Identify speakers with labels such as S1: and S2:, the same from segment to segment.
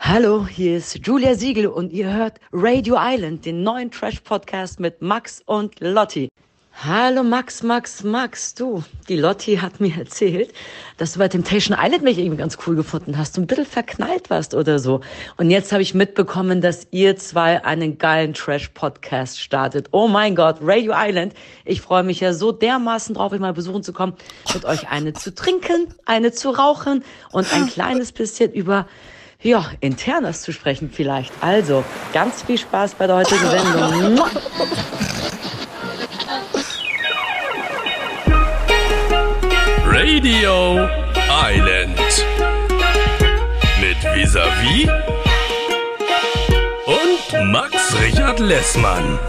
S1: Hallo, hier ist Julia Siegel und ihr hört Radio Island, den neuen Trash-Podcast mit Max und Lotti. Hallo Max, Max, Max, du, die Lotti hat mir erzählt, dass du bei Temptation Island mich irgendwie ganz cool gefunden hast, du ein bisschen verknallt warst oder so. Und jetzt habe ich mitbekommen, dass ihr zwei einen geilen Trash-Podcast startet. Oh mein Gott, Radio Island. Ich freue mich ja so dermaßen drauf, euch mal besuchen zu kommen, mit euch eine zu trinken, eine zu rauchen und ein kleines bisschen über ja, internes zu sprechen vielleicht. Also, ganz viel Spaß bei der heutigen Sendung.
S2: Radio Island. Mit Visavi und Max Richard Lessmann.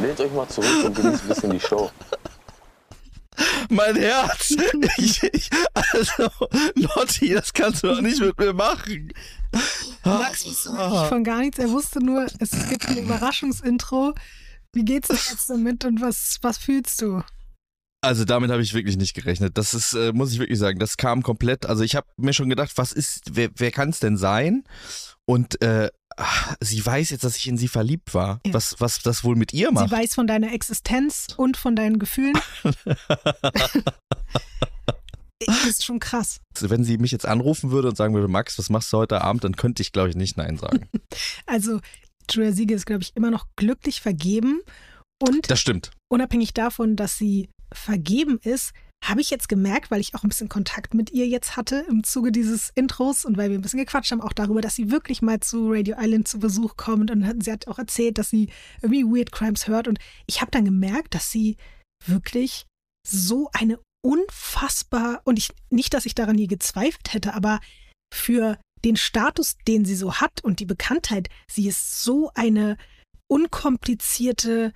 S3: Lehnt euch mal zurück und genießt ein bisschen die Show.
S4: Mein Herz. Ich, ich, also, Lotti, das kannst du doch nicht mit mir machen.
S5: Max wusste wirklich von gar nichts. Er wusste nur, es gibt ein Überraschungsintro. Wie geht's dir jetzt damit und was, was fühlst du?
S4: Also damit habe ich wirklich nicht gerechnet. Das ist, äh, muss ich wirklich sagen, das kam komplett. Also ich habe mir schon gedacht, was ist, wer, wer kann es denn sein? Und äh, ach, sie weiß jetzt, dass ich in sie verliebt war.
S5: Ja.
S4: Was, was das wohl mit ihr macht?
S5: Sie weiß von deiner Existenz und von deinen Gefühlen. das ist schon krass.
S4: Wenn sie mich jetzt anrufen würde und sagen würde, Max, was machst du heute Abend, dann könnte ich, glaube ich, nicht Nein sagen.
S5: Also, Julia Siegel ist, glaube ich, immer noch glücklich vergeben. Und
S4: Das stimmt.
S5: unabhängig davon, dass sie vergeben ist, habe ich jetzt gemerkt, weil ich auch ein bisschen Kontakt mit ihr jetzt hatte im Zuge dieses Intros und weil wir ein bisschen gequatscht haben, auch darüber, dass sie wirklich mal zu Radio Island zu Besuch kommt. Und sie hat auch erzählt, dass sie irgendwie Weird Crimes hört. Und ich habe dann gemerkt, dass sie wirklich so eine unfassbar und ich nicht, dass ich daran je gezweifelt hätte, aber für den Status, den sie so hat und die Bekanntheit, sie ist so eine unkomplizierte,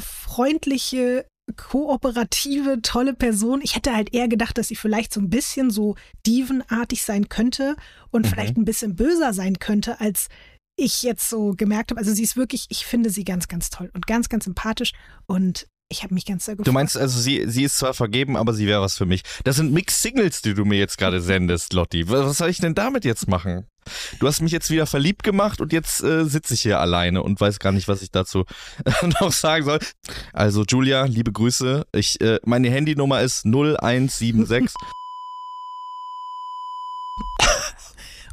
S5: freundliche, kooperative, tolle Person. Ich hätte halt eher gedacht, dass sie vielleicht so ein bisschen so dievenartig sein könnte und
S4: Mhm.
S5: vielleicht ein bisschen böser sein könnte, als ich jetzt so gemerkt habe. Also sie ist wirklich, ich finde sie ganz, ganz toll und ganz, ganz sympathisch und ich habe mich ganz sehr gefreut.
S4: Du meinst also, sie, sie ist zwar vergeben, aber sie wäre was für mich. Das sind Mixed Signals, die du mir jetzt gerade sendest, Lotti. Was soll ich denn damit jetzt machen? Du hast mich jetzt wieder verliebt gemacht und jetzt äh, sitze ich hier alleine und weiß gar nicht, was ich dazu noch sagen soll. Also Julia, liebe Grüße. Ich, äh, meine Handynummer ist 0176.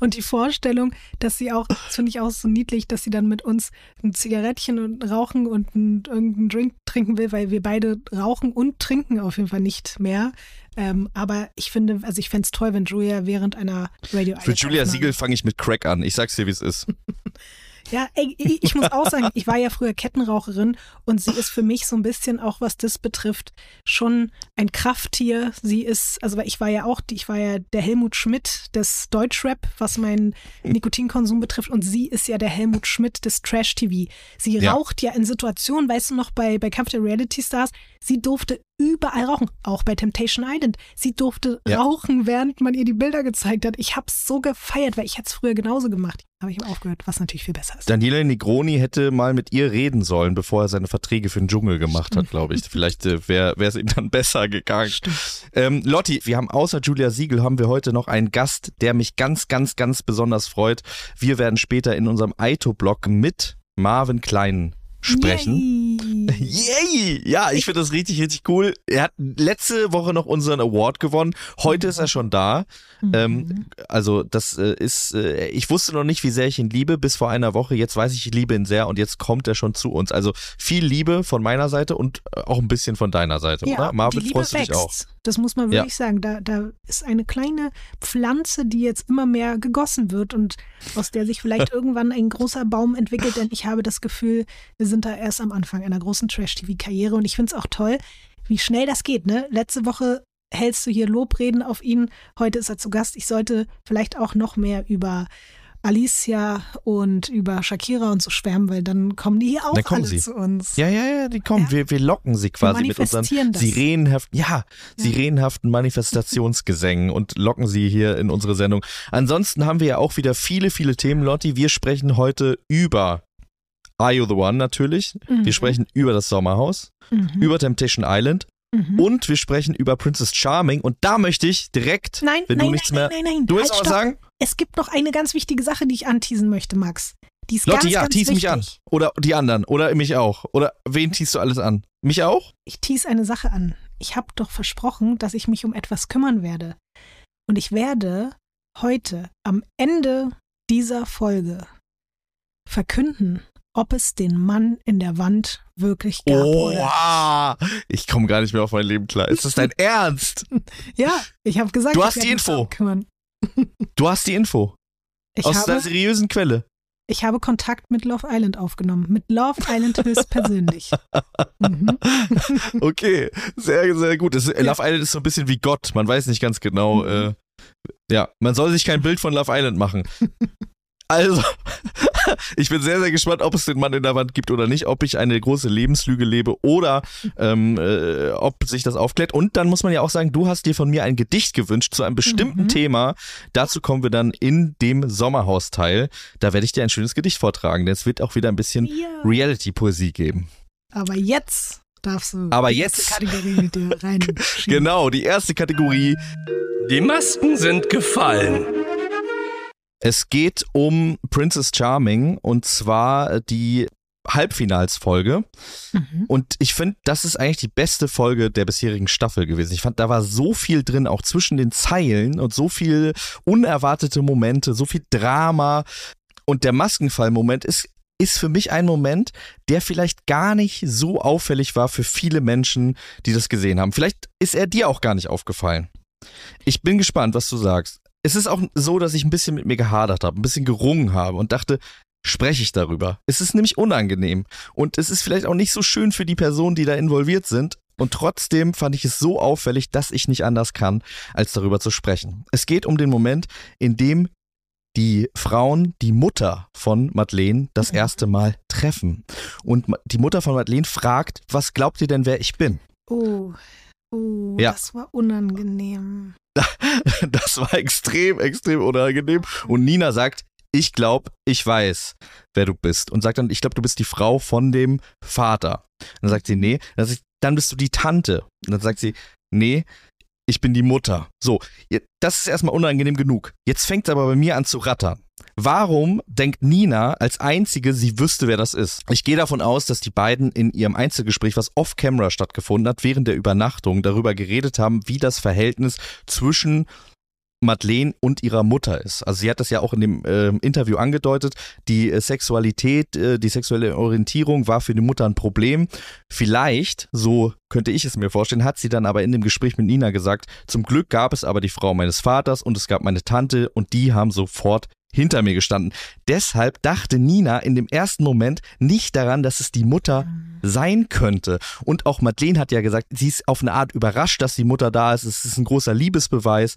S5: Und die Vorstellung, dass sie auch, das finde ich auch so niedlich, dass sie dann mit uns ein Zigarettchen und rauchen und ein, irgendeinen Drink trinken will, weil wir beide rauchen und trinken auf jeden Fall nicht mehr. Ähm, aber ich finde, also ich fände es toll, wenn Julia während einer Radio
S4: Für Julia Siegel fange ich mit Crack an. Ich sag's dir, wie es ist.
S5: Ja, ey, ich muss auch sagen, ich war ja früher Kettenraucherin und sie ist für mich so ein bisschen auch, was das betrifft, schon ein Krafttier. Sie ist, also ich war ja auch, ich war ja der Helmut Schmidt des Deutschrap, was meinen Nikotinkonsum betrifft und sie ist ja der Helmut Schmidt des Trash-TV. Sie
S4: Ja.
S5: raucht ja in Situationen, weißt du noch, bei, bei Kampf der Reality Stars, sie durfte überall rauchen, auch bei Temptation Island. Sie durfte
S4: Ja.
S5: rauchen, während man ihr die Bilder gezeigt hat. Ich hab's so gefeiert, weil ich hätte es früher genauso gemacht. Aber ich habe aufgehört, was natürlich viel besser ist.
S4: Daniele Negroni hätte mal mit ihr reden sollen, bevor er seine Verträge für den Dschungel gemacht hat, glaube ich. Vielleicht äh, wäre es ihm dann besser gegangen. Ähm, Lotti, wir haben außer Julia Siegel haben wir heute noch einen Gast, der mich ganz, ganz, ganz besonders freut. Wir werden später in unserem Aito-Blog mit Marvin Klein sprechen.
S5: Yay.
S4: Yay! Ja, ich finde das richtig, richtig cool. Er hat letzte Woche noch unseren Award gewonnen. Heute ist er schon da. Ähm, also das äh, ist, äh, ich wusste noch nicht, wie sehr ich ihn liebe bis vor einer Woche. Jetzt weiß ich, ich liebe ihn sehr und jetzt kommt er schon zu uns. Also viel Liebe von meiner Seite und äh, auch ein bisschen von deiner Seite,
S5: Ja,
S4: oder? Marvin, freust du dich
S5: wächst.
S4: auch?
S5: Das muss man
S4: Ja.
S5: wirklich sagen. Da, da ist eine kleine Pflanze, die jetzt immer mehr gegossen wird und aus der sich vielleicht irgendwann ein großer Baum entwickelt. Denn ich habe das Gefühl, wir sind da erst am Anfang einer großen Trash-TV-Karriere. Und ich finde es auch toll, wie schnell das geht. Ne? Letzte Woche hältst du hier Lobreden auf ihn. Heute ist er zu Gast. Ich sollte vielleicht auch noch mehr über Alicia und über Shakira und so schwärmen, weil dann kommen die hier auch
S4: Dann
S5: alle
S4: sie.
S5: zu uns.
S4: Ja, ja, ja, die kommen.
S5: Ja.
S4: Wir, wir locken sie quasi mit unseren
S5: das.
S4: sirenenhaften, ja, sirenenhaften Manifestationsgesängen und locken sie hier in unsere Sendung. Ansonsten haben wir ja auch wieder viele, viele Themen, Lotti. Wir sprechen heute über Are You the One natürlich.
S5: Mhm.
S4: Wir sprechen über das Sommerhaus,
S5: Mhm.
S4: über Temptation Island
S5: Mhm.
S4: und wir sprechen über Princess Charming. Und da möchte ich direkt,
S5: Nein,
S4: wenn
S5: nein,
S4: du nichts
S5: nein,
S4: mehr.
S5: nein, nein, nein.
S4: Du willst
S5: halt, stopp.
S4: sagen?
S5: Es gibt noch eine ganz wichtige Sache, die ich anteasen möchte, Max. Die ist
S4: Lotti,
S5: ganz,
S4: ja,
S5: ganz
S4: tease
S5: wichtig.
S4: mich an. Oder die anderen. Oder mich auch. Oder wen teast du alles an? Mich auch?
S5: Ich tease eine Sache an. Ich habe doch versprochen, dass ich mich um etwas kümmern werde. Und ich werde heute am Ende dieser Folge verkünden, ob es den Mann in der Wand wirklich gab
S4: Oh, ah, ich komme gar nicht mehr auf mein Leben klar. Ist das dein Ernst?
S5: Ja, ich habe gesagt,
S4: Du hast die Info. Du hast die Info.
S5: Ich
S4: aus
S5: habe,
S4: einer seriösen Quelle.
S5: ich habe Kontakt mit Love Island aufgenommen. Mit Love Island höchstpersönlich. mhm.
S4: Okay, sehr, sehr gut. Das, Love Island ist so ein bisschen wie Gott. Man weiß nicht ganz genau.
S5: Mhm.
S4: Äh, ja, man soll sich kein Bild von Love Island machen. Also, ich bin sehr, sehr gespannt, ob es den Mann in der Wand gibt oder nicht, ob ich eine große Lebenslüge lebe oder ähm, äh, ob sich das aufklärt. Und dann muss man ja auch sagen, du hast dir von mir ein Gedicht gewünscht zu einem bestimmten
S5: Mhm.
S4: Thema. Dazu kommen wir dann in dem Sommerhausteil. Da werde ich dir ein schönes Gedicht vortragen, denn es wird auch wieder ein bisschen
S5: Ja.
S4: Reality-Poesie geben.
S5: Aber jetzt darfst du
S4: Aber
S5: die
S4: jetzt-
S5: erste Kategorie mit dir reinschieben.
S4: Genau, die erste Kategorie
S2: Die Masken sind gefallen.
S4: Es geht um Princess Charming und zwar die Halbfinalsfolge.
S5: Mhm.
S4: Und ich finde, das ist eigentlich die beste Folge der bisherigen Staffel gewesen. Ich fand, da war so viel drin, auch zwischen den Zeilen und so viel unerwartete Momente, so viel Drama. Und der Maskenfall-Moment ist, ist für mich ein Moment, der vielleicht gar nicht so auffällig war für viele Menschen, die das gesehen haben. Vielleicht ist er dir auch gar nicht aufgefallen. Ich bin gespannt, was du sagst. Es ist auch so, dass ich ein bisschen mit mir gehadert habe, ein bisschen gerungen habe und dachte, spreche ich darüber. Es ist nämlich unangenehm und es ist vielleicht auch nicht so schön für die Personen, die da involviert sind. Und trotzdem fand ich es so auffällig, dass ich nicht anders kann, als darüber zu sprechen. Es geht um den Moment, in dem die Frauen die Mutter von Madeleine das erste Mal treffen. Und die Mutter von Madeleine fragt, was glaubt ihr denn, wer ich bin?
S5: Oh, oh,
S4: Ja.
S5: das war unangenehm.
S4: Das war extrem, extrem unangenehm. Und Nina sagt, ich glaube, ich weiß, wer du bist. Und sagt dann, ich glaube, du bist die Frau von dem Vater. dann sagt sie, nee. Dann, sie, dann bist du die Tante. Und dann sagt sie, nee, ich bin die Mutter. So, das ist erstmal unangenehm genug. Jetzt fängt es aber bei mir an zu rattern. Warum denkt Nina als einzige, sie wüsste, wer das ist? Ich gehe davon aus, dass die beiden in ihrem Einzelgespräch, was off-camera stattgefunden hat, während der Übernachtung darüber geredet haben, wie das Verhältnis zwischen Madeleine und ihrer Mutter ist. Also sie hat das ja auch in dem ähm, Interview angedeutet. Die äh, Sexualität, äh, die sexuelle Orientierung war für die Mutter ein Problem. Vielleicht, so könnte ich es mir vorstellen, hat sie dann aber in dem Gespräch mit Nina gesagt, zum Glück gab es aber die Frau meines Vaters und es gab meine Tante und die haben sofort hinter mir gestanden. Deshalb dachte Nina in dem ersten Moment nicht daran, dass es die Mutter sein könnte. Und auch Madeleine hat ja gesagt, sie ist auf eine Art überrascht, dass die Mutter da ist. Es ist ein großer Liebesbeweis.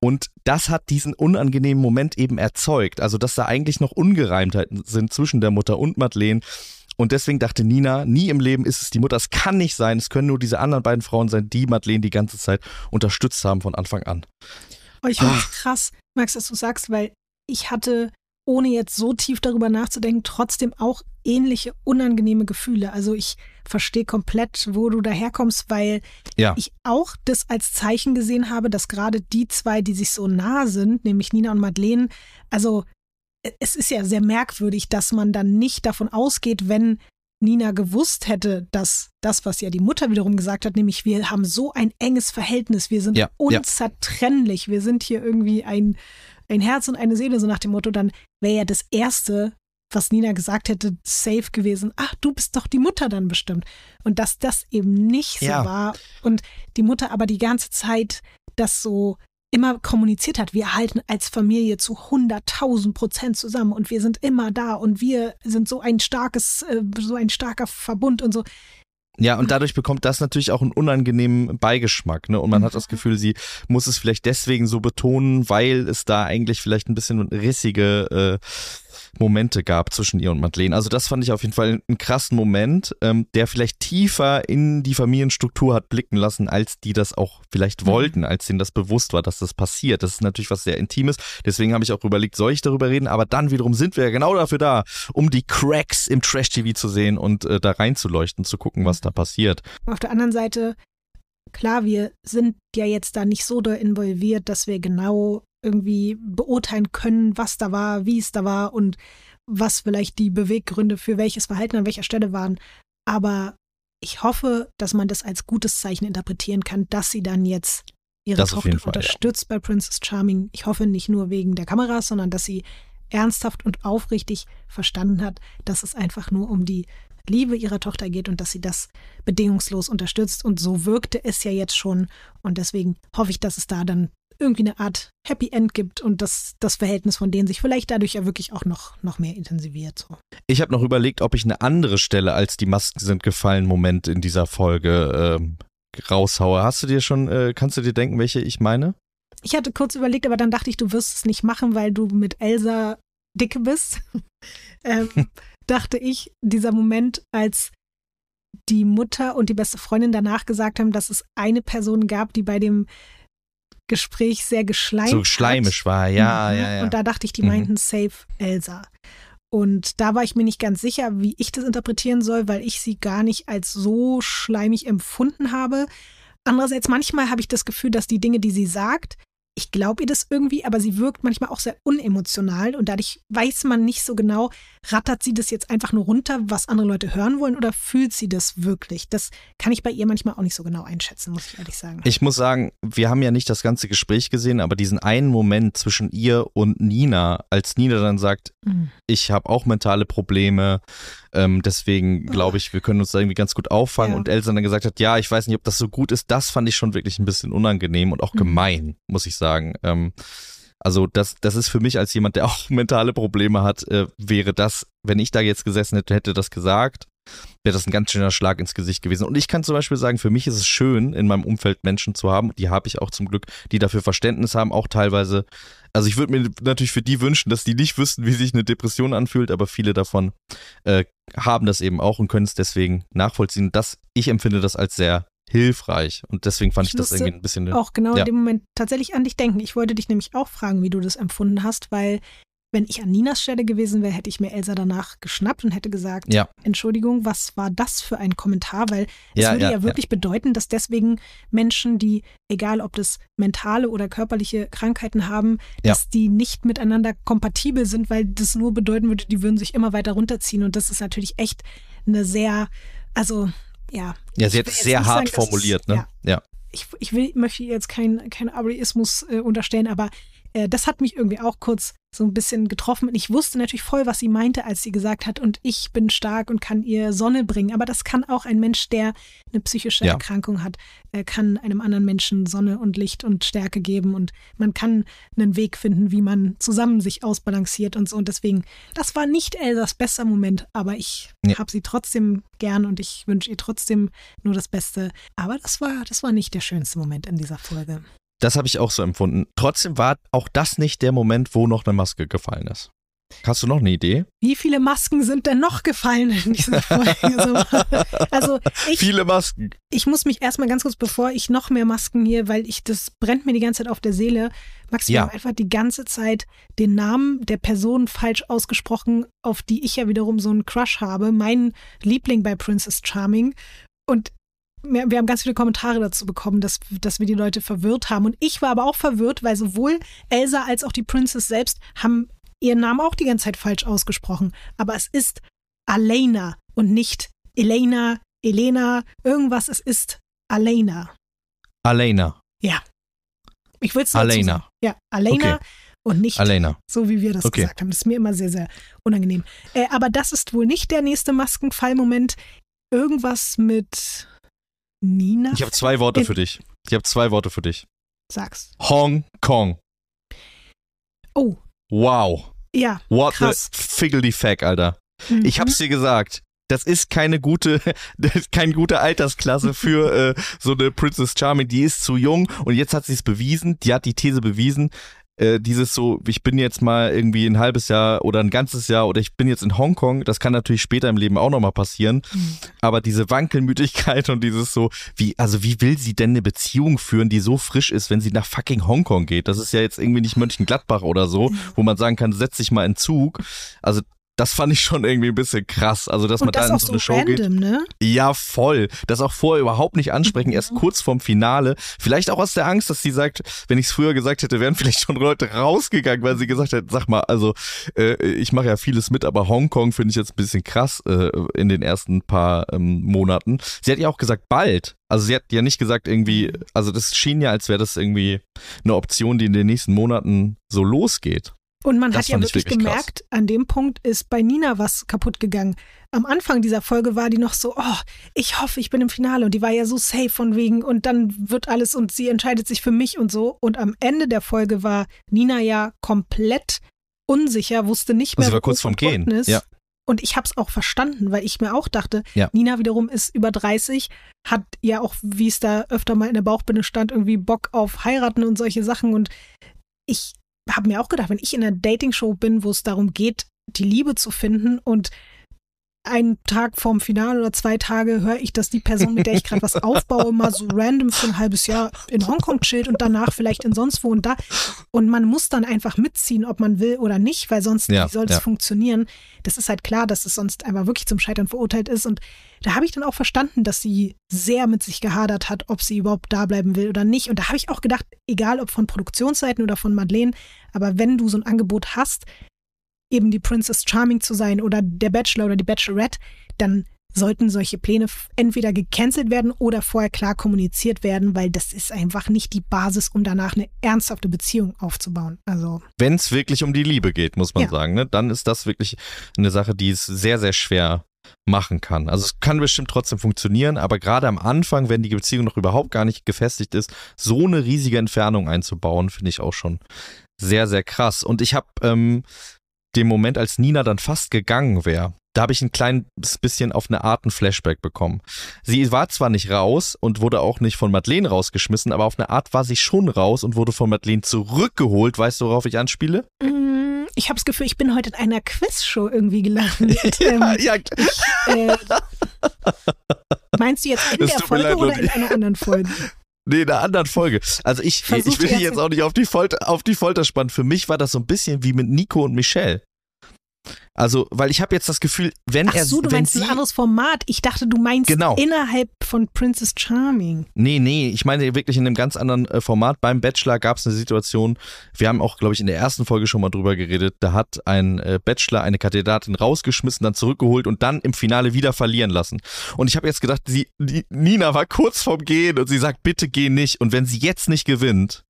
S4: Und das hat diesen unangenehmen Moment eben erzeugt. Also, dass da eigentlich noch Ungereimtheiten sind zwischen der Mutter und Madeleine. Und deswegen dachte Nina, nie im Leben ist es die Mutter. Es kann nicht sein. Es können nur diese anderen beiden Frauen sein, die Madeleine die ganze Zeit unterstützt haben von Anfang an.
S5: Oh, ich finde es krass, Max, dass du sagst, weil ich hatte, ohne jetzt so tief darüber nachzudenken, trotzdem auch ähnliche unangenehme Gefühle. Also ich verstehe komplett, wo du daherkommst, weil
S4: Ja.
S5: ich auch das als Zeichen gesehen habe, dass gerade die zwei, die sich so nah sind, nämlich Nina und Madeleine, also äh, es ist ja sehr merkwürdig, dass man dann nicht davon ausgeht, wenn Nina gewusst hätte, dass das, was ja die Mutter wiederum gesagt hat, nämlich wir haben so ein enges Verhältnis, wir sind
S4: Ja, ja.
S5: unzertrennlich, wir sind hier irgendwie ein, ein Herz und eine Seele, so nach dem Motto, dann wäre ja das Erste, was Nina gesagt hätte, safe gewesen, ach, du bist doch die Mutter dann bestimmt. Und dass das eben nicht so
S4: Ja.
S5: war und die Mutter aber die ganze Zeit das so immer kommuniziert hat, wir halten als Familie zu 100.000 Prozent zusammen und wir sind immer da und wir sind so ein starkes, äh, so ein starker Verbund und so.
S4: Ja, und dadurch bekommt das natürlich auch einen unangenehmen Beigeschmack, ne? Und man hat das Gefühl, sie muss es vielleicht deswegen so betonen, weil es da eigentlich vielleicht ein bisschen rissige äh, Momente gab zwischen ihr und Madeleine. Also das fand ich auf jeden Fall einen krassen Moment, ähm, der vielleicht tiefer in die Familienstruktur hat blicken lassen, als die das auch vielleicht wollten, als denen das bewusst war, dass das passiert. Das ist natürlich was sehr Intimes. Deswegen habe ich auch überlegt, soll ich darüber reden? Aber dann wiederum sind wir ja genau dafür da, um die Cracks im Trash-TV zu sehen und äh, da reinzuleuchten, zu gucken, was da passiert.
S5: Auf der anderen Seite klar, wir sind ja jetzt da nicht so doll involviert, dass wir genau irgendwie beurteilen können, was da war, wie es da war und was vielleicht die Beweggründe für welches Verhalten an welcher Stelle waren. Aber ich hoffe, dass man das als gutes Zeichen interpretieren kann, dass sie dann jetzt ihre
S4: Das
S5: Tochter
S4: Fall,
S5: unterstützt bei Princess Charming. Ich hoffe nicht nur wegen der Kameras, sondern dass sie ernsthaft und aufrichtig verstanden hat, dass es einfach nur um die Liebe ihrer Tochter geht und dass sie das bedingungslos unterstützt. Und so wirkte es ja jetzt schon. Und deswegen hoffe ich, dass es da dann irgendwie eine Art Happy End gibt und dass das Verhältnis von denen sich vielleicht dadurch ja wirklich auch noch, noch mehr intensiviert. So.
S4: Ich habe noch überlegt, ob ich eine andere Stelle als die Masken sind gefallen Moment in dieser Folge ähm, raushaue. Hast du dir schon, äh, kannst du dir denken, welche ich meine?
S5: Ich hatte kurz überlegt, aber dann dachte ich, du wirst es nicht machen, weil du mit Elsa dicke bist. ähm, dachte ich, dieser Moment, als die Mutter und die beste Freundin danach gesagt haben, dass es eine Person gab, die bei dem Gespräch sehr geschleimt
S4: so schleimisch war, ja,
S5: Mhm.
S4: ja, ja.
S5: Und da dachte ich, die
S4: Mhm.
S5: meinten safe Elsa. Und da war ich mir nicht ganz sicher, wie ich das interpretieren soll, weil ich sie gar nicht als so schleimig empfunden habe. Andererseits, manchmal habe ich das Gefühl, dass die Dinge, die sie sagt, ich glaube ihr das irgendwie, aber sie wirkt manchmal auch sehr unemotional und dadurch weiß man nicht so genau, rattert sie das jetzt einfach nur runter, was andere Leute hören wollen oder fühlt sie das wirklich? Das kann ich bei ihr manchmal auch nicht so genau einschätzen, muss ich ehrlich sagen.
S4: Ich muss sagen, wir haben ja nicht das ganze Gespräch gesehen, aber diesen einen Moment zwischen ihr und Nina, als Nina dann sagt,
S5: Mhm.
S4: ich habe auch mentale Probleme, ähm, deswegen glaube ich, wir können uns da irgendwie ganz gut auffangen.
S5: Ja.
S4: Und Elsa dann gesagt hat, ja, ich weiß nicht, ob das so gut ist, das fand ich schon wirklich ein bisschen unangenehm und auch
S5: Mhm.
S4: gemein, muss ich sagen. Ähm, also das, das ist für mich als jemand, der auch mentale Probleme hat, äh, wäre das, wenn ich da jetzt gesessen hätte, hätte das gesagt, wäre das ein ganz schöner Schlag ins Gesicht gewesen. Und ich kann zum Beispiel sagen, für mich ist es schön, in meinem Umfeld Menschen zu haben, die habe ich auch zum Glück, die dafür Verständnis haben, auch teilweise. Also ich würde mir natürlich für die wünschen, dass die nicht wüssten, wie sich eine Depression anfühlt, aber viele davon äh, haben das eben auch und können es deswegen nachvollziehen. Das, ich empfinde das als sehr hilfreich und deswegen fand ich,
S5: Ich
S4: das irgendwie ein bisschen.
S5: auch genau
S4: Ja.
S5: in dem Moment tatsächlich an dich denken. Ich wollte dich nämlich auch fragen, wie du das empfunden hast, weil wenn ich an Ninas Stelle gewesen wäre, hätte ich mir Elsa danach geschnappt und hätte gesagt,
S4: Ja.
S5: Entschuldigung, was war das für ein Kommentar? Weil es
S4: Ja,
S5: würde ja,
S4: ja,
S5: wirklich bedeuten, dass deswegen Menschen, die, egal ob das mentale oder körperliche Krankheiten haben, dass die nicht miteinander kompatibel sind, weil das nur bedeuten würde, die würden sich immer weiter runterziehen. Und das ist natürlich echt eine sehr, also ja.
S4: Ja, sie hat es sehr hart
S5: sagen,
S4: formuliert, ne?
S5: Ja, ich, ich will, möchte jetzt keinen kein Ableismus äh, unterstellen, aber äh, das hat mich irgendwie auch kurz so ein bisschen getroffen. Und ich wusste natürlich voll, was sie meinte, als sie gesagt hat, und ich bin stark und kann ihr Sonne bringen. Aber das kann auch ein Mensch, der eine psychische
S4: Ja.
S5: Erkrankung hat, äh, kann einem anderen Menschen Sonne und Licht und Stärke geben. Und man kann einen Weg finden, wie man zusammen sich ausbalanciert und so. Und deswegen, das war nicht Elsas bester Moment, aber ich
S4: Nee.
S5: habe sie trotzdem gern und ich wünsche ihr trotzdem nur das Beste. Aber das war, das war nicht der schönste Moment in dieser Folge.
S4: Das habe ich auch so empfunden. Trotzdem war auch das nicht der Moment, wo noch eine Maske gefallen ist. Hast du noch eine Idee?
S5: Wie viele Masken sind denn noch gefallen in dieser Folge? So. Also ich,
S4: Viele Masken.
S5: ich muss mich erstmal ganz kurz, bevor ich noch mehr Masken hier, weil ich, das brennt mir die ganze Zeit auf der Seele. Max, wir
S4: Ja.
S5: haben einfach die ganze Zeit den Namen der Person falsch ausgesprochen, auf die ich ja wiederum so einen Crush habe. Mein Liebling bei Princess Charming. Und wir, wir haben ganz viele Kommentare dazu bekommen, dass, dass wir die Leute verwirrt haben. Und ich war aber auch verwirrt, weil sowohl Elsa als auch die Princess selbst haben ihren Namen auch die ganze Zeit falsch ausgesprochen. Aber es ist Alena und nicht Elena, Elena, irgendwas. Es ist Alena.
S4: Alena.
S5: Ich will es
S4: Alena.
S5: Ja, Alena
S4: Okay.
S5: und nicht
S4: Alena.
S5: so, wie wir das
S4: Okay.
S5: gesagt haben. Das ist mir immer sehr, sehr unangenehm. Äh, aber das ist wohl nicht der nächste Maskenfallmoment. Irgendwas mit Nina?
S4: Ich habe zwei Worte für dich. Ich habe zwei Worte für dich.
S5: Sag's.
S4: Hong Kong.
S5: Oh,
S4: Wow.
S5: ja.
S4: What
S5: Krass.
S4: the figgledy fack, Alter. Ich
S5: Mhm.
S4: hab's dir gesagt. Das ist keine gute, ist keine gute Altersklasse für äh, so eine Princess Charming. Die ist zu jung und jetzt hat sie es bewiesen. Die hat die These bewiesen. Äh, dieses so, ich bin jetzt mal irgendwie ein halbes Jahr oder ein ganzes Jahr oder ich bin jetzt in Hongkong. Das kann natürlich später im Leben auch nochmal passieren.
S5: Mhm.
S4: Aber diese Wankelmütigkeit und dieses so, wie, also wie will sie denn eine Beziehung führen, die so frisch ist, wenn sie nach fucking Hongkong geht? Das ist ja jetzt irgendwie nicht Mönchengladbach oder so, wo man sagen kann, setz dich mal in Zug. Also das fand ich schon irgendwie ein bisschen krass. Also, dass
S5: Und
S4: man da in so
S5: so
S4: eine Show geht.
S5: random, ne?
S4: Ja, voll. Das auch vorher überhaupt nicht ansprechen, erst
S5: Mhm.
S4: kurz vorm Finale. Vielleicht auch aus der Angst, dass sie sagt, wenn ich es früher gesagt hätte, wären vielleicht schon Leute rausgegangen, weil sie gesagt hätten, sag mal, also äh, ich mache ja vieles mit, aber Hongkong finde ich jetzt ein bisschen krass äh, in den ersten paar ähm, Monaten. Sie hat ja auch gesagt, bald. Also sie hat ja nicht gesagt irgendwie, also das schien ja, als wäre das irgendwie eine Option, die in den nächsten Monaten so losgeht.
S5: Und man
S4: Das
S5: hat ja wirklich
S4: wirklich krass.
S5: gemerkt, an dem Punkt ist bei Nina was kaputt gegangen. Am Anfang dieser Folge war die noch so, oh, ich hoffe, ich bin im Finale. Und die war ja so safe von wegen und dann wird alles und sie entscheidet sich für mich und so. Und am Ende der Folge war Nina ja komplett unsicher, wusste nicht mehr,
S4: Sie war kurz vorm Gehen,
S5: ist.
S4: ja.
S5: Und ich habe es auch verstanden, weil ich mir auch dachte,
S4: Ja.
S5: Nina wiederum ist über 30, hat ja auch, wie es da öfter mal in der Bauchbinde stand, irgendwie Bock auf heiraten und solche Sachen. Und ich habe mir auch gedacht, wenn ich in einer Dating-Show bin, wo es darum geht, die Liebe zu finden und einen Tag vorm Finale oder zwei Tage höre ich, dass die Person, mit der ich gerade was aufbaue, mal so random für ein halbes Jahr in Hongkong chillt und danach vielleicht in sonst wo und da. Und man muss dann einfach mitziehen, ob man will oder nicht, weil sonst
S4: Ja,
S5: wie soll es
S4: ja.
S5: funktionieren? Das ist halt klar, dass es sonst einfach wirklich zum Scheitern verurteilt ist. Und da habe ich dann auch verstanden, dass sie sehr mit sich gehadert hat, ob sie überhaupt da bleiben will oder nicht. Und da habe ich auch gedacht, egal ob von Produktionsseiten oder von Madeleine, aber wenn du so ein Angebot hast, eben die Princess Charming zu sein oder der Bachelor oder die Bachelorette, dann sollten solche Pläne entweder gecancelt werden oder vorher klar kommuniziert werden, weil das ist einfach nicht die Basis, um danach eine ernsthafte Beziehung aufzubauen. Also
S4: Wenn es wirklich um die Liebe geht, muss man
S5: Ja.
S4: sagen, ne? dann ist das wirklich eine Sache, die es sehr, sehr schwer machen kann. Also es kann bestimmt trotzdem funktionieren, aber gerade am Anfang, wenn die Beziehung noch überhaupt gar nicht gefestigt ist, so eine riesige Entfernung einzubauen, finde ich auch schon sehr, sehr krass. Und ich habe ähm, den Moment, als Nina dann fast gegangen wäre, da habe ich ein kleines bisschen auf eine Art ein Flashback bekommen. Sie war zwar nicht raus und wurde auch nicht von Madeleine rausgeschmissen, aber auf eine Art war sie schon raus und wurde von Madeleine zurückgeholt. Weißt du, worauf ich anspiele?
S5: mm, ich habe das Gefühl, ich bin heute in einer Quizshow irgendwie gelandet. ähm,
S4: ja,
S5: äh, meinst du jetzt in
S4: Es
S5: der Folge oder in einer anderen Folge?
S4: Nee, in einer anderen Folge. Also ich,
S5: Versuch
S4: ich will dich
S5: jetzt-
S4: jetzt auch nicht auf die, Folter, auf die Folter spannen. Für mich war das so ein bisschen wie mit Nico und Michelle. Also, weil ich habe jetzt das Gefühl, wenn
S5: Ach
S4: er
S5: so, du
S4: wenn
S5: meinst
S4: sie,
S5: ein anderes Format. Ich dachte, du meinst
S4: Genau.
S5: innerhalb von Princess Charming.
S4: Nee, nee, ich meine wirklich in einem ganz anderen äh, Format. Beim Bachelor gab es eine Situation, wir haben auch, glaube ich, in der ersten Folge schon mal drüber geredet, da hat ein äh, Bachelor eine Kandidatin rausgeschmissen, dann zurückgeholt und dann im Finale wieder verlieren lassen. Und ich habe jetzt gedacht, sie, die, Nina war kurz vorm Gehen und sie sagt, bitte geh nicht. Und wenn sie jetzt nicht gewinnt,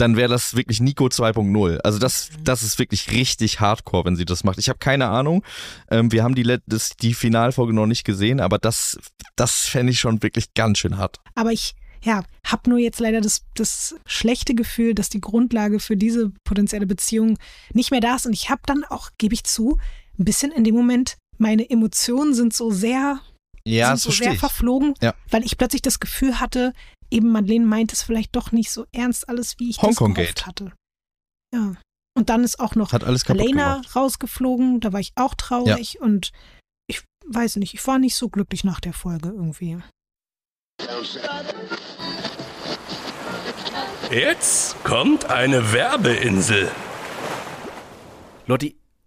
S4: dann wäre das wirklich Nico 2.0. Also das, das ist wirklich richtig hardcore, wenn sie das macht. Ich habe keine Ahnung. Ähm, wir haben die, das, die Finalfolge noch nicht gesehen, aber das, das fände ich schon wirklich ganz schön hart.
S5: Aber ich, ja, habe nur jetzt leider das, das schlechte Gefühl, dass die Grundlage für diese potenzielle Beziehung nicht mehr da ist. Und ich habe dann auch, gebe ich zu, ein bisschen in dem Moment, meine Emotionen sind so sehr
S4: Ja,
S5: sind so sehr verflogen,
S4: Ja.
S5: weil ich plötzlich das Gefühl hatte, eben Madeleine meint es vielleicht doch nicht so ernst alles, wie ich
S4: Hongkong
S5: das gehofft hatte. Ja. Und dann ist auch noch
S4: Hat alles
S5: Elena
S4: gemacht.
S5: rausgeflogen, da war ich auch traurig und ich weiß nicht, ich war nicht so glücklich nach der Folge irgendwie.
S2: Jetzt kommt eine Werbeinsel.
S6: Lotti,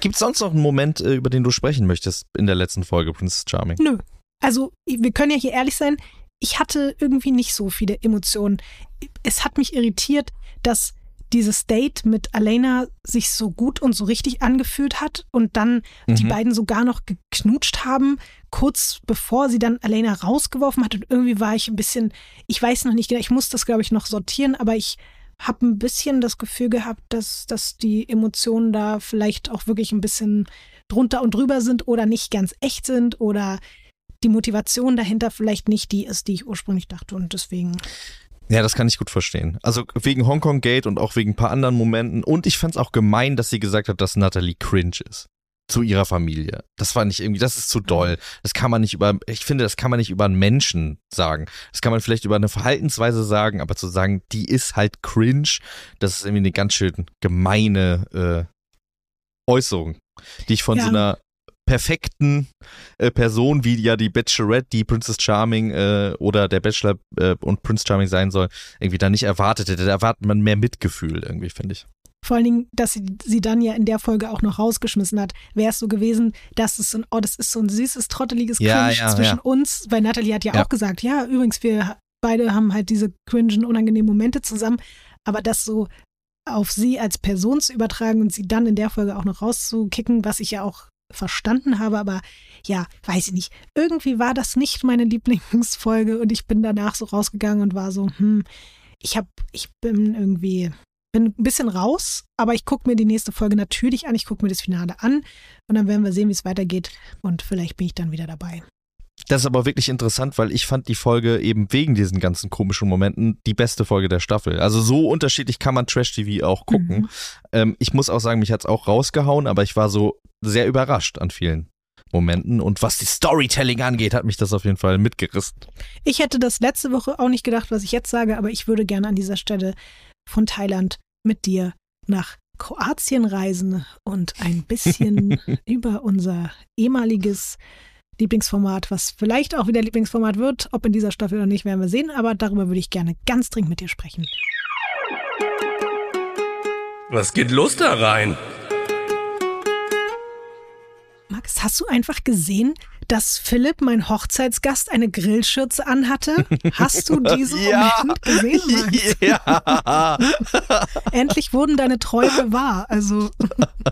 S4: Gibt es sonst noch einen Moment, äh, über den du sprechen möchtest in der letzten Folge, Prince Charming?
S5: Nö. Also, wir können ja hier ehrlich sein, ich hatte irgendwie nicht so viele Emotionen. Es hat mich irritiert, dass dieses Date mit Elena sich so gut und so richtig angefühlt hat und dann die
S4: Mhm.
S5: beiden sogar noch geknutscht haben, kurz bevor sie dann Elena rausgeworfen hat. Und irgendwie war ich ein bisschen, ich weiß noch nicht genau, ich muss das, glaube ich, noch sortieren, aber ich habe ein bisschen das Gefühl gehabt, dass, dass die Emotionen da vielleicht auch wirklich ein bisschen drunter und drüber sind oder nicht ganz echt sind oder die Motivation dahinter vielleicht nicht die ist, die ich ursprünglich dachte. Und deswegen,
S4: Ja, das kann ich gut verstehen. Also wegen Hongkong Gate und auch wegen ein paar anderen Momenten. Und ich fand's auch gemein, dass sie gesagt hat, dass Natalie cringe ist. Zu ihrer Familie. Das war nicht irgendwie, das ist zu doll. Das kann man nicht über, ich finde, das kann man nicht über einen Menschen sagen. Das kann man vielleicht über eine Verhaltensweise sagen, aber zu sagen, die ist halt cringe, das ist irgendwie eine ganz schön gemeine äh, Äußerung, die ich von
S5: Ja.
S4: so einer perfekten äh, Person, wie ja die Bachelorette, die Princess Charming äh, oder der Bachelor äh, und Prince Charming sein soll, irgendwie da nicht erwartet hätte. Da erwartet man mehr Mitgefühl irgendwie, finde ich.
S5: Vor allen Dingen, dass sie sie dann ja in der Folge auch noch rausgeschmissen hat, wäre es so gewesen, dass es so ein, oh, das ist so ein süßes, trotteliges
S4: Ja,
S5: Cringe
S4: ja,
S5: zwischen
S4: ja.
S5: uns, weil Natalie hat ja,
S4: Ja.
S5: auch gesagt, ja, übrigens, wir beide haben halt diese cringen, unangenehmen Momente zusammen, aber das so auf sie als Person zu übertragen und sie dann in der Folge auch noch rauszukicken, was ich ja auch verstanden habe, aber ja, weiß ich nicht. Irgendwie war das nicht meine Lieblingsfolge und ich bin danach so rausgegangen und war so, hm, ich hab, ich bin irgendwie, bin ein bisschen raus, aber ich gucke mir die nächste Folge natürlich an, ich gucke mir das Finale an und dann werden wir sehen, wie es weitergeht und vielleicht bin ich dann wieder dabei.
S4: Das ist aber wirklich interessant, weil ich fand die Folge eben wegen diesen ganzen komischen Momenten die beste Folge der Staffel. Also so unterschiedlich kann man Trash-TV auch gucken.
S5: Mhm.
S4: Ähm, ich muss auch sagen, mich hat's auch rausgehauen, aber ich war so sehr überrascht an vielen Momenten. Und was die Storytelling angeht, hat mich das auf jeden Fall mitgerissen.
S5: Ich hätte das letzte Woche auch nicht gedacht, was ich jetzt sage, aber ich würde gerne an dieser Stelle von Thailand mit dir nach Kroatien reisen und ein bisschen über unser ehemaliges Lieblingsformat, was vielleicht auch wieder Lieblingsformat wird, ob in dieser Staffel oder nicht, werden wir sehen, aber darüber würde ich gerne ganz dringend mit dir sprechen.
S2: Was geht los da rein?
S5: Max, hast du einfach gesehen, dass Philipp, mein Hochzeitsgast, eine Grillschürze anhatte? Hast du diesen
S4: Ja.
S5: Moment gesehen, Max?
S4: ja.
S5: Endlich wurden deine Träume wahr. Also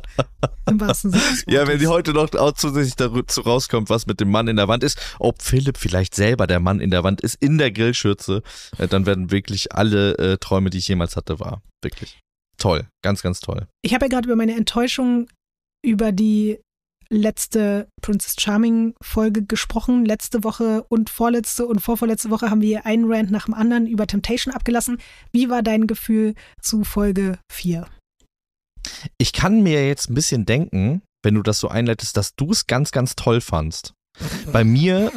S5: im wahrsten Sinne.
S4: Ja, wenn die heute noch zusätzlich dazu rauskommt, was mit dem Mann in der Wand ist, ob Philipp vielleicht selber der Mann in der Wand ist, in der Grillschürze, äh, dann werden wirklich alle äh, Träume, die ich jemals hatte, wahr. Wirklich. Toll. Ganz, ganz toll.
S5: Ich habe ja gerade über meine Enttäuschung über die letzte Princess Charming Folge gesprochen. Letzte Woche und vorletzte und vorvorletzte Woche haben wir einen Rant nach dem anderen über Temptation abgelassen. Wie war dein Gefühl zu Folge 4?
S4: Ich kann mir jetzt ein bisschen denken, wenn du das so einleitest, dass du es ganz, ganz toll fandst. Bei mir,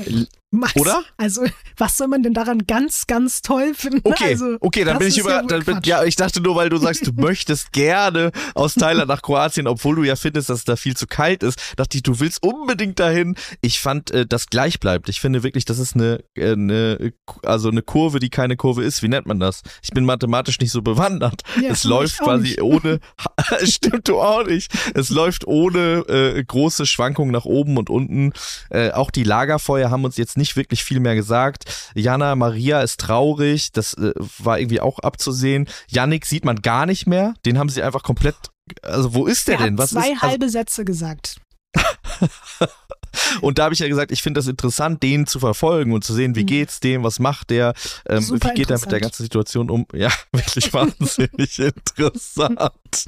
S5: Max,
S4: Oder?
S5: Also, was soll man denn daran ganz, ganz toll finden?
S4: okay,
S5: also,
S4: okay, dann bin ich über,
S5: ja
S4: bin, ja, ich dachte nur, weil du sagst, du möchtest gerne aus Thailand nach Kroatien, obwohl du ja findest, dass es da viel zu kalt ist, dachte ich, du willst unbedingt dahin. Ich fand, äh, das gleich bleibt. Ich finde wirklich, das ist eine, äh, eine, also eine Kurve, die keine Kurve ist. Wie nennt man das? Ich bin mathematisch nicht so bewandert.
S5: Ja,
S4: es läuft quasi
S5: nicht.
S4: ohne, stimmt du auch nicht. Es läuft ohne äh, große Schwankungen nach oben und unten. Äh, auch die Lagerfeuer haben uns jetzt nicht wirklich viel mehr gesagt. Jana Maria ist traurig, das äh, war irgendwie auch abzusehen. Yannick sieht man gar nicht mehr, den haben sie einfach komplett. Also wo ist der,
S5: Der
S4: denn? Was
S5: zwei
S4: ist? Also,
S5: halbe Sätze gesagt.
S4: und da habe ich ja gesagt, ich finde das interessant, den zu verfolgen und zu sehen, wie
S5: Mhm.
S4: geht's dem, was macht der, ähm, wie geht er mit der ganzen Situation um. Ja, wirklich wahnsinnig interessant.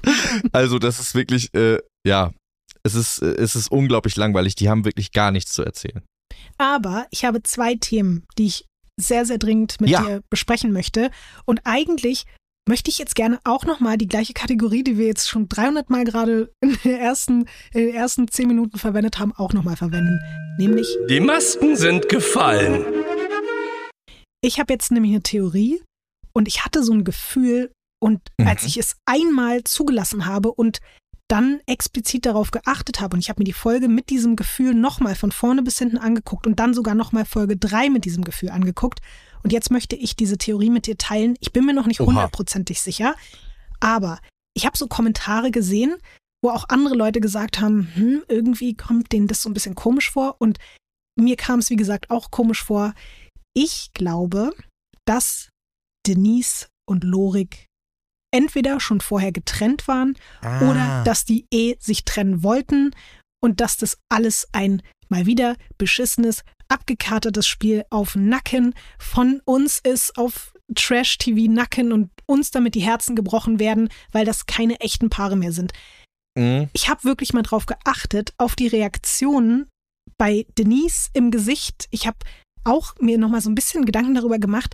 S4: Also das ist wirklich, äh, ja, es ist, äh, es ist unglaublich langweilig. Die haben wirklich gar nichts zu erzählen.
S5: Aber ich habe zwei Themen, die ich sehr, sehr dringend mit
S4: Ja.
S5: dir besprechen möchte. Und eigentlich möchte ich jetzt gerne auch nochmal die gleiche Kategorie, die wir jetzt schon 300 Mal gerade in, der ersten, in den ersten 10 Minuten verwendet haben, auch nochmal verwenden. Nämlich,
S2: Die Masken sind gefallen.
S5: ich habe jetzt nämlich eine Theorie und ich hatte so ein Gefühl und
S4: Mhm.
S5: als ich es einmal zugelassen habe und dann explizit darauf geachtet habe und ich habe mir die Folge mit diesem Gefühl nochmal von vorne bis hinten angeguckt und dann sogar nochmal Folge 3 mit diesem Gefühl angeguckt und jetzt möchte ich diese Theorie mit dir teilen. Ich bin mir noch nicht hundertprozentig sicher, aber ich habe so Kommentare gesehen, wo auch andere Leute gesagt haben, hm, irgendwie kommt denen das so ein bisschen komisch vor und mir kam es wie gesagt auch komisch vor. Ich glaube, dass Denise und Lorik entweder schon vorher getrennt waren
S4: Ah.
S5: oder dass die eh sich trennen wollten und dass das alles ein mal wieder beschissenes, abgekatertes Spiel auf Nacken von uns ist, auf Trash-TV-Nacken und uns damit die Herzen gebrochen werden, weil das keine echten Paare mehr sind.
S4: Mhm.
S5: Ich habe wirklich mal drauf geachtet, auf die Reaktionen bei Denise im Gesicht. Ich habe auch mir noch mal so ein bisschen Gedanken darüber gemacht.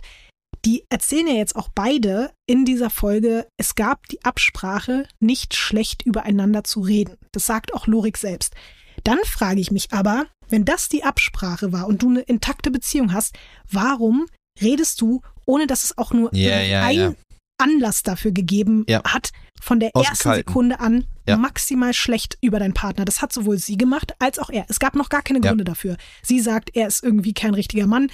S5: Die erzählen ja jetzt auch beide in dieser Folge, es gab die Absprache, nicht schlecht übereinander zu reden. Das sagt auch Lorik selbst. Dann frage ich mich aber, wenn das die Absprache war und du eine intakte Beziehung hast, warum redest du, ohne dass es auch nur
S4: Ja, ja,
S5: einen
S4: ja.
S5: Anlass dafür gegeben
S4: Ja.
S5: hat, von der
S4: Aus
S5: ersten. Sekunde an
S4: Ja.
S5: maximal schlecht über deinen Partner. Das hat sowohl sie gemacht als auch er. Es gab noch gar keine
S4: Ja.
S5: Gründe dafür. Sie sagt, er ist irgendwie kein richtiger Mann.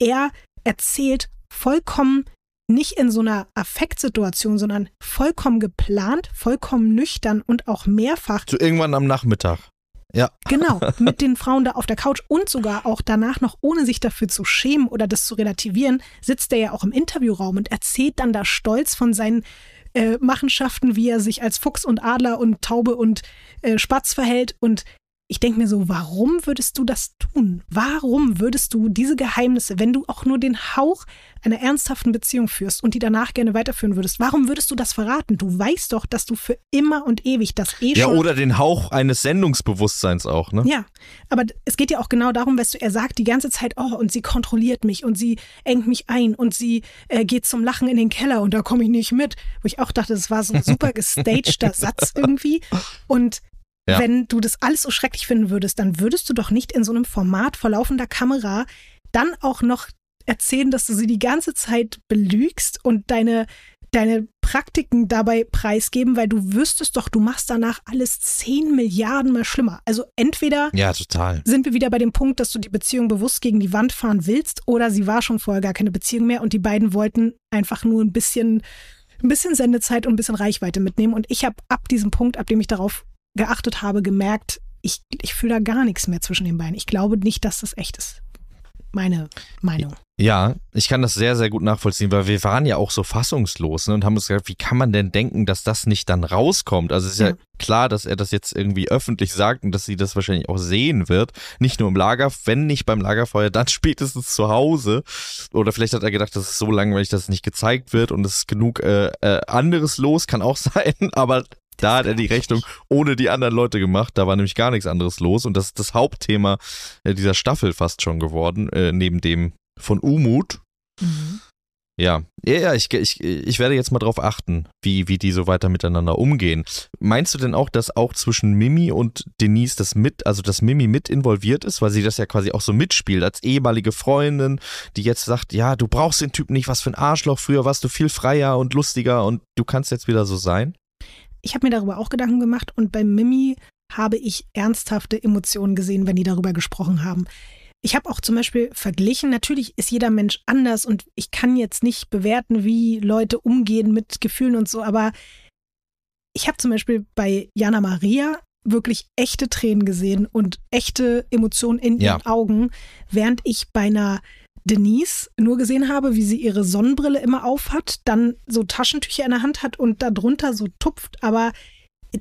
S5: Er erzählt vollkommen nicht in so einer Affektsituation, sondern vollkommen geplant, vollkommen nüchtern und auch mehrfach
S4: So irgendwann am Nachmittag. Ja.
S5: Genau, mit den Frauen da auf der Couch und sogar auch danach noch, ohne sich dafür zu schämen oder das zu relativieren, sitzt er ja auch im Interviewraum und erzählt dann da stolz von seinen äh, Machenschaften, wie er sich als Fuchs und Adler und Taube und äh, Spatz verhält. Und ich denke mir so, warum würdest du das tun? Warum würdest du diese Geheimnisse, wenn du auch nur den Hauch einer ernsthaften Beziehung führst und die danach gerne weiterführen würdest, warum würdest du das verraten? Du weißt doch, dass du für immer und ewig das eh
S4: Ja,
S5: schon
S4: oder den Hauch eines Sendungsbewusstseins auch, ne?
S5: ja, aber es geht ja auch genau darum, weißt du, er sagt die ganze Zeit, oh, und sie kontrolliert mich und sie engt mich ein und sie äh, geht zum Lachen in den Keller und da komme ich nicht mit. Wo ich auch dachte, das war so ein super gestagter Satz irgendwie. Und
S4: Ja.
S5: wenn du das alles so schrecklich finden würdest, dann würdest du doch nicht in so einem Format vor laufender Kamera dann auch noch erzählen, dass du sie die ganze Zeit belügst und deine deine Praktiken dabei preisgeben, weil du wüsstest doch, du machst danach alles 10 Milliarden mal schlimmer. Also entweder
S4: Ja, total.
S5: sind wir wieder bei dem Punkt, dass du die Beziehung bewusst gegen die Wand fahren willst oder sie war schon vorher gar keine Beziehung mehr und die beiden wollten einfach nur ein bisschen, ein bisschen Sendezeit und ein bisschen Reichweite mitnehmen. Und ich habe ab diesem Punkt, ab dem ich darauf geachtet habe, gemerkt, ich, ich fühle da gar nichts mehr zwischen den beiden. Ich glaube nicht, dass das echt ist. Meine Meinung.
S4: Ja, ich kann das sehr, sehr gut nachvollziehen, weil wir waren ja auch so fassungslos ne, und haben uns gedacht, wie kann man denn denken, dass das nicht dann rauskommt? Also es ist ja,
S5: Ja.
S4: klar, dass er das jetzt irgendwie öffentlich sagt und dass sie das wahrscheinlich auch sehen wird. Nicht nur im Lager, wenn nicht beim Lagerfeuer, dann spätestens zu Hause. Oder vielleicht hat er gedacht, das ist so langweilig, dass es nicht gezeigt wird und es ist genug äh, äh, anderes los, kann auch sein, aber da hat er die Rechnung ohne die anderen Leute gemacht. Da war nämlich gar nichts anderes los. Und das ist das Hauptthema äh, dieser Staffel fast schon geworden, äh, neben dem von Umut. Ja, ja, ja ich, ich, ich werde jetzt mal drauf achten, wie, wie die so weiter miteinander umgehen. Meinst du denn auch, dass auch zwischen Mimi und Denise das mit, also dass Mimi mit involviert ist, weil sie das ja quasi auch so mitspielt, als ehemalige Freundin, die jetzt sagt, ja, du brauchst den Typ nicht, was für ein Arschloch, früher warst du viel freier und lustiger und du kannst jetzt wieder so sein?
S5: Ich habe mir darüber auch Gedanken gemacht und bei Mimi habe ich ernsthafte Emotionen gesehen, wenn die darüber gesprochen haben. Ich habe auch zum Beispiel verglichen, natürlich ist jeder Mensch anders und ich kann jetzt nicht bewerten, wie Leute umgehen mit Gefühlen und so, aber ich habe zum Beispiel bei Jana Maria wirklich echte Tränen gesehen und echte Emotionen in
S4: Ja.
S5: ihren Augen, während ich bei einer Denise nur gesehen habe, wie sie ihre Sonnenbrille immer aufhat, dann so Taschentücher in der Hand hat und darunter so tupft, aber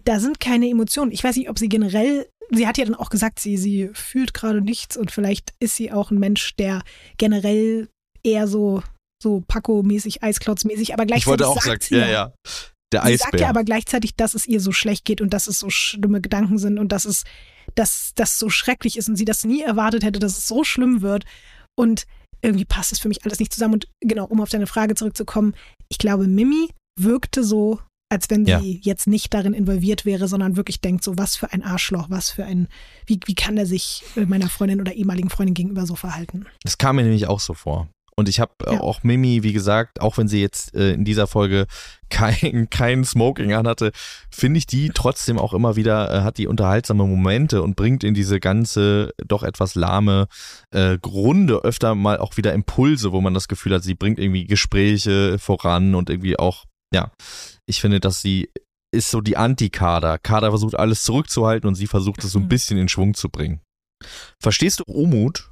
S5: da sind keine Emotionen. Ich weiß nicht, ob sie generell, sie hat ja dann auch gesagt, sie, sie fühlt gerade nichts und vielleicht ist sie auch ein Mensch, der generell eher so, so Paco-mäßig, Eisklotz-mäßig, aber gleichzeitig
S4: Ich wollte auch
S5: sagt
S4: sagen,
S5: sie
S4: ja, ja. Der
S5: Sie sagt ja
S4: Eisbär.
S5: aber gleichzeitig, dass es ihr so schlecht geht und dass es so schlimme Gedanken sind und dass es dass das so schrecklich ist und sie das nie erwartet hätte, dass es so schlimm wird. Und irgendwie passt es für mich alles nicht zusammen. Und genau, um auf deine Frage zurückzukommen, ich glaube, Mimi wirkte so, als wenn sie
S4: Ja.
S5: jetzt nicht darin involviert wäre, sondern wirklich denkt, so was für ein Arschloch, was für ein, wie, wie kann er sich äh, meiner Freundin oder ehemaligen Freundin gegenüber so verhalten?
S4: Das kam mir nämlich auch so vor. Und ich habe
S5: Ja.
S4: auch Mimi, wie gesagt, auch wenn sie jetzt äh, in dieser Folge kein, kein Smoking anhatte, finde ich die trotzdem auch immer wieder, äh, hat die unterhaltsame Momente und bringt in diese ganze doch etwas lahme äh, Runde öfter mal auch wieder Impulse, wo man das Gefühl hat, sie bringt irgendwie Gespräche voran und irgendwie auch, ja, ich finde, dass sie ist so die Anti-Kader. Kader versucht alles zurückzuhalten und sie versucht es so ein
S5: Mhm.
S4: bisschen in Schwung zu bringen. Verstehst du Omut?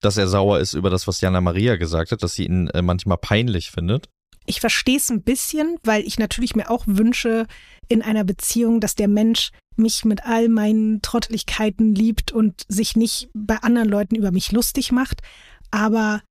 S4: Dass er sauer ist über das, was Jana Maria gesagt hat, dass sie ihn äh, manchmal peinlich findet.
S5: Ich verstehe es ein bisschen, weil ich natürlich mir auch wünsche in einer Beziehung, dass der Mensch mich mit all meinen Trotteligkeiten liebt und sich nicht bei anderen Leuten über mich lustig macht. Aber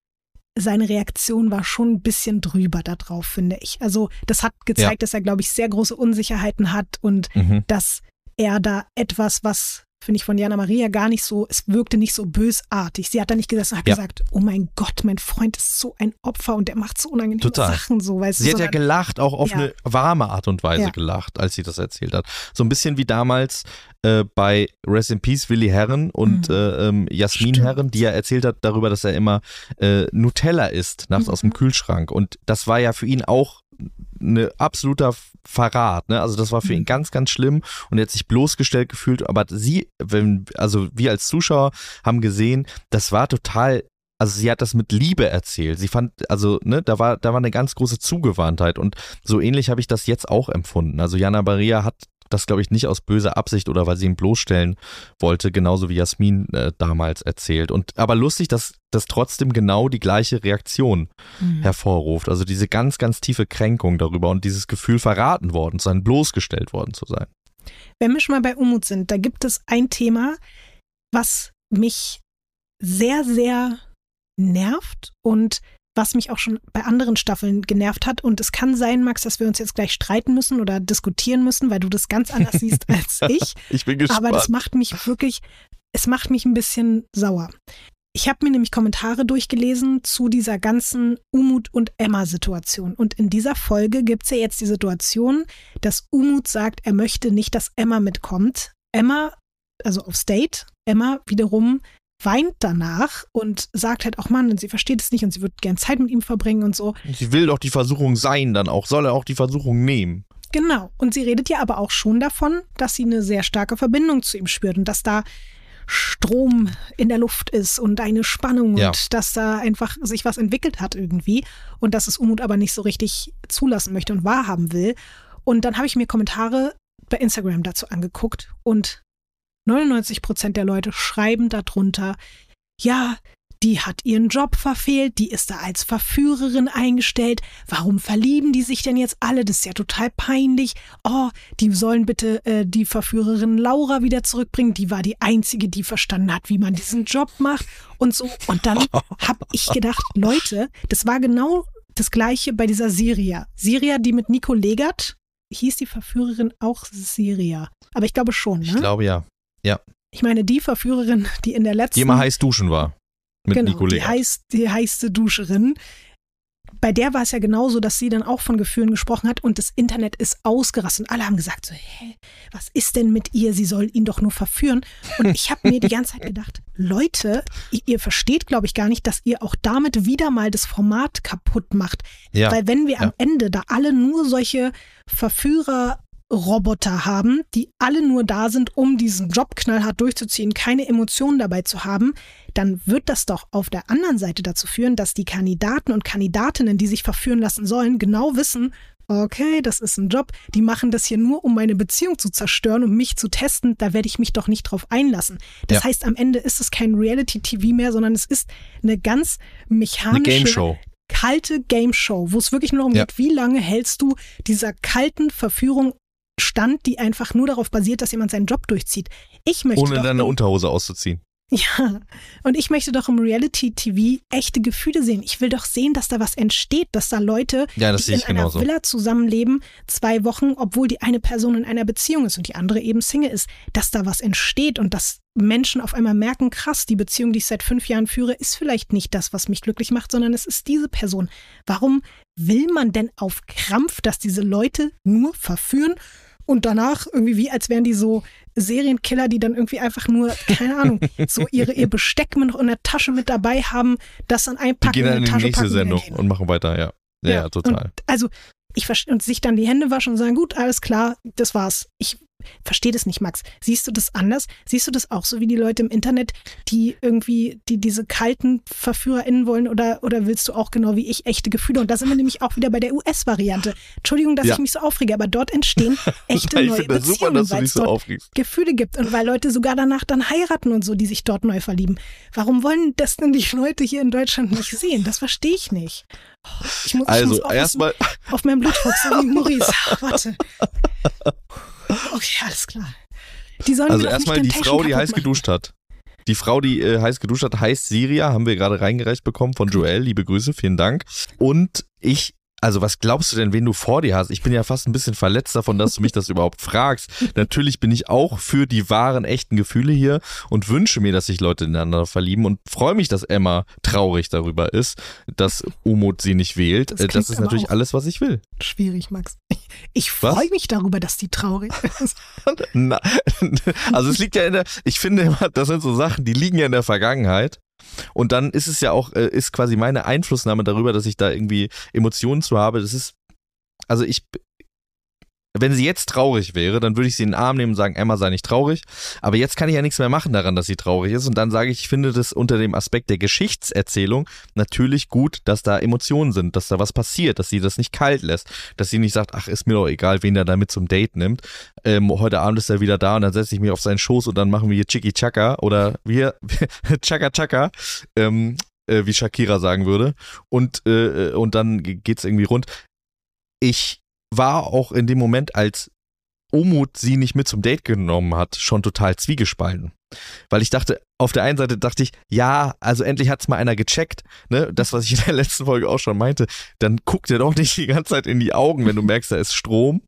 S5: seine Reaktion war schon ein bisschen drüber darauf, finde ich. Also das hat gezeigt, dass er, glaube ich, sehr große Unsicherheiten hat und
S4: Mhm.
S5: dass er da etwas, was finde ich von Jana Maria gar nicht so, es wirkte nicht so bösartig. Sie hat da nicht gesessen und hat
S4: Ja.
S5: gesagt, oh mein Gott, mein Freund ist so ein Opfer und der macht so unangenehme
S4: Total.
S5: Sachen so, weißt
S4: Sie
S5: du.
S4: hat ja
S5: sondern-
S4: gelacht, auch auf
S5: Ja.
S4: eine warme Art und Weise
S5: Ja.
S4: gelacht, als sie das erzählt hat. So ein bisschen wie damals äh, bei Rest in Peace Willi Herren und
S5: Mhm.
S4: äh, ähm, Jasmin
S5: Stimmt.
S4: Herren, die ja erzählt hat darüber, dass er immer äh, Nutella isst, nachts aus dem
S5: Mhm.
S4: Kühlschrank. Und das war ja für ihn auch ein absoluter Verrat, ne? Also das war für ihn
S5: Mhm.
S4: ganz, ganz schlimm und er hat sich bloßgestellt gefühlt, aber sie, wenn, also wir als Zuschauer haben gesehen, das war total also sie hat das mit Liebe erzählt. Sie fand, also, ne, da war, da war eine ganz große Zugewandtheit und so ähnlich habe ich das jetzt auch empfunden. Also Jana Maria hat das, glaube ich, nicht aus böser Absicht oder weil sie ihn bloßstellen wollte, genauso wie Jasmin äh, damals erzählt. Und aber lustig, dass das trotzdem genau die gleiche Reaktion
S5: Mhm.
S4: hervorruft. Also diese ganz, ganz tiefe Kränkung darüber und dieses Gefühl, verraten worden zu sein, bloßgestellt worden zu sein.
S5: Wenn wir schon mal bei Umut sind, da gibt es ein Thema, was mich sehr, sehr nervt und was mich auch schon bei anderen Staffeln genervt hat. Und es kann sein, Max, dass wir uns jetzt gleich streiten müssen oder diskutieren müssen, weil du das ganz anders siehst als ich.
S4: Ich bin gespannt.
S5: Aber das macht mich wirklich, es macht mich ein bisschen sauer. Ich habe mir nämlich Kommentare durchgelesen zu dieser ganzen Umut und Emma-Situation. Und in dieser Folge gibt es ja jetzt die Situation, dass Umut sagt, er möchte nicht, dass Emma mitkommt. Emma, also auf State, Emma wiederum weint danach und sagt halt auch, Mann, und sie versteht es nicht und sie wird gern Zeit mit ihm verbringen und so.
S4: Sie will doch die Versuchung sein, dann auch, soll er auch die Versuchung nehmen.
S5: Genau. Und sie redet ja aber auch schon davon, dass sie eine sehr starke Verbindung zu ihm spürt und dass da Strom in der Luft ist und eine Spannung
S4: Ja.
S5: und dass da einfach sich was entwickelt hat irgendwie und dass es Umut aber nicht so richtig zulassen möchte und wahrhaben will. Und dann habe ich mir Kommentare bei Instagram dazu angeguckt und 99 Prozent der Leute schreiben darunter, ja, die hat ihren Job verfehlt, die ist da als Verführerin eingestellt. Warum verlieben die sich denn jetzt alle? Das ist ja total peinlich. Oh, die sollen bitte äh, die Verführerin Laura wieder zurückbringen. Die war die einzige, die verstanden hat, wie man diesen Job macht und so. Und dann habe ich gedacht, Leute, das war genau das gleiche bei dieser Siria. Siria, die mit Nico Legert, hieß die Verführerin auch Siria. Aber ich glaube schon,
S4: Ich
S5: ne?
S4: glaube ja.
S5: Ich meine, die Verführerin, die in der letzten
S4: Die immer heiß duschen war. Mit
S5: genau,
S4: Nico
S5: die, heißt, die heiße Duscherin. bei der war es ja genauso, dass sie dann auch von Gefühlen gesprochen hat und das Internet ist ausgerastet. Und alle haben gesagt so, hä, was ist denn mit ihr? Sie soll ihn doch nur verführen. Und ich habe mir die ganze Zeit gedacht, Leute, ihr, ihr versteht, glaube ich, gar nicht, dass ihr auch damit wieder mal das Format kaputt macht.
S4: Ja.
S5: Weil wenn wir
S4: Ja.
S5: am Ende da alle nur solche Verführer Roboter haben, die alle nur da sind, um diesen Job knallhart durchzuziehen, keine Emotionen dabei zu haben, dann wird das doch auf der anderen Seite dazu führen, dass die Kandidaten und Kandidatinnen, die sich verführen lassen sollen, genau wissen, okay, das ist ein Job, die machen das hier nur, um meine Beziehung zu zerstören, um mich zu testen, da werde ich mich doch nicht drauf einlassen. Das
S4: Ja.
S5: heißt, am Ende ist es kein Reality-TV mehr, sondern es ist eine ganz
S4: Eine
S5: mechanische,
S4: Game Show.
S5: kalte Game Show, wo es wirklich nur darum
S4: Ja.
S5: geht, wie lange hältst du dieser kalten Verführung stand, die einfach nur darauf basiert, dass jemand seinen Job durchzieht. Ich möchte
S4: Ohne deine Unterhose auszuziehen.
S5: ja, und ich möchte doch im Reality-TV echte Gefühle sehen. Ich will doch sehen, dass da was entsteht, dass da Leute,
S4: Ja, das
S5: die in einer
S4: genauso.
S5: Villa zusammenleben, zwei Wochen, obwohl die eine Person in einer Beziehung ist und die andere eben Single ist, dass da was entsteht und dass Menschen auf einmal merken, krass, die Beziehung, die ich seit fünf Jahren führe, ist vielleicht nicht das, was mich glücklich macht, sondern es ist diese Person. Warum will man denn auf Krampf, dass diese Leute nur verführen und danach irgendwie wie, als wären die so Serienkiller, die dann irgendwie einfach nur, keine Ahnung, so ihre, ihr Besteck mit noch in der Tasche mit dabei haben, das dann
S4: Die
S5: einpacken,
S4: gehen dann in
S5: in
S4: die
S5: die Tasche
S4: nächste
S5: packen,
S4: Sendung und machen weiter, ja. Ja, ja, total.
S5: Also ich verste- und sich dann die Hände waschen und sagen, gut, alles klar, das war's. Ich verstehe das nicht, Max. Siehst du das anders? Siehst du das auch so wie die Leute im Internet, die irgendwie, die diese kalten VerführerInnen wollen oder, oder willst du auch genau wie ich echte Gefühle? Und da sind wir nämlich auch wieder bei der US-Variante. Entschuldigung, dass
S4: Ja.
S5: ich mich so aufrege, aber dort entstehen echte neue Beziehungen, weil es
S4: so.
S5: Gefühle gibt und weil Leute sogar danach dann heiraten und so, die sich dort neu verlieben. Warum wollen das denn die Leute hier in Deutschland nicht sehen? Das verstehe ich nicht. Ich muss,
S4: Also, erstmal,
S5: auf meinem Blutdruck, wie Maurice. Warte. Okay, alles klar. Die sollen
S4: also erstmal die Frau, die heiß
S5: machen.
S4: geduscht hat. Die Frau, die äh, heiß geduscht hat, heißt Siria, haben wir gerade reingereicht bekommen von Joel. Liebe Grüße, vielen Dank. Und ich, also was glaubst du denn, wen du vor dir hast? Ich bin ja fast ein bisschen verletzt davon, dass du mich das überhaupt fragst. Natürlich bin ich auch für die wahren, echten Gefühle hier und wünsche mir, dass sich Leute ineinander verlieben und freue mich, dass Emma traurig darüber ist, dass Umut sie nicht wählt.
S5: Das
S4: Äh, das ist natürlich alles, was ich will.
S5: Schwierig, Max. Ich freue mich darüber, dass die traurig ist.
S4: Na, also es liegt ja in der, ich finde immer, das sind so Sachen, die liegen ja in der Vergangenheit. Und dann ist es ja auch, äh, ist quasi meine Einflussnahme darüber, dass ich da irgendwie Emotionen zu habe. Das ist, also ich, wenn sie jetzt traurig wäre, dann würde ich sie in den Arm nehmen und sagen, Emma sei nicht traurig. Aber jetzt kann ich ja nichts mehr machen daran, dass sie traurig ist. Und dann sage ich, ich finde das unter dem Aspekt der Geschichtserzählung natürlich gut, dass da Emotionen sind, dass da was passiert, dass sie das nicht kalt lässt, dass sie nicht sagt, ach, ist mir doch egal, wen er da mit zum Date nimmt. Ähm, heute Abend ist er wieder da und dann setze ich mich auf seinen Schoß und dann machen wir hier Chiki Chaka oder wir Chaka Chaka, ähm, äh, wie Shakira sagen würde. Und, äh, und dann geht's irgendwie rund. Ich war auch in dem Moment, als Omut sie nicht mit zum Date genommen hat, schon total zwiegespalten. Weil ich dachte, auf der einen Seite dachte ich, ja, also endlich hat's mal einer gecheckt, ne, das, was ich in der letzten Folge auch schon meinte, dann guck dir doch nicht die ganze Zeit in die Augen, wenn du merkst, da ist Strom.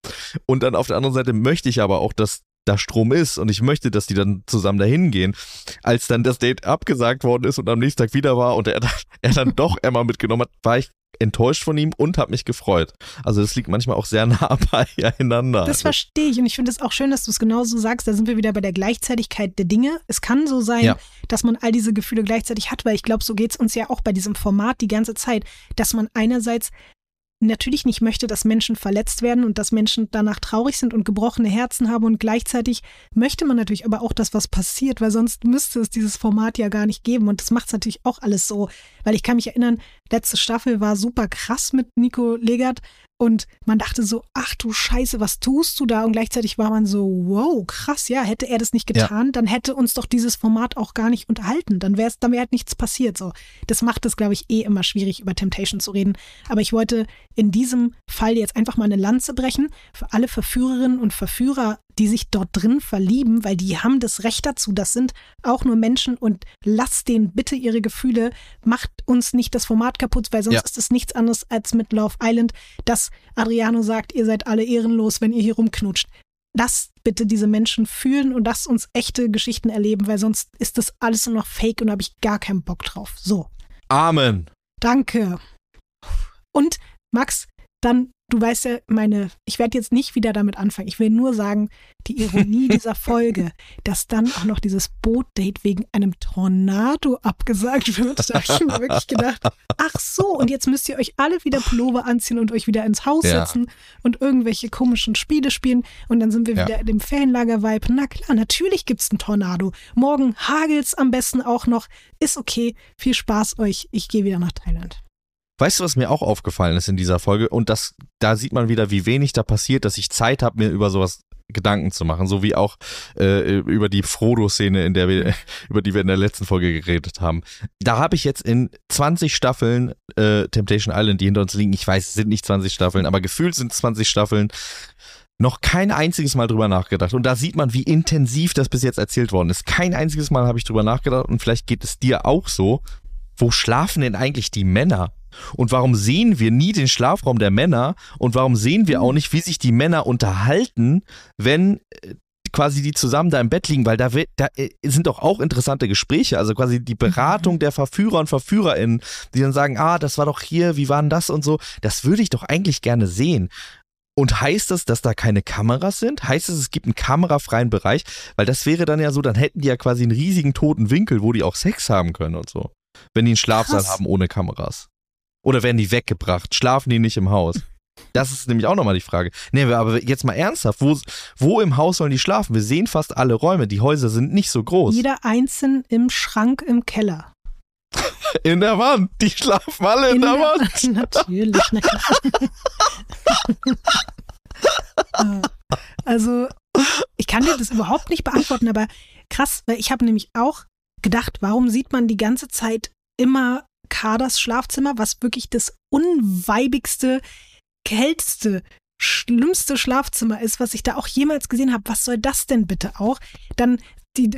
S4: Und dann auf der anderen Seite möchte ich aber auch, dass da Strom ist und ich möchte, dass die dann zusammen dahin gehen. Als dann das Date abgesagt worden ist und am nächsten Tag wieder war und er, er dann doch Emma mitgenommen hat, war ich enttäuscht von ihm und habe mich gefreut. Also das liegt manchmal auch sehr nah beieinander.
S5: Das verstehe ich und ich finde es auch schön, dass du es genauso sagst. Da sind wir wieder bei der Gleichzeitigkeit der Dinge. Es kann so sein,
S4: Ja.
S5: dass man all diese Gefühle gleichzeitig hat, weil ich glaube, so geht es uns ja auch bei diesem Format die ganze Zeit, dass man einerseits natürlich nicht möchte, dass Menschen verletzt werden und dass Menschen danach traurig sind und gebrochene Herzen haben. Und gleichzeitig möchte man natürlich aber auch, dass was passiert, weil sonst müsste es dieses Format ja gar nicht geben. Und das macht es natürlich auch alles so, weil ich kann mich erinnern, letzte Staffel war super krass mit Nico Legert und man dachte so, ach du Scheiße, was tust du da? Und gleichzeitig war man so, wow, krass, ja, hätte er das nicht
S4: Ja.
S5: getan, dann hätte uns doch dieses Format auch gar nicht unterhalten. Dann wäre es, dann wäre halt nichts passiert. So, das macht es, glaube ich, eh immer schwierig, über Temptation zu reden. Aber ich wollte in diesem Fall jetzt einfach mal eine Lanze brechen für alle Verführerinnen und Verführer, die sich dort drin verlieben, weil die haben das Recht dazu. Das sind auch nur Menschen und lasst denen bitte ihre Gefühle. Macht uns nicht das Format kaputt, weil sonst
S4: Ja.
S5: ist es nichts anderes als mit Love Island, dass Adriano sagt, ihr seid alle ehrenlos, wenn ihr hier rumknutscht. Lasst bitte diese Menschen fühlen und lasst uns echte Geschichten erleben, weil sonst ist das alles nur noch fake und habe ich gar keinen Bock drauf. So,
S4: Amen.
S5: danke. Und Max, dann, du weißt ja, meine, ich werde jetzt nicht wieder damit anfangen. Ich will nur sagen, die Ironie dieser Folge, dass dann auch noch dieses Bootdate wegen einem Tornado abgesagt wird. Da habe ich mir wirklich gedacht, ach so, und jetzt müsst ihr euch alle wieder Pullover anziehen und euch wieder ins Haus
S4: Ja.
S5: setzen und irgendwelche komischen Spiele spielen. Und dann sind wir
S4: Ja.
S5: wieder in dem Ferienlager-Vibe. Na klar, natürlich gibt's einen Tornado. Morgen hagelt's am besten auch noch. Ist okay. Viel Spaß euch. Ich gehe wieder nach Thailand.
S4: Weißt du, was mir auch aufgefallen ist in dieser Folge? Und das, da sieht man wieder, wie wenig da passiert, dass ich Zeit habe, mir über sowas Gedanken zu machen, so wie auch äh, über die Frodo-Szene, über die wir in der letzten Folge geredet haben. Da habe ich jetzt in 20 Staffeln äh, Temptation Island, die hinter uns liegen, ich weiß, es sind nicht 20 Staffeln, aber gefühlt sind es 20 Staffeln, noch kein einziges Mal drüber nachgedacht. Und da sieht man, wie intensiv das bis jetzt erzählt worden ist. Kein einziges Mal habe ich drüber nachgedacht und vielleicht geht es dir auch so. Wo schlafen denn eigentlich die Männer? Und warum sehen wir nie den Schlafraum der Männer? Und warum sehen wir auch nicht, wie sich die Männer unterhalten, wenn äh, quasi die zusammen da im Bett liegen? Weil da, wird- da äh, sind doch auch interessante Gespräche. Also quasi die Beratung der Verführer und VerführerInnen, die dann sagen, ah, das war doch hier, wie war denn das und so. Das würde ich doch eigentlich gerne sehen. Und heißt das, dass da keine Kameras sind? Heißt es, es gibt einen kamerafreien Bereich? Weil das wäre dann ja so, dann hätten die ja quasi einen riesigen toten Winkel, wo die auch Sex haben können und so. Wenn die einen Schlafsaal
S5: Krass.
S4: haben ohne Kameras. Oder werden die weggebracht? Schlafen die nicht im Haus? Das ist nämlich auch nochmal die Frage. Nee, aber jetzt mal ernsthaft, wo, wo im Haus sollen die schlafen? Wir sehen fast alle Räume. Die Häuser sind nicht so groß.
S5: Jeder einzeln im Schrank im Keller.
S4: In der Wand. Die schlafen alle in, der, Wand.
S5: Natürlich. Also, ich kann dir das überhaupt nicht beantworten, aber krass, weil ich habe nämlich auch gedacht, warum sieht man die ganze Zeit immer Kaders Schlafzimmer, was wirklich das unweibigste, kälteste, schlimmste Schlafzimmer ist, was ich da auch jemals gesehen habe. Was soll das denn bitte auch? Dann die,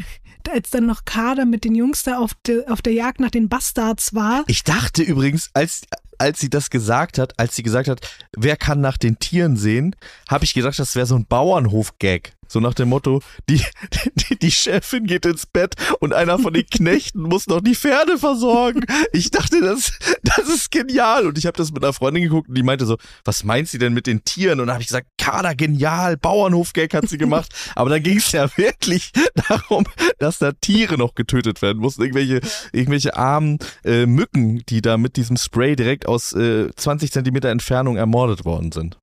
S5: als dann noch Kader mit den Jungs da auf, de, auf der Jagd nach den Bastards war.
S4: Ich dachte übrigens, als, als sie das gesagt hat, als sie gesagt hat, wer kann nach den Tieren sehen, habe ich gedacht, das wäre so ein Bauernhof-Gag. So nach dem Motto, die, die, die Chefin geht ins Bett und einer von den Knechten muss noch die Pferde versorgen. Ich dachte, das, das ist genial. Und ich habe das mit einer Freundin geguckt und die meinte so, was meint sie denn mit den Tieren? Und da habe ich gesagt, Kader, genial, Bauernhof-Gag hat sie gemacht. Aber da ging es ja wirklich darum, dass da Tiere noch getötet werden mussten. Irgendwelche, irgendwelche armen äh, Mücken, die da mit diesem Spray direkt aus äh, 20 Zentimeter Entfernung ermordet worden sind.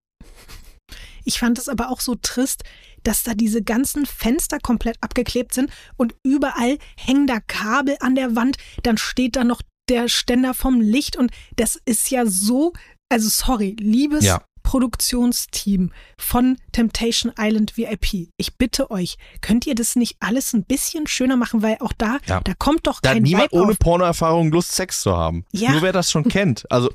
S5: Ich fand es aber auch so trist, dass da diese ganzen Fenster komplett abgeklebt sind und überall hängen da Kabel an der Wand. Dann steht da noch der Ständer vom Licht und das ist ja so, also sorry, liebes
S4: Ja.
S5: Produktionsteam von Temptation Island VIP. Ich bitte euch, könnt ihr das nicht alles ein bisschen schöner machen, weil auch da,
S4: Ja.
S5: da kommt doch
S4: Da
S5: kein
S4: niemand
S5: Vibe
S4: ohne. Pornoerfahrung Lust, Sex zu haben.
S5: Ja.
S4: Nur wer das schon kennt. Also,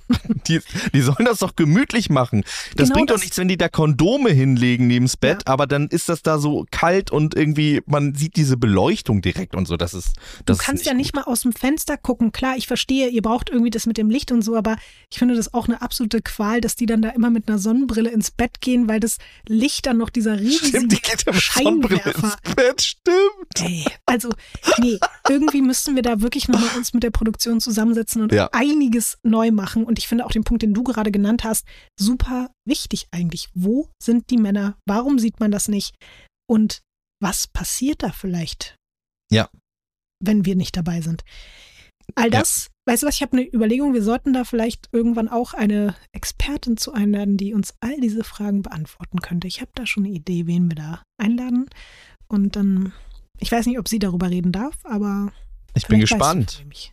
S4: die, die sollen das doch gemütlich machen. Das
S5: Genau
S4: bringt doch
S5: das-
S4: nichts, wenn die da Kondome hinlegen neben's Bett, aber dann ist das da so kalt und irgendwie, man sieht diese Beleuchtung direkt und so. Das ist.
S5: Du
S4: Das
S5: kannst
S4: ist
S5: ja nicht mal aus dem Fenster gucken. Klar, ich verstehe, ihr braucht irgendwie das mit dem Licht und so, aber ich finde das auch eine absolute Qual, dass die dann da immer mit einer Sonnenbrille ins Bett gehen, weil das Licht dann noch dieser riesige
S4: Stimmt, die geht ja mit Sonnenbrille ins Bett, stimmt.
S5: Ey, also, nee, irgendwie müssten wir da wirklich nochmal uns mit der Produktion zusammensetzen und
S4: Ja.
S5: einiges neu machen. Und ich finde auch den Punkt, den du gerade genannt hast, super wichtig eigentlich. Wo sind die Männer? Warum sieht man das nicht? Und was passiert da vielleicht?
S4: Ja.
S5: Wenn wir nicht dabei sind. All
S4: Ja.
S5: das, weißt du was, ich habe eine Überlegung, wir sollten da vielleicht irgendwann auch eine Expertin zu einladen, die uns all diese Fragen beantworten könnte. Ich habe da schon eine Idee, wen wir da einladen. Und dann, ich weiß nicht, ob sie darüber reden darf, aber.
S4: Ich bin
S5: vielleicht weißt du
S4: gespannt.
S5: nämlich.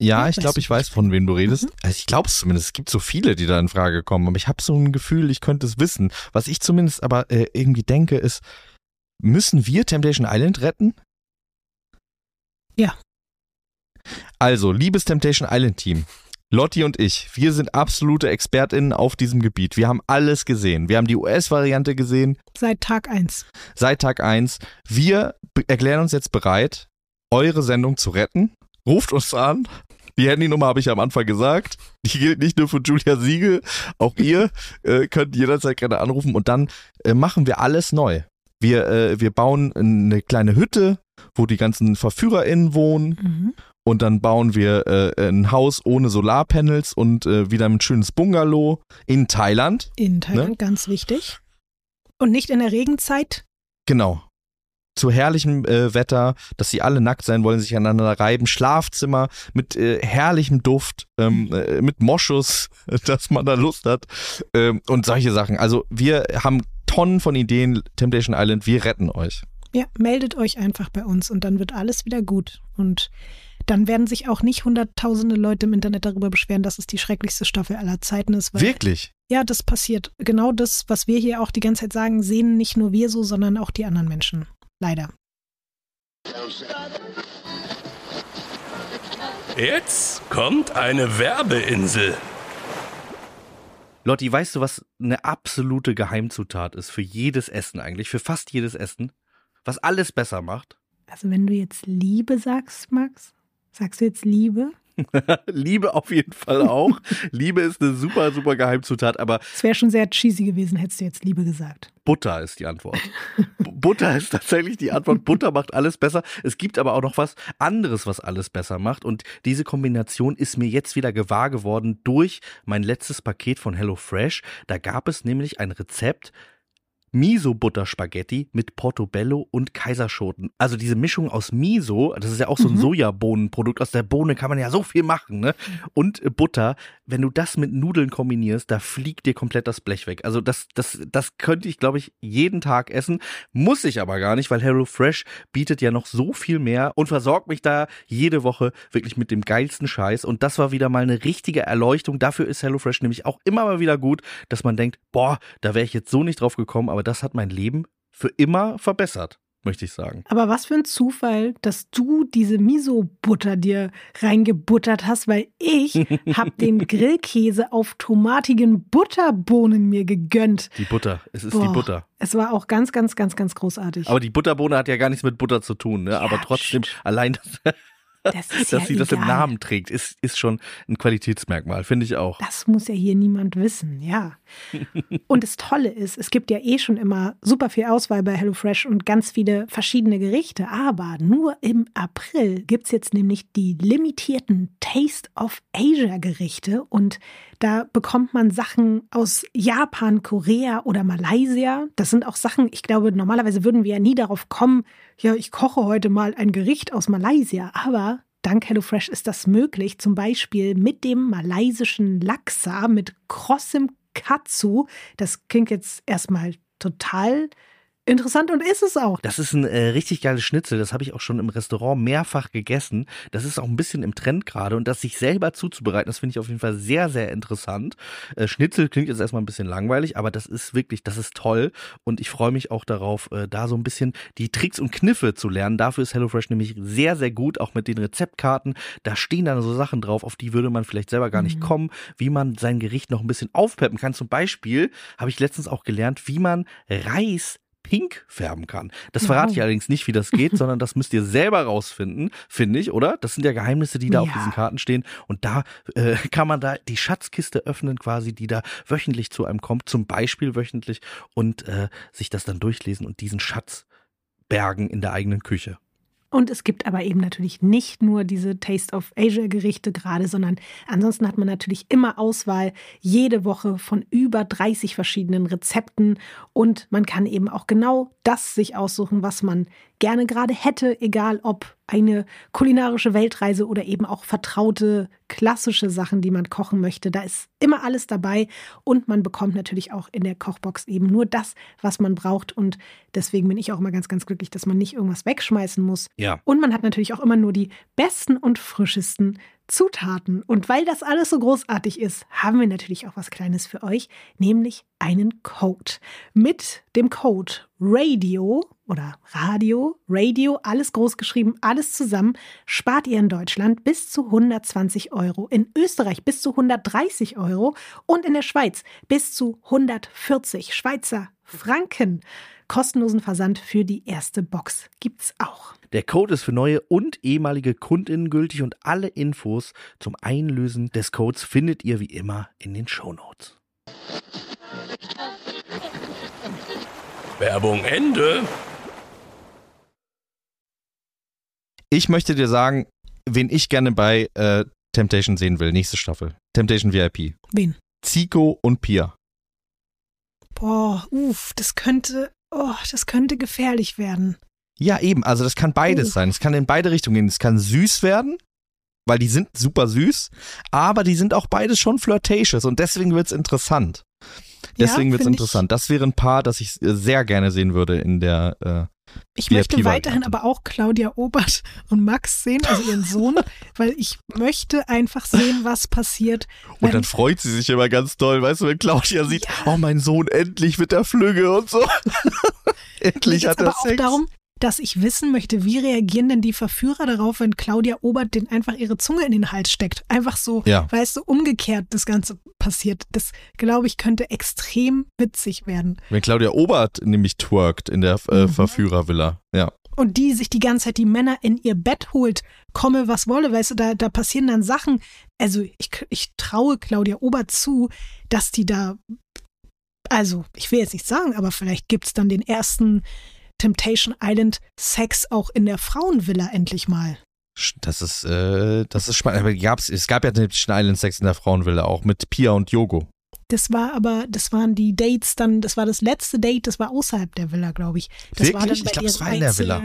S4: Ja,
S5: Ja,
S4: ich glaube, ich weiß, von wem du redest.
S5: Mhm.
S4: Also ich glaube es zumindest. Es gibt so viele, die da in Frage kommen. Aber ich habe so ein Gefühl, ich könnte es wissen. Was ich zumindest aber äh, irgendwie denke, ist, müssen wir Temptation Island retten?
S5: Ja.
S4: Also, liebes Temptation Island Team. Lotti und ich, wir sind absolute ExpertInnen auf diesem Gebiet. Wir haben alles gesehen. Wir haben die US-Variante gesehen
S5: Seit Tag eins.
S4: seit Tag 1. Wir erklären uns jetzt bereit, eure Sendung zu retten. Ruft uns an. Die Handynummer habe ich am Anfang gesagt. Die gilt nicht nur für Julia Siegel. Auch ihr äh, könnt jederzeit gerne anrufen und dann äh, machen wir alles neu. Wir, äh, wir bauen eine kleine Hütte, wo die ganzen VerführerInnen wohnen
S5: Mhm.
S7: Und dann bauen wir äh, ein Haus ohne Solarpanels und äh, wieder ein schönes Bungalow in Thailand.
S5: In Thailand, ganz wichtig. Und nicht in der Regenzeit.
S7: Genau. Zu herrlichem äh, Wetter, dass sie alle nackt sein wollen, sich aneinander reiben. Schlafzimmer mit äh, herrlichem Duft, ähm, äh, mit Moschus, dass man da Lust hat ähm, und solche Sachen. Also wir haben Tonnen von Ideen, Temptation Island, wir retten euch.
S5: Ja, meldet euch einfach bei uns und dann wird alles wieder gut. Und dann werden sich auch nicht hunderttausende Leute im Internet darüber beschweren, dass es die schrecklichste Staffel aller Zeiten ist. Weil,
S7: Wirklich?
S5: Ja, das passiert. Genau das, was wir hier auch die ganze Zeit sagen, sehen nicht nur wir so, sondern auch die anderen Menschen. Leider.
S2: Jetzt kommt eine Werbeinsel.
S4: Lotti, weißt du, was eine absolute Geheimzutat ist für jedes Essen eigentlich, für fast jedes Essen? Was alles besser macht?
S5: Also wenn du jetzt Liebe sagst, Max, sagst du jetzt Liebe?
S4: Liebe auf jeden Fall auch. Liebe ist eine super, super Geheimzutat, aber
S5: Es wäre schon sehr cheesy gewesen, hättest du jetzt Liebe gesagt.
S4: Butter ist die Antwort. Butter ist tatsächlich die Antwort. Butter macht alles besser. Es gibt aber auch noch was anderes, was alles besser macht. Und diese Kombination ist mir jetzt wieder gewahr geworden durch mein letztes Paket von HelloFresh. Da gab es nämlich ein Rezept. Miso-Butter-Spaghetti mit Portobello und Kaiserschoten. Also diese Mischung aus Miso, das ist ja auch so ein
S5: Mhm.
S4: Sojabohnenprodukt. Aus der Bohne kann man ja so viel machen, ne? Und Butter, wenn du das mit Nudeln kombinierst, da fliegt dir komplett das Blech weg. Also das, das, das könnte ich, glaube ich, jeden Tag essen. Muss ich aber gar nicht, weil HelloFresh bietet ja noch so viel mehr und versorgt mich da jede Woche wirklich mit dem geilsten Scheiß. Und das war wieder mal eine richtige Erleuchtung. Dafür ist HelloFresh nämlich auch immer mal wieder gut, dass man denkt, boah, da wäre ich jetzt so nicht drauf gekommen, aber das hat mein Leben für immer verbessert, möchte ich sagen.
S5: Aber was für ein Zufall, dass du diese Miso-Butter dir reingebuttert hast, weil ich habe den Grillkäse auf tomatigen Butterbohnen mir gegönnt.
S4: Die Butter, es ist die
S5: Boah,
S4: Butter.
S5: Es war auch ganz, ganz, ganz, ganz großartig.
S4: Aber die Butterbohne hat ja gar nichts mit Butter zu tun, ne? Aber trotzdem, allein, dass,
S5: das
S4: dass
S5: ja
S4: sie das im
S5: egal.
S4: Namen trägt, ist, ist schon ein Qualitätsmerkmal, finde ich auch.
S5: Das muss ja hier niemand wissen, ja. Und das Tolle ist, es gibt ja eh schon immer super viel Auswahl bei HelloFresh und ganz viele verschiedene Gerichte. Aber nur im April gibt es jetzt nämlich die limitierten Taste of Asia Gerichte. Und da bekommt man Sachen aus Japan, Korea oder Malaysia. Das sind auch Sachen, ich glaube, normalerweise würden wir ja nie darauf kommen, ja, ich koche heute mal ein Gericht aus Malaysia. Aber Dank HelloFresh ist das möglich, zum Beispiel mit dem malaysischen Laksa, mit krossem Katsu. Das klingt jetzt erstmal total interessant und ist es auch.
S4: Das ist ein äh, richtig geiles Schnitzel, das habe ich auch schon im Restaurant mehrfach gegessen. Das ist auch ein bisschen im Trend gerade und das sich selber zuzubereiten, das finde ich auf jeden Fall sehr, sehr interessant. Äh, Schnitzel klingt jetzt erstmal ein bisschen langweilig, aber das ist wirklich, das ist toll und ich freue mich auch darauf, äh, da so ein bisschen die Tricks und Kniffe zu lernen. Dafür ist HelloFresh nämlich sehr, sehr gut, auch mit den Rezeptkarten. Da stehen dann so Sachen drauf, auf die würde man vielleicht selber gar nicht kommen, wie man sein Gericht noch ein bisschen aufpeppen kann. Zum Beispiel habe ich letztens auch gelernt, wie man Reis pink färben kann. Das verrate ich allerdings nicht, wie das geht, sondern das müsst ihr selber rausfinden, finde ich, oder? Das sind ja Geheimnisse, die da auf
S5: Ja.
S4: diesen Karten stehen. Und da äh, kann man da die Schatzkiste öffnen, quasi, die da wöchentlich zu einem kommt, zum Beispiel wöchentlich, und äh, sich das dann durchlesen und diesen Schatz bergen in der eigenen Küche.
S5: Und es gibt aber eben natürlich nicht nur diese Taste of Asia Gerichte gerade, sondern ansonsten hat man natürlich immer Auswahl jede Woche von über 30 verschiedenen Rezepten. Und man kann eben auch genau das sich aussuchen, was man gerne gerade hätte, egal ob eine kulinarische Weltreise oder eben auch vertraute klassische Sachen, die man kochen möchte. Da ist immer alles dabei und man bekommt natürlich auch in der Kochbox eben nur das, was man braucht und deswegen bin ich auch immer ganz, ganz glücklich, dass man nicht irgendwas wegschmeißen muss.
S4: Ja.
S5: Und man hat natürlich auch immer nur die besten und frischesten Zutaten. Und weil das alles so großartig ist, haben wir natürlich auch was Kleines für euch, nämlich einen Code. Mit dem Code Radio oder Radio, Radio, alles groß geschrieben, alles zusammen, spart ihr in Deutschland bis zu 120 Euro, in Österreich bis zu 130 Euro und in der Schweiz bis zu 140 Schweizer Franken. Kostenlosen Versand für die erste Box gibt's auch.
S4: Der Code ist für neue und ehemalige KundInnen gültig und alle Infos zum Einlösen des Codes findet ihr wie immer in den Shownotes.
S2: Werbung Ende.
S7: Ich möchte dir sagen,
S4: wen ich gerne bei äh, Temptation sehen will, nächste Staffel. Temptation VIP.
S5: Wen?
S4: Zico und Pia.
S5: Boah, uff, das könnte, oh, das könnte gefährlich werden.
S4: Ja, eben. Also das kann beides
S5: Oh.
S4: sein. Es kann in beide Richtungen gehen. Es kann süß werden, weil die sind super süß, aber die sind auch beides schon flirtatious und deswegen wird's interessant. Deswegen
S5: ja, find ich-
S4: interessant. Das wäre ein Paar, das ich äh, sehr gerne sehen würde in der. Äh,
S5: Ich möchte weiterhin aber auch Claudia Obert und Max sehen, also ihren Sohn, weil ich möchte einfach sehen, was passiert.
S4: und dann freut sie sich immer ganz doll, weißt du, wenn Claudia sieht,
S5: Ja.
S4: oh mein Sohn endlich mit der Flügge und so. Endlich hat er Sex.
S5: darum, dass ich wissen möchte, wie reagieren denn die Verführer darauf, wenn Claudia Obert den einfach ihre Zunge in den Hals steckt. Einfach so,
S4: Ja.
S5: weißt du, umgekehrt das Ganze passiert. Das, glaube ich, könnte extrem witzig werden.
S4: Wenn Claudia Obert nämlich twerkt in der äh,
S5: Mhm.
S4: Verführervilla. Ja.
S5: Und die sich die ganze Zeit die Männer in ihr Bett holt, komme was wolle, weißt du, da, da passieren dann Sachen. Also ich, ich traue Claudia Obert zu, dass die da, also ich will jetzt nicht sagen, aber vielleicht gibt's dann den ersten Temptation Island Sex auch in der Frauenvilla endlich mal.
S4: Das ist, äh, das ist spannend. Aber gab's, es gab ja den Island Sex in der Frauenvilla auch mit Pia und Yogo.
S5: Das war aber, das waren die Dates dann, das war das letzte Date, das war außerhalb der Villa, glaube ich. Das war
S4: Wirklich?
S5: dann bei
S4: Ich glaub, es war in der Villa.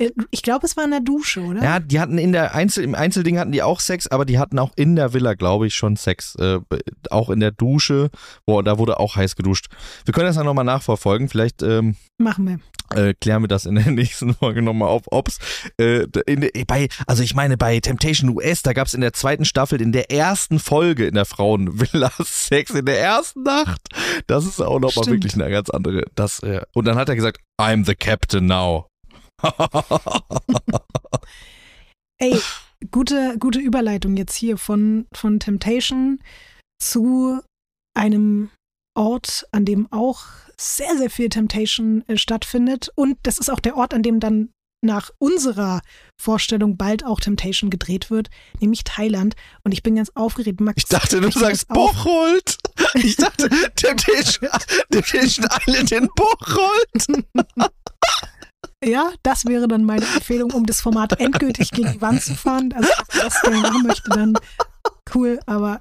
S5: Äh, Ich glaube, es war in der Dusche, oder?
S4: Ja, die hatten in der Einzel, im Einzelding hatten die auch Sex, aber die hatten auch in der Villa, glaube ich, schon Sex. Äh, auch in der Dusche. Boah, da wurde auch heiß geduscht. Wir können das dann nochmal nachverfolgen. Vielleicht ähm,
S5: Machen wir.
S4: äh, klären wir das in der nächsten Folge nochmal auf, ob's äh, in, bei, also ich meine, bei Temptation US, da gab's in der zweiten Staffel, in der ersten Folge in der Frauenvilla Sex in der ersten Nacht. Das ist auch nochmal wirklich eine ganz andere. Das, äh, und dann hat er gesagt, I'm the captain now.
S5: Ey, gute, gute Überleitung jetzt hier von, von Temptation zu einem Ort, an dem auch sehr, sehr viel Temptation äh, stattfindet. Und das ist auch der Ort, an dem dann nach unserer Vorstellung bald auch Temptation gedreht wird, nämlich Thailand. Und ich bin ganz aufgeregt. Max,
S4: Ich dachte, du sagst. Bocholt. Ich dachte, Temptation, Temptation Island in Bocholt.
S5: Ja, das wäre dann meine Empfehlung, um das Format endgültig gegen die Wand zu fahren. Also, wenn das gerne machen möchte, dann cool. Aber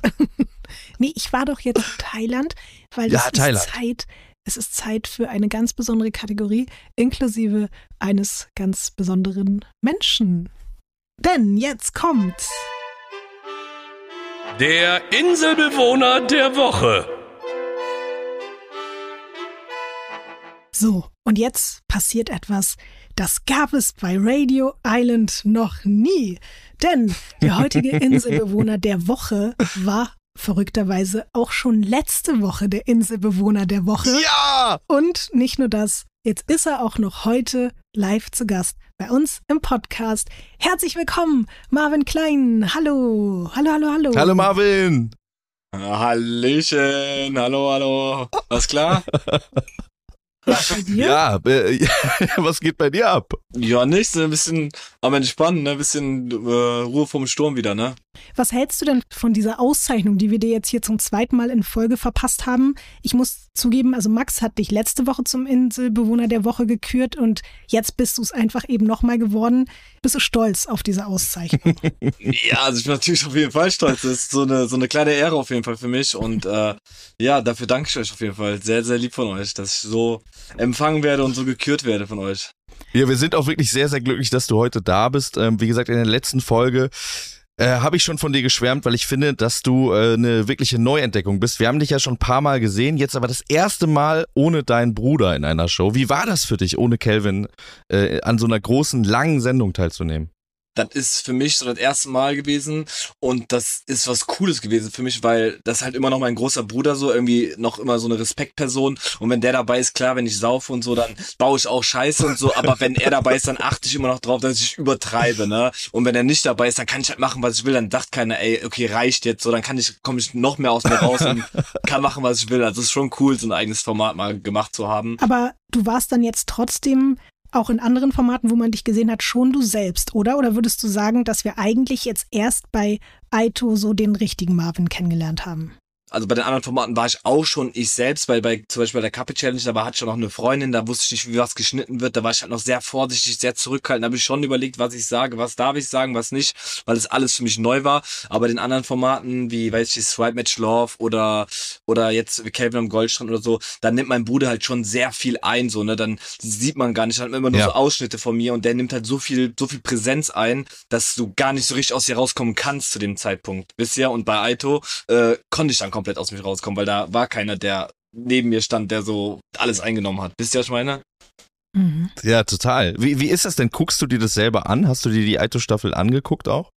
S5: nee, ich war doch jetzt in Thailand, weil
S4: Ja,
S5: es
S4: Thailand.
S5: ist Zeit. Es ist Zeit für eine ganz besondere Kategorie, inklusive eines ganz besonderen Menschen. Denn jetzt kommt
S2: Der Inselbewohner der Woche.
S5: So, und jetzt passiert etwas, das gab es bei Radio Island noch nie. Denn der heutige Inselbewohner der Woche war verrückterweise auch schon letzte Woche der Inselbewohner der Woche.
S4: Ja!
S5: Und nicht nur das, jetzt ist er auch noch heute live zu Gast bei uns im Podcast. Herzlich willkommen, Marvin Klein. Hallo, hallo, hallo, hallo.
S4: Hallo Marvin.
S3: Hallöchen, hallo, hallo. Alles klar?
S5: Bei dir?
S4: Ja, äh, was geht bei dir ab?
S3: Ja, nichts, ein bisschen am Entspannen, ne? Ein bisschen äh, Ruhe vom Sturm wieder, ne?
S5: Was hältst du denn von dieser Auszeichnung, die wir dir jetzt hier zum zweiten Mal in Folge verpasst haben? Ich muss zugeben, also Max hat dich letzte Woche zum Inselbewohner der Woche gekürt und jetzt bist du es einfach eben nochmal geworden. Bist du stolz auf diese Auszeichnung?
S3: Ja, also ich bin natürlich auf jeden Fall stolz. Das ist so eine, so eine kleine Ehre auf jeden Fall für mich. Und äh, ja, dafür danke ich euch auf jeden Fall. Sehr, sehr lieb von euch, dass ich so empfangen werde und so gekürt werde von euch.
S4: Ja, wir sind auch wirklich sehr, sehr glücklich, dass du heute da bist. Ähm, wie gesagt, in der letzten Folge äh, habe ich schon von dir geschwärmt, weil ich finde, dass du äh, eine wirkliche Neuentdeckung bist. Wir haben dich ja schon ein paar Mal gesehen, jetzt aber das erste Mal ohne deinen Bruder in einer Show. Wie war das für dich, ohne Kelvin äh, an so einer großen, langen Sendung teilzunehmen?
S3: Das ist für mich so das erste Mal gewesen und das ist was Cooles gewesen für mich, weil das halt immer noch mein großer Bruder so irgendwie noch immer so eine Respektperson und wenn der dabei ist, klar, wenn ich saufe und so, dann baue ich auch Scheiße und so, aber wenn er dabei ist, dann achte ich immer noch drauf, dass ich übertreibe, ne? Und wenn er nicht dabei ist, dann kann ich halt machen, was ich will, dann dacht keiner, ey, okay, reicht jetzt, so, dann kann ich, komme ich noch mehr aus mir raus und kann machen, was ich will. Also ist schon cool, so ein eigenes Format mal gemacht zu haben.
S5: Aber du warst dann jetzt trotzdem auch in anderen Formaten, wo man dich gesehen hat, schon du selbst, oder? Oder würdest du sagen, dass wir eigentlich jetzt erst bei Aito so den richtigen Marvin kennengelernt haben?
S3: Also bei den anderen Formaten war ich auch schon ich selbst, weil bei zum Beispiel bei der Kappe Challenge, da war hatte ich schon noch eine Freundin, da wusste ich nicht, wie was geschnitten wird, da war ich halt noch sehr vorsichtig, sehr zurückhaltend, da habe ich schon überlegt, was ich sage, was darf ich sagen, was nicht, weil es alles für mich neu war. Aber den anderen Formaten, wie weiß ich, Swipe Match Love oder oder jetzt Calvin am Goldstrand oder so, dann nimmt mein Bruder halt schon sehr viel ein, so ne, dann sieht man gar nicht, dann hat immer nur
S4: Ja.
S3: so Ausschnitte von mir und der nimmt halt so viel so viel Präsenz ein, dass du gar nicht so richtig aus dir rauskommen kannst zu dem Zeitpunkt. Bisher und bei Aito äh, konnte ich dann komplett aus mir rauskommen, weil da war keiner, der neben mir stand, der so alles eingenommen hat. Wisst ihr, was ich meine?
S5: Mhm.
S4: Ja, total. Wie, wie ist das denn? Guckst du dir das selber an? Hast du dir die Aito-Staffel angeguckt auch?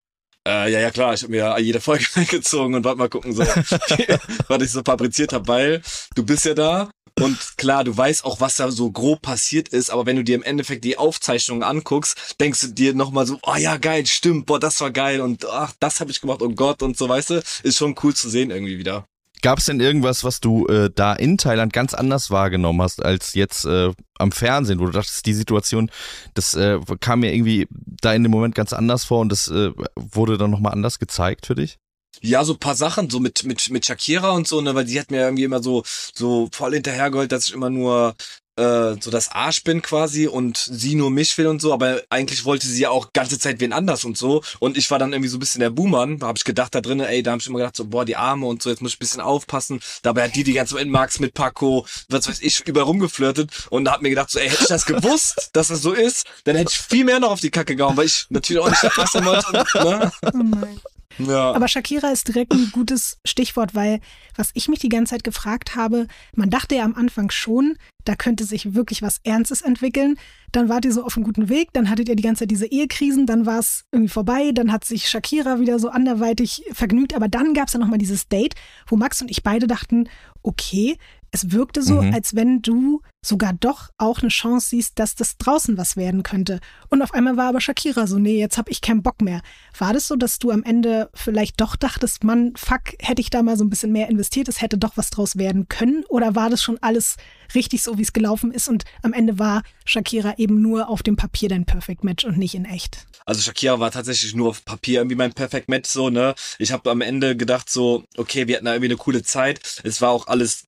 S3: Äh, ja, ja, klar. Ich habe mir jede Folge reingezogen und warte mal gucken, so, was ich so fabriziert habe, weil du bist ja da und klar, du weißt auch, was da so grob passiert ist, aber wenn du dir im Endeffekt die Aufzeichnungen anguckst, denkst du dir nochmal so, oh ja, geil, stimmt, boah, das war geil und ach, das habe ich gemacht, oh Gott und so, weißt du, ist schon cool zu sehen irgendwie wieder.
S4: Gab es denn irgendwas, was du äh, da in Thailand ganz anders wahrgenommen hast als jetzt äh, am Fernsehen, wo du dachtest, die Situation, das äh, kam mir irgendwie da in dem Moment ganz anders vor und das äh, wurde dann nochmal anders gezeigt für dich?
S3: Ja, so paar Sachen, so mit, mit, mit Shakira und so, ne, weil die hat mir irgendwie immer so, so voll hinterhergeholt, dass ich immer nur äh, so das Arsch bin quasi und sie nur mich will und so, aber eigentlich wollte sie ja auch ganze Zeit wen anders und so und ich war dann irgendwie so ein bisschen der Buhmann, da hab ich gedacht da drinnen, ey, da hab ich immer gedacht so, boah, die Arme und so, jetzt muss ich ein bisschen aufpassen, dabei hat die die ganze Zeit Max mit Paco, was weiß ich, überall rumgeflirtet und da hab mir gedacht so, ey, hätte ich das gewusst, dass das so ist, dann hätte ich viel mehr noch auf die Kacke gehauen, weil ich natürlich auch nicht der Erste wollte, ne?
S5: Oh nein.
S3: Ja.
S5: Aber Shakira ist direkt ein gutes Stichwort, weil was ich mich die ganze Zeit gefragt habe, man dachte ja am Anfang schon, da könnte sich wirklich was Ernstes entwickeln. Dann wart ihr so auf einem guten Weg, dann hattet ihr die ganze Zeit diese Ehekrisen, dann war es irgendwie vorbei, dann hat sich Shakira wieder so anderweitig vergnügt, aber dann gab es ja nochmal dieses Date, wo Max und ich beide dachten, okay, es wirkte so,
S4: Mhm.
S5: als wenn du sogar doch auch eine Chance siehst, dass das draußen was werden könnte. Und auf einmal war aber Shakira so, nee, jetzt hab ich keinen Bock mehr. War das so, dass du am Ende vielleicht doch dachtest, Mann, fuck, hätte ich da mal so ein bisschen mehr investiert, es hätte doch was draus werden können? Oder war das schon alles richtig so, wie es gelaufen ist und am Ende war Shakira eben nur auf dem Papier dein Perfect Match und nicht in echt?
S3: Also Shakira war tatsächlich nur auf Papier irgendwie mein Perfect Match so, ne? Ich habe am Ende gedacht so, okay, wir hatten da irgendwie eine coole Zeit. Es war auch alles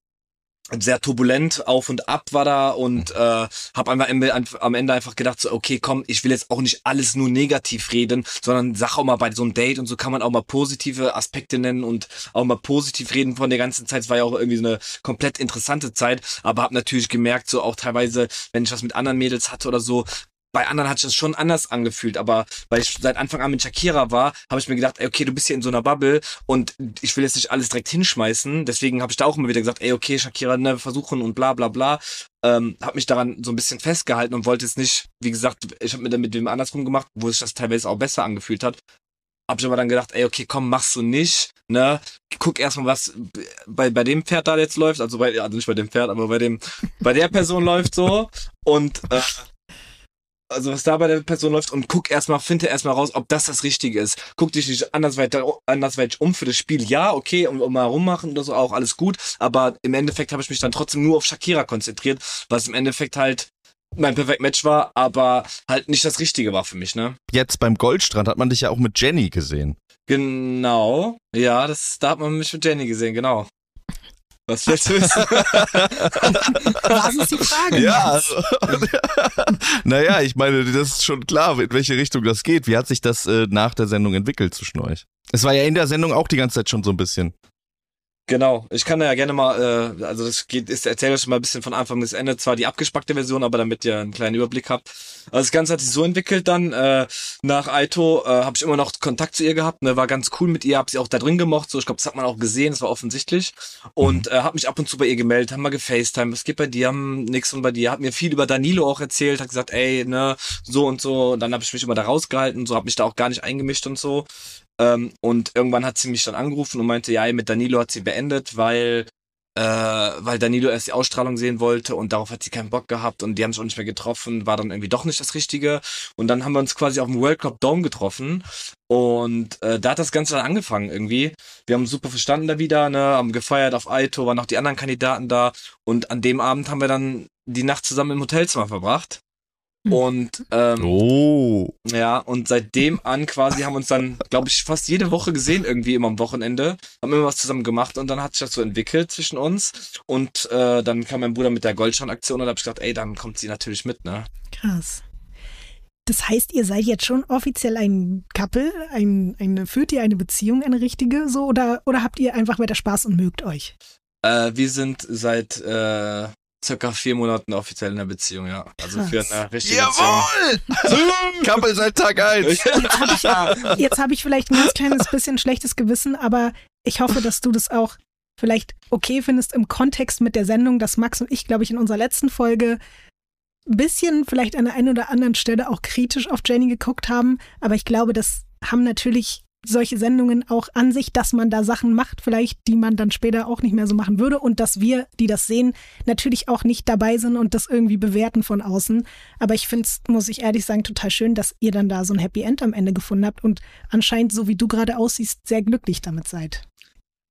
S3: sehr turbulent, auf und ab war da und äh, habe einfach am Ende- am Ende einfach gedacht so, okay, komm, ich will jetzt auch nicht alles nur negativ reden, sondern sag auch mal bei so einem Date und so kann man auch mal positive Aspekte nennen und auch mal positiv reden von der ganzen Zeit. Es war ja auch irgendwie so eine komplett interessante Zeit, aber habe natürlich gemerkt, so auch teilweise, wenn ich was mit anderen Mädels hatte oder so, bei anderen hat sich das schon anders angefühlt, aber weil ich seit Anfang an mit Shakira war, habe ich mir gedacht, ey, okay, du bist hier in so einer Bubble und ich will jetzt nicht alles direkt hinschmeißen. Deswegen habe ich da auch immer wieder gesagt, ey, okay, Shakira, ne, versuchen und bla bla bla. Ähm, habe mich daran so ein bisschen festgehalten und wollte jetzt nicht, wie gesagt, ich habe mir dann mit dem andersrum gemacht, wo sich das teilweise auch besser angefühlt hat. Hab ich aber dann gedacht, ey, okay, komm, machst du nicht, ne? Guck erstmal, was bei, bei dem Pferd da jetzt läuft, also bei, also nicht bei dem Pferd, aber bei dem, bei der Person läuft so und äh, also was da bei der Person läuft und guck erstmal, finde erstmal raus, ob das das Richtige ist. Guck dich nicht andersweitig, andersweitig um für das Spiel. Ja, okay, und, und mal rummachen oder so auch alles gut, aber im Endeffekt habe ich mich dann trotzdem nur auf Shakira konzentriert, was im Endeffekt halt mein Perfect Match war, aber halt nicht das Richtige war für mich, ne?
S4: Jetzt beim Goldstrand hat man dich ja auch mit Jenny gesehen.
S3: Genau. Ja, das, da hat man mich mit Jenny gesehen, genau. Was willst du wissen?
S5: Was ist die Frage?
S4: Ja, also, naja, ich meine, das ist schon klar, in welche Richtung das geht. Wie hat sich das äh, nach der Sendung entwickelt zwischen euch? Es war ja in der Sendung auch die ganze Zeit schon so ein bisschen.
S3: Genau, ich kann da ja gerne mal, äh, also das geht, ist, erzähle euch mal ein bisschen von Anfang bis Ende, zwar die abgespackte Version, aber damit ihr einen kleinen Überblick habt. Also das Ganze hat sich so entwickelt dann, äh, nach Aito äh, habe ich immer noch Kontakt zu ihr gehabt, ne, war ganz cool mit ihr, hab sie auch da drin gemocht, so ich glaube, das hat man auch gesehen, das war offensichtlich. Und äh, habe mich ab und zu bei ihr gemeldet, haben mal gefacetime, was geht bei dir, haben nix und bei dir, hat mir viel über Danilo auch erzählt, hat gesagt, ey, ne, so und so, und dann habe ich mich immer da rausgehalten, so habe mich da auch gar nicht eingemischt und so. Ähm, und irgendwann hat sie mich dann angerufen und meinte, ja, mit Danilo hat sie beendet, weil äh, weil Danilo erst die Ausstrahlung sehen wollte und darauf hat sie keinen Bock gehabt und die haben sich auch nicht mehr getroffen, war dann irgendwie doch nicht das Richtige. Und dann haben wir uns quasi auf dem World Cup Dome getroffen und äh, da hat das Ganze dann angefangen irgendwie. Wir haben super verstanden da wieder, ne, haben gefeiert auf Aito, waren auch die anderen Kandidaten da und an dem Abend haben wir dann die Nacht zusammen im Hotelzimmer verbracht. Und ähm,
S4: Oh.
S3: ja, und seitdem an quasi haben wir uns dann, glaube ich, fast jede Woche gesehen, irgendwie immer am Wochenende. Haben immer was zusammen gemacht und dann hat sich das so entwickelt zwischen uns. Und äh, dann kam mein Bruder mit der Goldschan-Aktion und da hab ich gedacht, ey, dann kommt sie natürlich mit, ne?
S5: Krass. Das heißt, ihr seid jetzt schon offiziell ein Couple, ein, eine, führt ihr eine Beziehung, eine richtige, so, oder, oder habt ihr einfach weiter Spaß und mögt euch?
S3: Äh, wir sind seit äh, circa vier Monaten offiziell in der Beziehung, ja. Also für eine richtige
S4: Jawohl! Couple seit Tag 1.
S3: Beziehung.
S5: Jetzt habe ich vielleicht ein ganz kleines bisschen schlechtes Gewissen, aber ich hoffe, dass du das auch vielleicht okay findest im Kontext mit der Sendung, dass Max und ich, glaube ich, in unserer letzten Folge ein bisschen vielleicht an der einen oder anderen Stelle auch kritisch auf Jenny geguckt haben. Aber ich glaube, das haben natürlich solche Sendungen auch an sich, dass man da Sachen macht, vielleicht, die man dann später auch nicht mehr so machen würde und dass wir, die das sehen, natürlich auch nicht dabei sind und das irgendwie bewerten von außen. Aber ich finde es, muss ich ehrlich sagen, total schön, dass ihr dann da so ein Happy End am Ende gefunden habt und anscheinend, so wie du gerade aussiehst, sehr glücklich damit seid.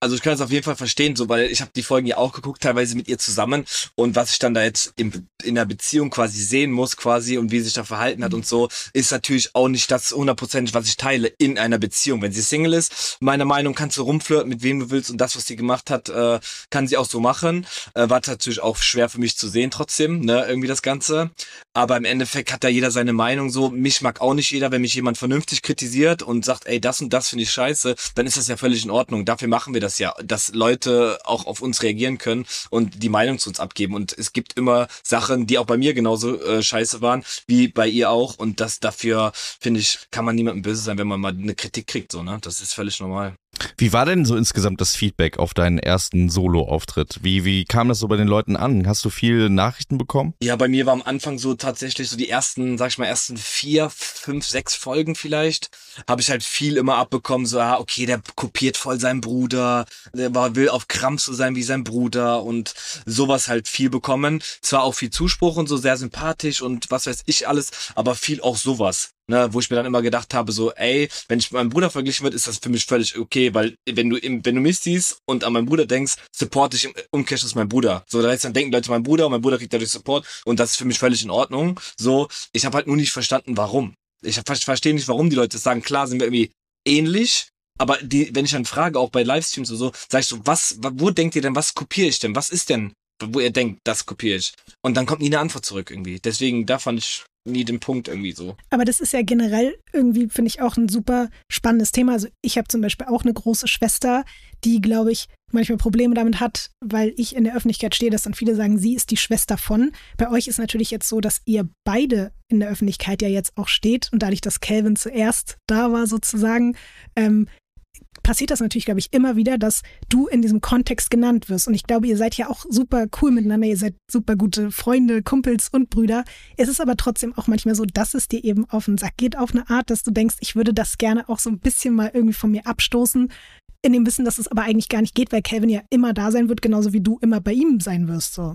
S3: Also ich kann es auf jeden Fall verstehen, so weil ich habe die Folgen ja auch geguckt, teilweise mit ihr zusammen und was ich dann da jetzt im, in der Beziehung quasi sehen muss quasi und wie sie sich da verhalten hat und so, ist natürlich auch nicht das hundertprozentig, was ich teile in einer Beziehung. Wenn sie Single ist, meiner Meinung kannst du rumflirten mit wem du willst und das, was sie gemacht hat, äh, kann sie auch so machen. Äh, war natürlich auch schwer für mich zu sehen trotzdem, ne, irgendwie das Ganze. Aber im Endeffekt hat da jeder seine Meinung so. Mich mag auch nicht jeder, wenn mich jemand vernünftig kritisiert und sagt, ey, das und das finde ich scheiße, dann ist das ja völlig in Ordnung. Dafür machen wir das ja, dass Leute auch auf uns reagieren können und die Meinung zu uns abgeben. Und es gibt immer Sachen, die auch bei mir genauso äh, scheiße waren, wie bei ihr auch. Und das dafür, finde ich, kann man niemandem böse sein, wenn man mal eine Kritik kriegt, so, ne? Das ist völlig normal.
S4: Wie war denn so insgesamt das Feedback auf deinen ersten Solo-Auftritt? Wie, wie kam das so bei den Leuten an? Hast du viele Nachrichten bekommen?
S3: Ja, bei mir war am Anfang so tatsächlich so die ersten, sag ich mal, ersten vier, fünf, sechs Folgen vielleicht, habe ich halt viel immer abbekommen, so, ah, okay, der kopiert voll seinen Bruder, der war, will auf Krampf so sein wie sein Bruder und sowas halt viel bekommen. Zwar auch viel Zuspruch und so, sehr sympathisch und was weiß ich alles, aber viel auch sowas. Ne, wo ich mir dann immer gedacht habe, so, ey, wenn ich mit meinem Bruder verglichen wird, ist das für mich völlig okay, weil wenn du im, wenn du mich siehst und an meinen Bruder denkst, support ich im Umkehrschluss mein Bruder. So, da heißt dann denken Leute mein Bruder und mein Bruder kriegt dadurch Support und das ist für mich völlig in Ordnung. So, ich habe halt nur nicht verstanden, warum. Ich, hab- ich verstehe nicht, warum die Leute sagen. Klar sind wir irgendwie ähnlich, aber die, wenn ich dann frage, auch bei Livestreams und so, sag ich so, was, wo denkt ihr denn, was kopiere ich denn? Was ist denn, wo ihr denkt, das kopiere ich? Und dann kommt nie eine Antwort zurück irgendwie. Deswegen, da fand ich nie den Punkt irgendwie so.
S5: Aber das ist ja generell irgendwie, finde ich, auch ein super spannendes Thema. Also ich habe zum Beispiel auch eine große Schwester, die, glaube ich, manchmal Probleme damit hat, weil ich in der Öffentlichkeit stehe, dass dann viele sagen, sie ist die Schwester von. Bei euch ist natürlich jetzt so, dass ihr beide in der Öffentlichkeit ja jetzt auch steht und dadurch, dass Calvin zuerst da war sozusagen, ähm, passiert das natürlich, glaube ich, immer wieder, dass du in diesem Kontext genannt wirst. Und ich glaube, ihr seid ja auch super cool miteinander, ihr seid super gute Freunde, Kumpels und Brüder. Es ist aber trotzdem auch manchmal so, dass es dir eben auf den Sack geht, auf eine Art, dass du denkst, ich würde das gerne auch so ein bisschen mal irgendwie von mir abstoßen. In dem Wissen, dass es aber eigentlich gar nicht geht, weil Calvin ja immer da sein wird, genauso wie du immer bei ihm sein wirst. So.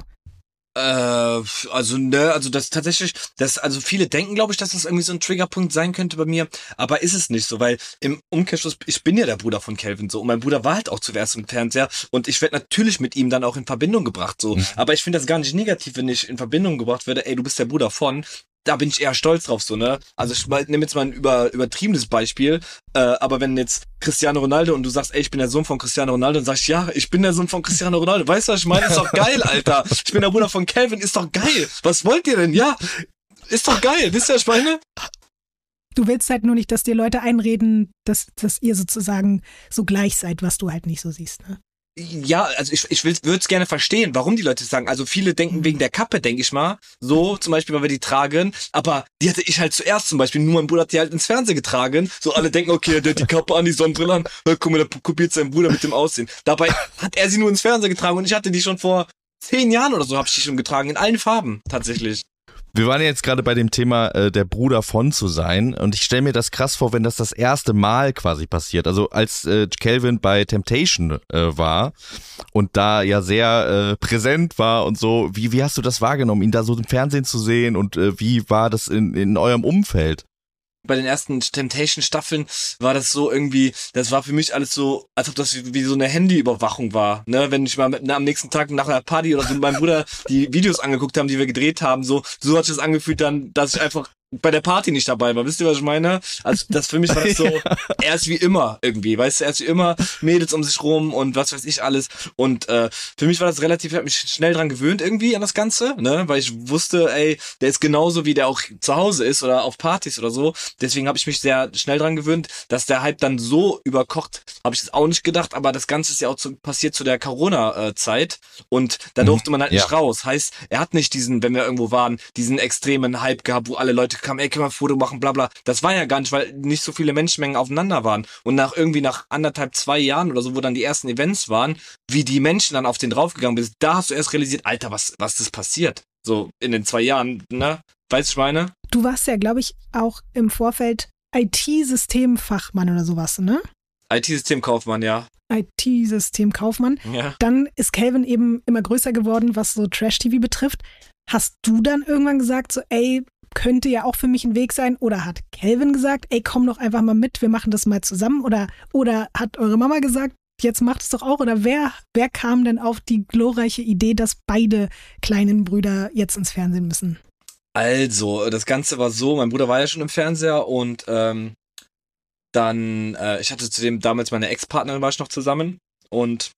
S3: Äh, also ne, also das tatsächlich, das also viele denken, glaube ich, dass das irgendwie so ein Triggerpunkt sein könnte bei mir, aber ist es nicht so, weil im Umkehrschluss, ich bin ja der Bruder von Calvin so und mein Bruder war halt auch zuerst im Fernseher und ich werde natürlich mit ihm dann auch in Verbindung gebracht so, aber ich finde das gar nicht negativ, wenn ich in Verbindung gebracht werde, ey, du bist der Bruder von, da bin ich eher stolz drauf, so, ne? Also ich nehme jetzt mal ein über, übertriebenes Beispiel, äh, aber wenn jetzt Cristiano Ronaldo und du sagst, ey, ich bin der Sohn von Cristiano Ronaldo, dann sag ich, ja, ich bin der Sohn von Cristiano Ronaldo. Weißt du, was ich meine? Ist doch geil, Alter. Ich bin der Bruder von Calvin, ist doch geil. Was wollt ihr denn? Ja, ist doch geil. Wisst ihr, meine?
S5: Du willst halt nur nicht, dass dir Leute einreden, dass, dass ihr sozusagen so gleich seid, was du halt nicht so siehst. Ne?
S3: Ja, also ich, ich würde es gerne verstehen, warum die Leute sagen. Also viele denken wegen der Kappe, denke ich mal. So, zum Beispiel, weil wir die tragen. Aber die hatte ich halt zuerst zum Beispiel. Nur mein Bruder hat die halt ins Fernsehen getragen. So alle denken, okay, der hat die Kappe an, die Sonnenbrille an. Na, guck mal, der kopiert seinen Bruder mit dem Aussehen. Dabei hat er sie nur ins Fernsehen getragen und ich hatte die schon vor zehn Jahren oder so, habe ich die schon getragen. In allen Farben, tatsächlich.
S4: Wir waren ja jetzt gerade bei dem Thema, äh, der Bruder von zu sein. Und ich stelle mir das krass vor, wenn das das erste Mal quasi passiert. Also als äh, Calvin bei Temptation äh, war und da ja sehr äh, präsent war und so. Wie, wie hast du das wahrgenommen, ihn da so im Fernsehen zu sehen? Und äh, wie war das in, in eurem Umfeld?
S3: Bei den ersten Temptation-Staffeln war das so irgendwie, das war für mich alles so, als ob das wie, wie so eine Handyüberwachung war. Ne? Wenn ich mal mit, na, am nächsten Tag nach einer Party oder so mit meinem Bruder die Videos angeguckt haben, die wir gedreht haben, so, so hat sich das angefühlt dann, dass ich einfach bei der Party nicht dabei war. Wisst ihr, was ich meine? Also das für mich war das so, er ist wie immer irgendwie, weißt du, er ist wie immer, Mädels um sich rum und was weiß ich alles. Und äh, für mich war das relativ, ich hab mich schnell dran gewöhnt irgendwie an das Ganze, ne? Weil ich wusste, ey, der ist genauso wie der auch zu Hause ist oder auf Partys oder so. Deswegen habe ich mich sehr schnell dran gewöhnt, dass der Hype dann so überkocht, habe ich jetzt auch nicht gedacht, aber das Ganze ist ja auch zu, passiert zu der Corona-Zeit und da durfte man halt
S4: Ja.
S3: nicht raus. Heißt, er hat nicht diesen, wenn wir irgendwo waren, diesen extremen Hype gehabt, wo alle Leute kamen, ey, können wir ein Foto machen, bla bla. Das war ja gar nicht, weil nicht so viele Menschenmengen aufeinander waren. Und nach irgendwie nach anderthalb, zwei Jahren oder so, wo dann die ersten Events waren, wie die Menschen dann auf den draufgegangen sind, da hast du erst realisiert, Alter, was, was ist passiert? So in den zwei Jahren, ne? Weißt du, ich meine?
S5: Du warst ja, glaube ich, auch im Vorfeld IT-Systemfachmann oder sowas, ne?
S3: IT-Systemkaufmann, ja.
S5: IT-Systemkaufmann.
S3: Ja.
S5: Dann ist Calvin eben immer größer geworden, was so Trash-TV betrifft. Hast du dann irgendwann gesagt, so, ey, könnte ja auch für mich ein Weg sein? Oder hat Calvin gesagt, ey, komm doch einfach mal mit, wir machen das mal zusammen? Oder, oder hat eure Mama gesagt, jetzt macht es doch auch? Oder wer, wer kam denn auf die glorreiche Idee, dass beide kleinen Brüder jetzt ins Fernsehen müssen?
S3: Also, das Ganze war so, mein Bruder war ja schon im Fernseher und ähm, dann, äh, ich hatte zudem damals meine Ex-Partnerin war ich noch zusammen und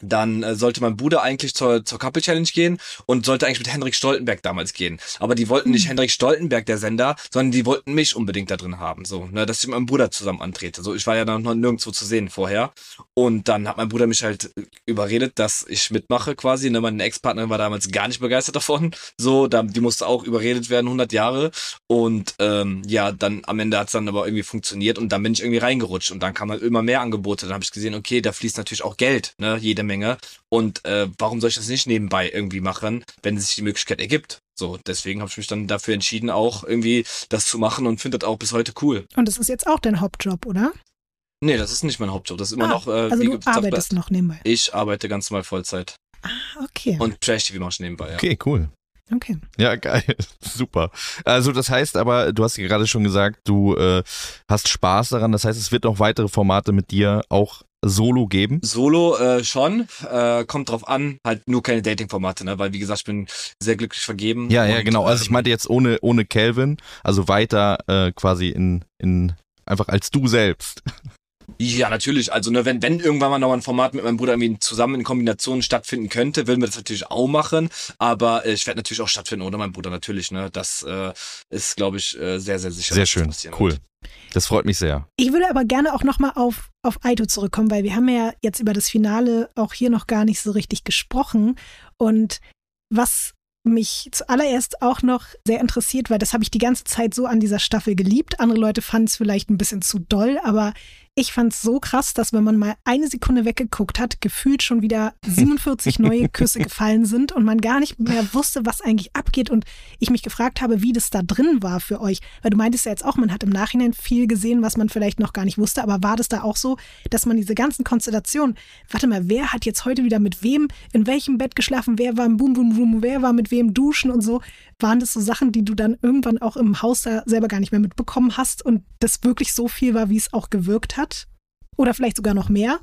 S3: dann äh, sollte mein Bruder eigentlich zur, zur Couple Challenge gehen und sollte eigentlich mit Henrik Stoltenberg damals gehen. Aber die wollten nicht Henrik Stoltenberg, der Sender, sondern die wollten mich unbedingt da drin haben. So, ne, dass ich mit meinem Bruder zusammen antrete. So, ich war ja dann noch nirgendwo zu sehen vorher. Und dann hat mein Bruder mich halt überredet, dass ich mitmache quasi. Ne, meine Ex-Partnerin war damals gar nicht begeistert davon. So, da, die musste auch überredet werden, 100 Jahre. Und ähm, ja, dann am Ende hat's dann aber irgendwie funktioniert und dann bin ich irgendwie reingerutscht und dann kamen halt immer mehr Angebote. Dann habe ich gesehen, okay, da fließt natürlich auch Geld, ne, jede Menge. Und äh, warum soll ich das nicht nebenbei irgendwie machen, wenn sich die Möglichkeit ergibt? So, deswegen habe ich mich dann dafür entschieden, auch irgendwie das zu machen und finde das auch bis heute cool.
S5: Und das ist jetzt auch dein Hauptjob, oder?
S3: Nee, das ist nicht mein Hauptjob. Das ist immer
S5: Ah,
S3: noch. Äh,
S5: also
S3: wie
S5: du
S3: gesagt,
S5: arbeitest noch nebenbei.
S3: Ich arbeite ganz normal Vollzeit.
S5: Okay,
S3: Und Trash-TV mache ich nebenbei, ja.
S4: Okay, cool.
S5: okay.
S4: Ja, geil. Super. Also das heißt aber, du hast ja gerade schon gesagt, du äh, hast Spaß daran. Das heißt, es wird noch weitere Formate mit dir auch solo geben.
S3: Solo äh, schon, äh, kommt drauf an, halt nur keine Dating-Formate, ne? Weil wie gesagt, ich bin sehr glücklich vergeben.
S4: Ja, ja, genau. Also ich
S3: ähm,
S4: meinte jetzt ohne, ohne Calvin, also weiter äh, quasi in, in einfach als du selbst.
S3: Ja, natürlich. Also ne, wenn, wenn irgendwann mal noch ein Format mit meinem Bruder irgendwie zusammen in Kombination stattfinden könnte, würden wir das natürlich auch machen. Aber äh, ich werde natürlich auch stattfinden ohne meinen Bruder natürlich. Ne, das äh, ist, glaube ich, äh, sehr, sehr sicher.
S4: Sehr schön. Cool.
S3: wird.
S4: Das freut mich sehr.
S5: Ich würde aber gerne auch nochmal auf, auf Aito zurückkommen, weil wir haben ja jetzt über das Finale auch hier noch gar nicht so richtig gesprochen. Und was mich zuallererst auch noch sehr interessiert, weil das habe ich die ganze Zeit so an dieser Staffel geliebt. Andere Leute fanden es vielleicht ein bisschen zu doll, aber ich fand es so krass, dass wenn man mal eine Sekunde weggeguckt hat, gefühlt schon wieder 47 neue Küsse gefallen sind und man gar nicht mehr wusste, was eigentlich abgeht. Und ich mich gefragt habe, wie das da drin war für euch. Weil du meintest ja jetzt auch, man hat im Nachhinein viel gesehen, was man vielleicht noch gar nicht wusste. Aber war das da auch so, dass man diese ganzen Konstellationen, warte mal, wer hat jetzt heute wieder mit wem in welchem Bett geschlafen, wer war im Boom Boom Boom, wer war mit wem duschen und so, waren das so Sachen, die du dann irgendwann auch im Haus da selber gar nicht mehr mitbekommen hast und das wirklich so viel war, wie es auch gewirkt hat? Oder vielleicht sogar noch mehr?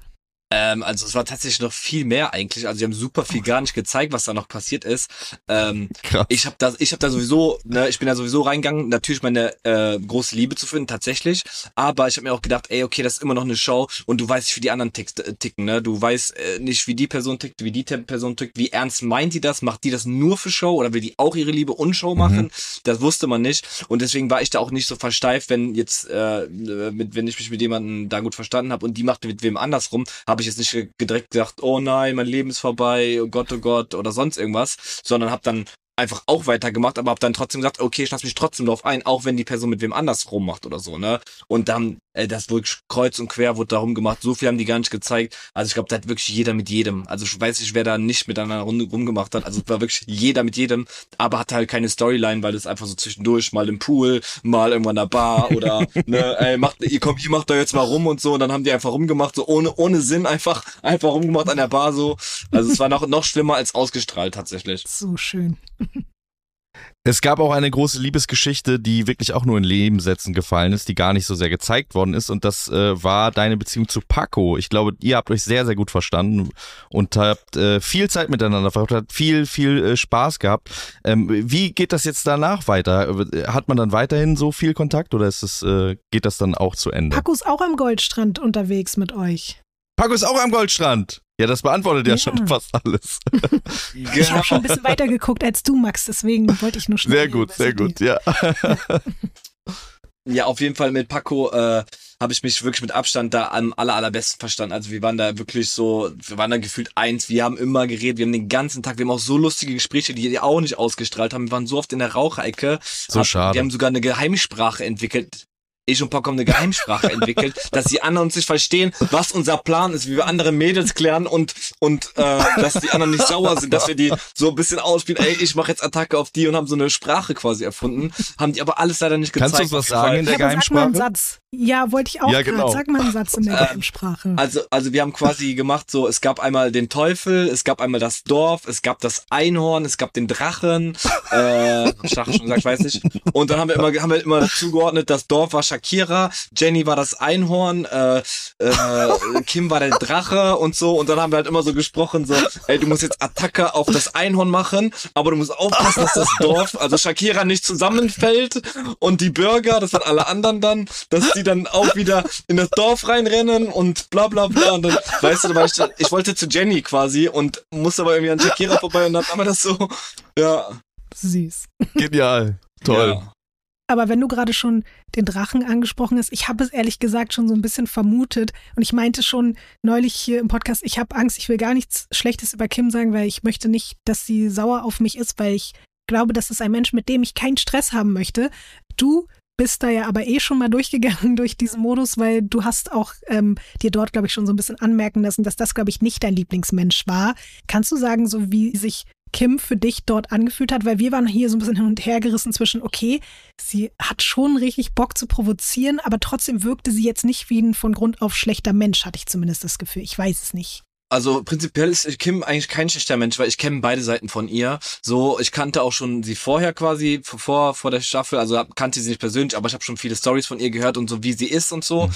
S3: Ähm, also es war tatsächlich noch viel mehr eigentlich. Also sie haben super viel gar nicht gezeigt, was da noch passiert ist. Ähm,
S4: Krass.
S3: ich habe da, ich habe da sowieso, ne, ich bin da sowieso reingegangen, natürlich meine äh, große Liebe zu finden, tatsächlich. Aber ich habe mir auch gedacht, ey, okay, das ist immer noch eine Show und du weißt nicht, wie die anderen tick, äh, ticken, ne? Du weißt äh, nicht, wie die Person tickt, wie die Person tickt, wie ernst meint die das? Macht die das nur für Show oder will die auch ihre Liebe und Show machen? Das wusste man nicht und deswegen war ich da auch nicht so versteift, wenn jetzt, äh, mit, wenn ich mich mit jemandem da gut verstanden habe und die macht mit wem andersrum, habe ich jetzt nicht direkt gedacht, oh nein, mein Leben ist vorbei, oh Gott, oh Gott oder sonst irgendwas, sondern habe dann einfach auch weitergemacht, aber habe dann trotzdem gesagt, okay, ich lasse mich trotzdem drauf ein, auch wenn die Person mit wem anders rummacht oder so, ne? Und dann, äh, das wirklich kreuz und quer wurde da rumgemacht, so viel haben die gar nicht gezeigt. Also ich glaube, da hat wirklich jeder mit jedem. Also ich weiß nicht, wer da nicht miteinander rum, rumgemacht hat. Also es war wirklich jeder mit jedem, aber hatte halt keine Storyline, weil es einfach so zwischendurch mal im Pool, mal irgendwann in der Bar oder ne, ey, macht, ihr kommt, ihr macht da jetzt mal rum und so und dann haben die einfach rumgemacht, so ohne, ohne Sinn einfach, einfach rumgemacht an der Bar so. Also es war noch, noch schlimmer als ausgestrahlt tatsächlich.
S5: So schön.
S4: Es gab auch eine große Liebesgeschichte, die wirklich auch nur in Nebensätzen gefallen ist, die gar nicht so sehr gezeigt worden ist. Und das äh, war deine Beziehung zu Paco. Ich glaube, ihr habt euch sehr, sehr gut verstanden und habt äh, viel Zeit miteinander verbracht, habt viel, viel äh, Spaß gehabt. Ähm, wie geht das jetzt danach weiter? Hat man dann weiterhin so viel Kontakt oder ist es, äh, geht das dann auch zu Ende?
S5: Paco ist auch am Goldstrand unterwegs mit euch.
S4: Paco ist auch am Goldstrand. Ja, das beantwortet ja, ja schon fast alles.
S5: Ich habe schon ein bisschen weiter geguckt als du, Max, deswegen wollte ich nur schnell.
S4: Sehr gut, sehr gut, ja.
S3: Ja, auf jeden Fall mit Paco äh, habe ich mich wirklich mit Abstand da am aller, allerbesten verstanden. Also wir waren da wirklich so, wir waren da gefühlt eins. Wir haben immer geredet, wir haben den ganzen Tag, wir haben auch so lustige Gespräche, die die auch nicht ausgestrahlt haben. Wir waren so oft in der Raucherecke.
S4: So
S3: Hab,
S4: schade.
S3: Wir haben sogar eine Geheimsprache entwickelt ich und Paco haben eine Geheimsprache entwickelt, dass die anderen uns nicht verstehen, was unser Plan ist, wie wir andere Mädels klären und und äh, dass die anderen nicht sauer sind, dass wir die so ein bisschen ausspielen, ey, ich mache jetzt Attacke auf die und haben so eine Sprache quasi erfunden, haben die aber alles leider nicht gezeigt.
S4: Kannst du uns was sagen in der
S5: ja,
S4: Geheimsprache?
S5: Sag mal einen Satz. Ja, wollte ich auch
S4: Ja, genau.
S5: Sag mal einen Satz in der
S3: Ähm,
S5: Geheimsprache.
S3: Also, also wir haben quasi gemacht so, es gab einmal den Teufel, es gab einmal das Dorf, es gab das Einhorn, es gab den Drachen, äh, Drachen schon gesagt, ich weiß nicht. Und dann haben wir immer, haben wir immer zugeordnet, das Dorf war Shakira, Jenny war das Einhorn, äh, äh, Kim war der Drache und so. Und dann haben wir halt immer so gesprochen, so, ey, du musst jetzt Attacke auf das Einhorn machen, aber du musst aufpassen, dass das Dorf, also Shakira nicht zusammenfällt und die Bürger, das sind alle anderen dann, dass die dann auch wieder in das Dorf reinrennen und bla bla bla. Und dann, weißt du, ich, ich wollte zu Jenny quasi und musste aber irgendwie an Shakira vorbei und dann haben wir das so, ja.
S5: Süß.
S4: Genial. Toll.
S3: Ja.
S5: Aber wenn du gerade schon den Drachen angesprochen hast, ich habe es ehrlich gesagt schon so ein bisschen vermutet und ich meinte schon neulich hier im Podcast, ich habe Angst, ich will gar nichts Schlechtes über Kim sagen, weil ich möchte nicht, dass sie sauer auf mich ist, weil ich glaube, das ist ein Mensch, mit dem ich keinen Stress haben möchte. Du bist da ja aber eh schon mal durchgegangen durch diesen Modus, weil du hast auch ähm, dir dort, glaube ich, schon so ein bisschen anmerken lassen, dass das, glaube ich, nicht dein Lieblingsmensch war. Kannst du sagen, so wie sich Kim für dich dort angefühlt hat, weil wir waren hier so ein bisschen hin und her gerissen zwischen, okay, sie hat schon richtig Bock zu provozieren, aber trotzdem wirkte sie jetzt nicht wie ein von Grund auf schlechter Mensch, hatte ich zumindest das Gefühl. Ich weiß es nicht.
S3: Also prinzipiell ist Kim eigentlich kein schlechter Mensch, weil ich kenne beide Seiten von ihr. So, ich kannte auch schon sie vorher quasi, vor, vor der Staffel, also kannte sie nicht persönlich, aber ich habe schon viele Stories von ihr gehört und so, wie sie ist und so.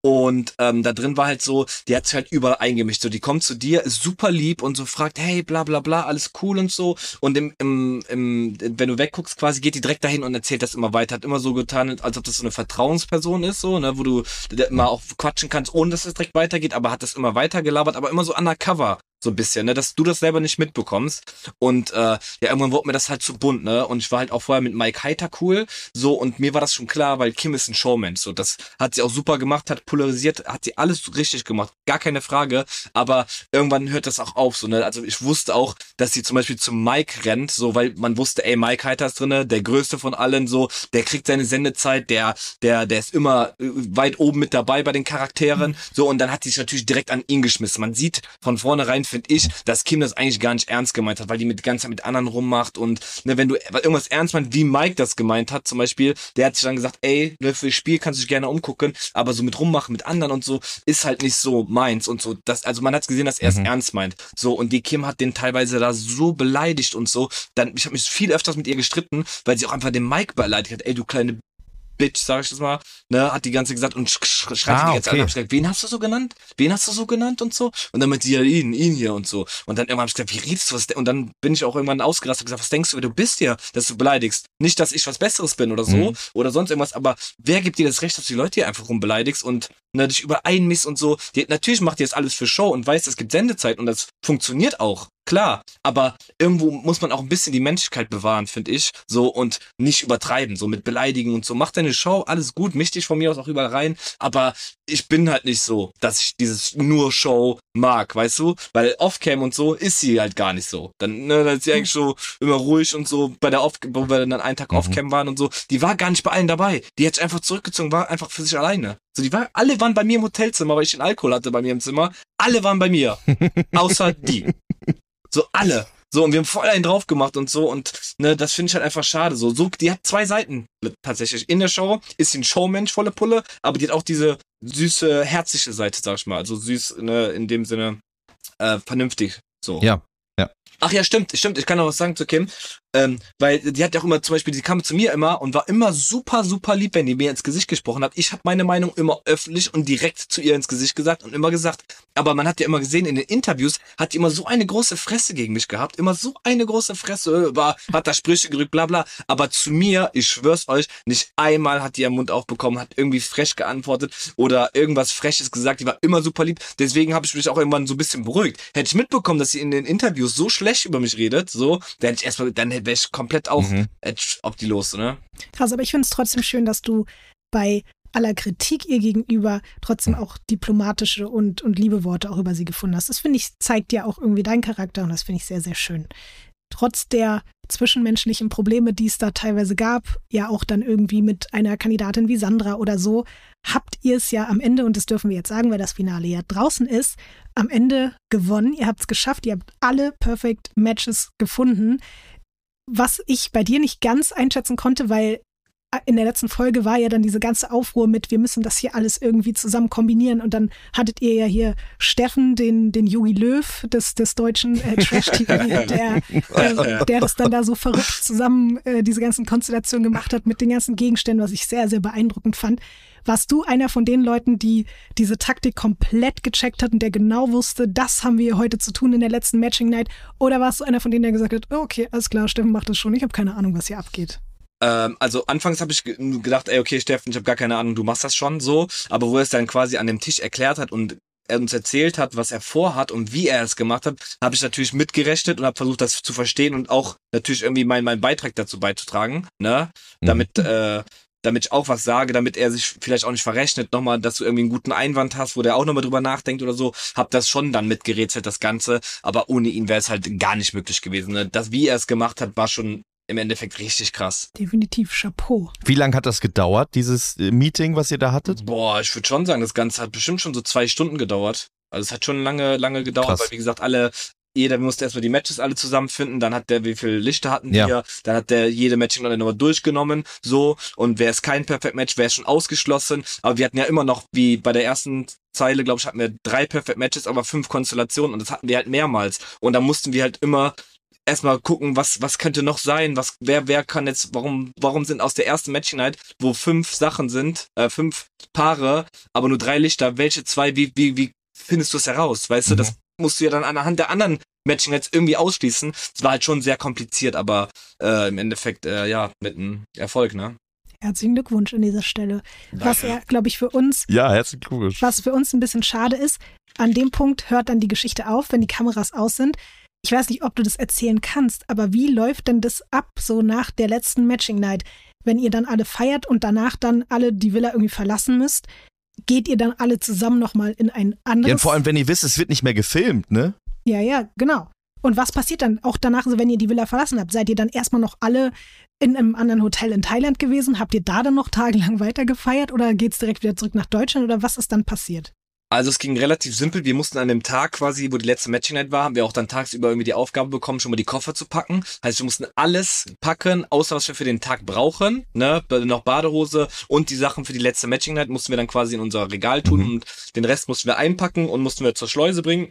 S3: Und ähm, da drin war halt so, die hat sich halt überall eingemischt. So, die kommt zu dir, ist super lieb und so fragt, hey, bla bla bla, alles cool und so. Und im, im, im, wenn du wegguckst, quasi geht die direkt dahin und erzählt das immer weiter. Hat immer so getan, als ob das so eine Vertrauensperson ist, so, ne, wo du immer auch quatschen kannst, ohne dass es direkt weitergeht, aber hat das immer weiter gelabert, aber immer so undercover. So ein bisschen, ne, dass du das selber nicht mitbekommst. Und äh, ja, irgendwann wurde mir das halt zu bunt, ne? Und ich war halt auch vorher mit Mike Heiter cool. So, und mir war das schon klar, weil Kim ist ein Showman. So, das hat sie auch super gemacht, hat polarisiert, hat sie alles richtig gemacht. Gar keine Frage. Aber irgendwann hört das auch auf. So, ne? Also ich wusste auch, dass sie zum Beispiel zum Mike rennt, so weil man wusste, ey, Mike Heiter ist drinne, der größte von allen, so, der kriegt seine Sendezeit, der, der, der ist immer äh, weit oben mit dabei bei den Charakteren. So, und dann hat sie sich natürlich direkt an ihn geschmissen. Man sieht von vornherein, finde ich, dass Kim das eigentlich gar nicht ernst gemeint hat, weil die mit Zeit mit anderen rummacht und ne, wenn du irgendwas ernst meinst, wie Mike das gemeint hat, zum Beispiel, der hat sich dann gesagt, ey, ne, für das Spiel kannst du dich gerne umgucken, aber so mit rummachen mit anderen und so ist halt nicht so meins und so. Das, also man hat gesehen, dass er es ernst meint. So und die Kim hat den teilweise da so beleidigt und so. Dann, ich habe mich viel öfters mit ihr gestritten, weil sie auch einfach den Mike beleidigt hat. Ey, du kleine Bitch, sag ich das mal, ne, hat die ganze gesagt und sch sch schreit
S4: Ah,
S3: die jetzt
S4: okay.
S3: an. Hab ich gesagt, wen hast du so genannt? Wen hast du so genannt und so? Und dann meinte sie ja ihn, ihn hier und so. Und dann irgendwann hab ich gesagt, wie redest du was? Und dann bin ich auch irgendwann ausgerastet und gesagt, was denkst du, wer du bist hier, dass du beleidigst? Nicht, dass ich was Besseres bin oder so
S4: Mhm.
S3: oder sonst irgendwas, aber wer gibt dir das Recht, dass du die Leute hier einfach rumbeleidigst und ne, dich über und so? Die, natürlich macht die das alles für Show und weiß, es gibt Sendezeit und das funktioniert auch. Klar, aber irgendwo muss man auch ein bisschen die Menschlichkeit bewahren, finde ich. So und nicht übertreiben, so mit Beleidigen und so. Mach deine Show, alles gut, dich von mir aus auch überall rein. Aber ich bin halt nicht so, dass ich dieses nur Show mag, weißt du? Weil Offcam und so ist sie halt gar nicht so. Dann, ne, dann ist sie eigentlich so immer ruhig und so bei der Off, wo wir dann einen Tag
S4: Mhm.
S3: Offcam waren und so. Die war gar nicht bei allen dabei. Die hat sich einfach zurückgezogen, war einfach für sich alleine. So, die war, alle waren bei mir im Hotelzimmer, weil ich den Alkohol hatte bei mir im Zimmer. Alle waren bei mir. Außer die. So alle. So, und wir haben voll einen drauf gemacht und so. Und ne, das finde ich halt einfach schade. So, so, die hat zwei Seiten tatsächlich. In der Show ist sie ein Showmensch, volle Pulle, aber die hat auch diese süße, herzliche Seite, sag ich mal. Also süß, ne, in dem Sinne, äh, vernünftig. So.
S4: Ja, ja.
S3: Ach ja, stimmt, stimmt. Ich kann noch was sagen zu Kim. Ähm, weil die hat ja auch immer zum Beispiel, die kam zu mir immer und war immer super, super lieb, wenn die mir ins Gesicht gesprochen hat. Ich habe meine Meinung immer öffentlich und direkt zu ihr ins Gesicht gesagt und immer gesagt. Aber man hat ja immer gesehen, in den Interviews hat die immer so eine große Fresse gegen mich gehabt. Immer so eine große Fresse, war, hat da Sprüche gerückt, bla bla. Aber zu mir, ich schwör's euch, nicht einmal hat die ihren Mund aufbekommen, hat irgendwie frech geantwortet oder irgendwas Freches gesagt. Die war immer super lieb. Deswegen habe ich mich auch irgendwann so ein bisschen beruhigt. Hätte ich mitbekommen, dass sie in den Interviews so schlecht über mich redet, so, dann hätte ich erstmal, dann wäre ich komplett auf,
S4: Mhm.
S3: Edge auf die los, ne?
S5: Krass, aber ich finde es trotzdem schön, dass du bei aller Kritik ihr gegenüber trotzdem auch diplomatische und, und liebe Worte auch über sie gefunden hast. Das finde ich, zeigt ja auch irgendwie deinen Charakter und das finde ich sehr, sehr schön. Trotz der zwischenmenschlichen Probleme, die es da teilweise gab, ja auch dann irgendwie mit einer Kandidatin wie Sandra oder so, habt ihr es ja am Ende, und das dürfen wir jetzt sagen, weil das Finale ja draußen ist, am Ende gewonnen. Ihr habt es geschafft, ihr habt alle Perfect Matches gefunden was ich bei dir nicht ganz einschätzen konnte, weil in der letzten Folge war ja dann diese ganze Aufruhr mit, wir müssen das hier alles irgendwie zusammen kombinieren und dann hattet ihr ja hier Steffen, den, den Jogi Löw des, des deutschen äh, Trash-TV, der, äh, der das dann da so verrückt zusammen äh, diese ganzen Konstellationen gemacht hat mit den ganzen Gegenständen, was ich sehr, sehr beeindruckend fand. Warst du einer von den Leuten, die diese Taktik komplett gecheckt hat und der genau wusste, das haben wir heute zu tun in der letzten Matching Night? Oder warst du einer von denen, der gesagt hat, okay, alles klar, Steffen macht das schon, ich habe keine Ahnung, was hier abgeht?
S3: Ähm, also anfangs habe ich ge- gedacht, ey, okay, Steffen, ich habe gar keine Ahnung, du machst das schon so. Aber wo er es dann quasi an dem Tisch erklärt hat und er uns erzählt hat, was er vorhat und wie er es gemacht hat, habe ich natürlich mitgerechnet und habe versucht, das zu verstehen und auch natürlich irgendwie meinen mein Beitrag dazu beizutragen, ne? Damit, äh, damit ich auch was sage, damit er sich vielleicht auch nicht verrechnet, nochmal, dass du irgendwie einen guten Einwand hast, wo der auch nochmal drüber nachdenkt oder so. Hab das schon dann mitgerätselt, das Ganze, aber ohne ihn wäre es halt gar nicht möglich gewesen. Ne? Das, wie er es gemacht hat, war schon im Endeffekt richtig krass.
S5: Definitiv Chapeau.
S4: Wie lange hat das gedauert, dieses äh, Meeting, was ihr da hattet?
S3: Boah, ich würde schon sagen, das Ganze hat bestimmt schon so zwei Stunden gedauert. Also es hat schon lange, lange gedauert,
S4: Krass.
S3: weil wie gesagt, alle, jeder musste erstmal die Matches alle zusammenfinden, dann hat der, wie viele Lichter hatten
S4: Ja.
S3: wir, dann hat der jede Matching dann nochmal durchgenommen, so, und wäre es kein Perfect Match, wäre es schon ausgeschlossen, aber wir hatten ja immer noch, wie bei der ersten Zeile, glaube ich, hatten wir drei Perfect Matches, aber fünf Konstellationen und das hatten wir halt mehrmals und da mussten wir halt immer erstmal gucken, was, was könnte noch sein, was, wer, wer kann jetzt, warum, warum sind aus der ersten Matching Night, wo fünf Sachen sind, äh, fünf Paare, aber nur drei Lichter, welche zwei, wie, wie, wie findest du es heraus? Weißt du,
S4: Mhm.
S3: das musst du ja dann anhand der anderen Matching Nights irgendwie ausschließen. Es war halt schon sehr kompliziert, aber äh, im Endeffekt, äh, ja, mit einem Erfolg, ne?
S5: Herzlichen Glückwunsch an dieser Stelle. Was
S3: Danke.
S5: ja, glaube ich, für uns
S4: Ja, herzlichen Glückwunsch.
S5: Was für uns ein bisschen schade ist, an dem Punkt hört dann die Geschichte auf, wenn die Kameras aus sind. Ich weiß nicht, ob du das erzählen kannst, aber wie läuft denn das ab, so nach der letzten Matching Night? Wenn ihr dann alle feiert und danach dann alle die Villa irgendwie verlassen müsst, geht ihr dann alle zusammen nochmal in ein anderes...
S4: Ja, und vor allem, wenn ihr wisst, es wird nicht mehr gefilmt, ne?
S5: Ja, ja, genau. Und was passiert dann auch danach, also wenn ihr die Villa verlassen habt? Seid ihr dann erstmal noch alle in einem anderen Hotel in Thailand gewesen? Habt ihr da dann noch tagelang weiter gefeiert oder geht's direkt wieder zurück nach Deutschland oder was ist dann passiert?
S3: Also es ging relativ simpel. Wir mussten an dem Tag quasi, wo die letzte Matching Night war, haben wir auch dann tagsüber irgendwie die Aufgabe bekommen, schon mal die Koffer zu packen. Heißt, wir mussten alles packen, außer was wir für den Tag brauchen. Ne? Noch Badehose und die Sachen für die letzte Matching Night mussten wir dann quasi in unser Regal tun
S4: Mhm.
S3: und den Rest mussten wir einpacken und mussten wir zur Schleuse bringen.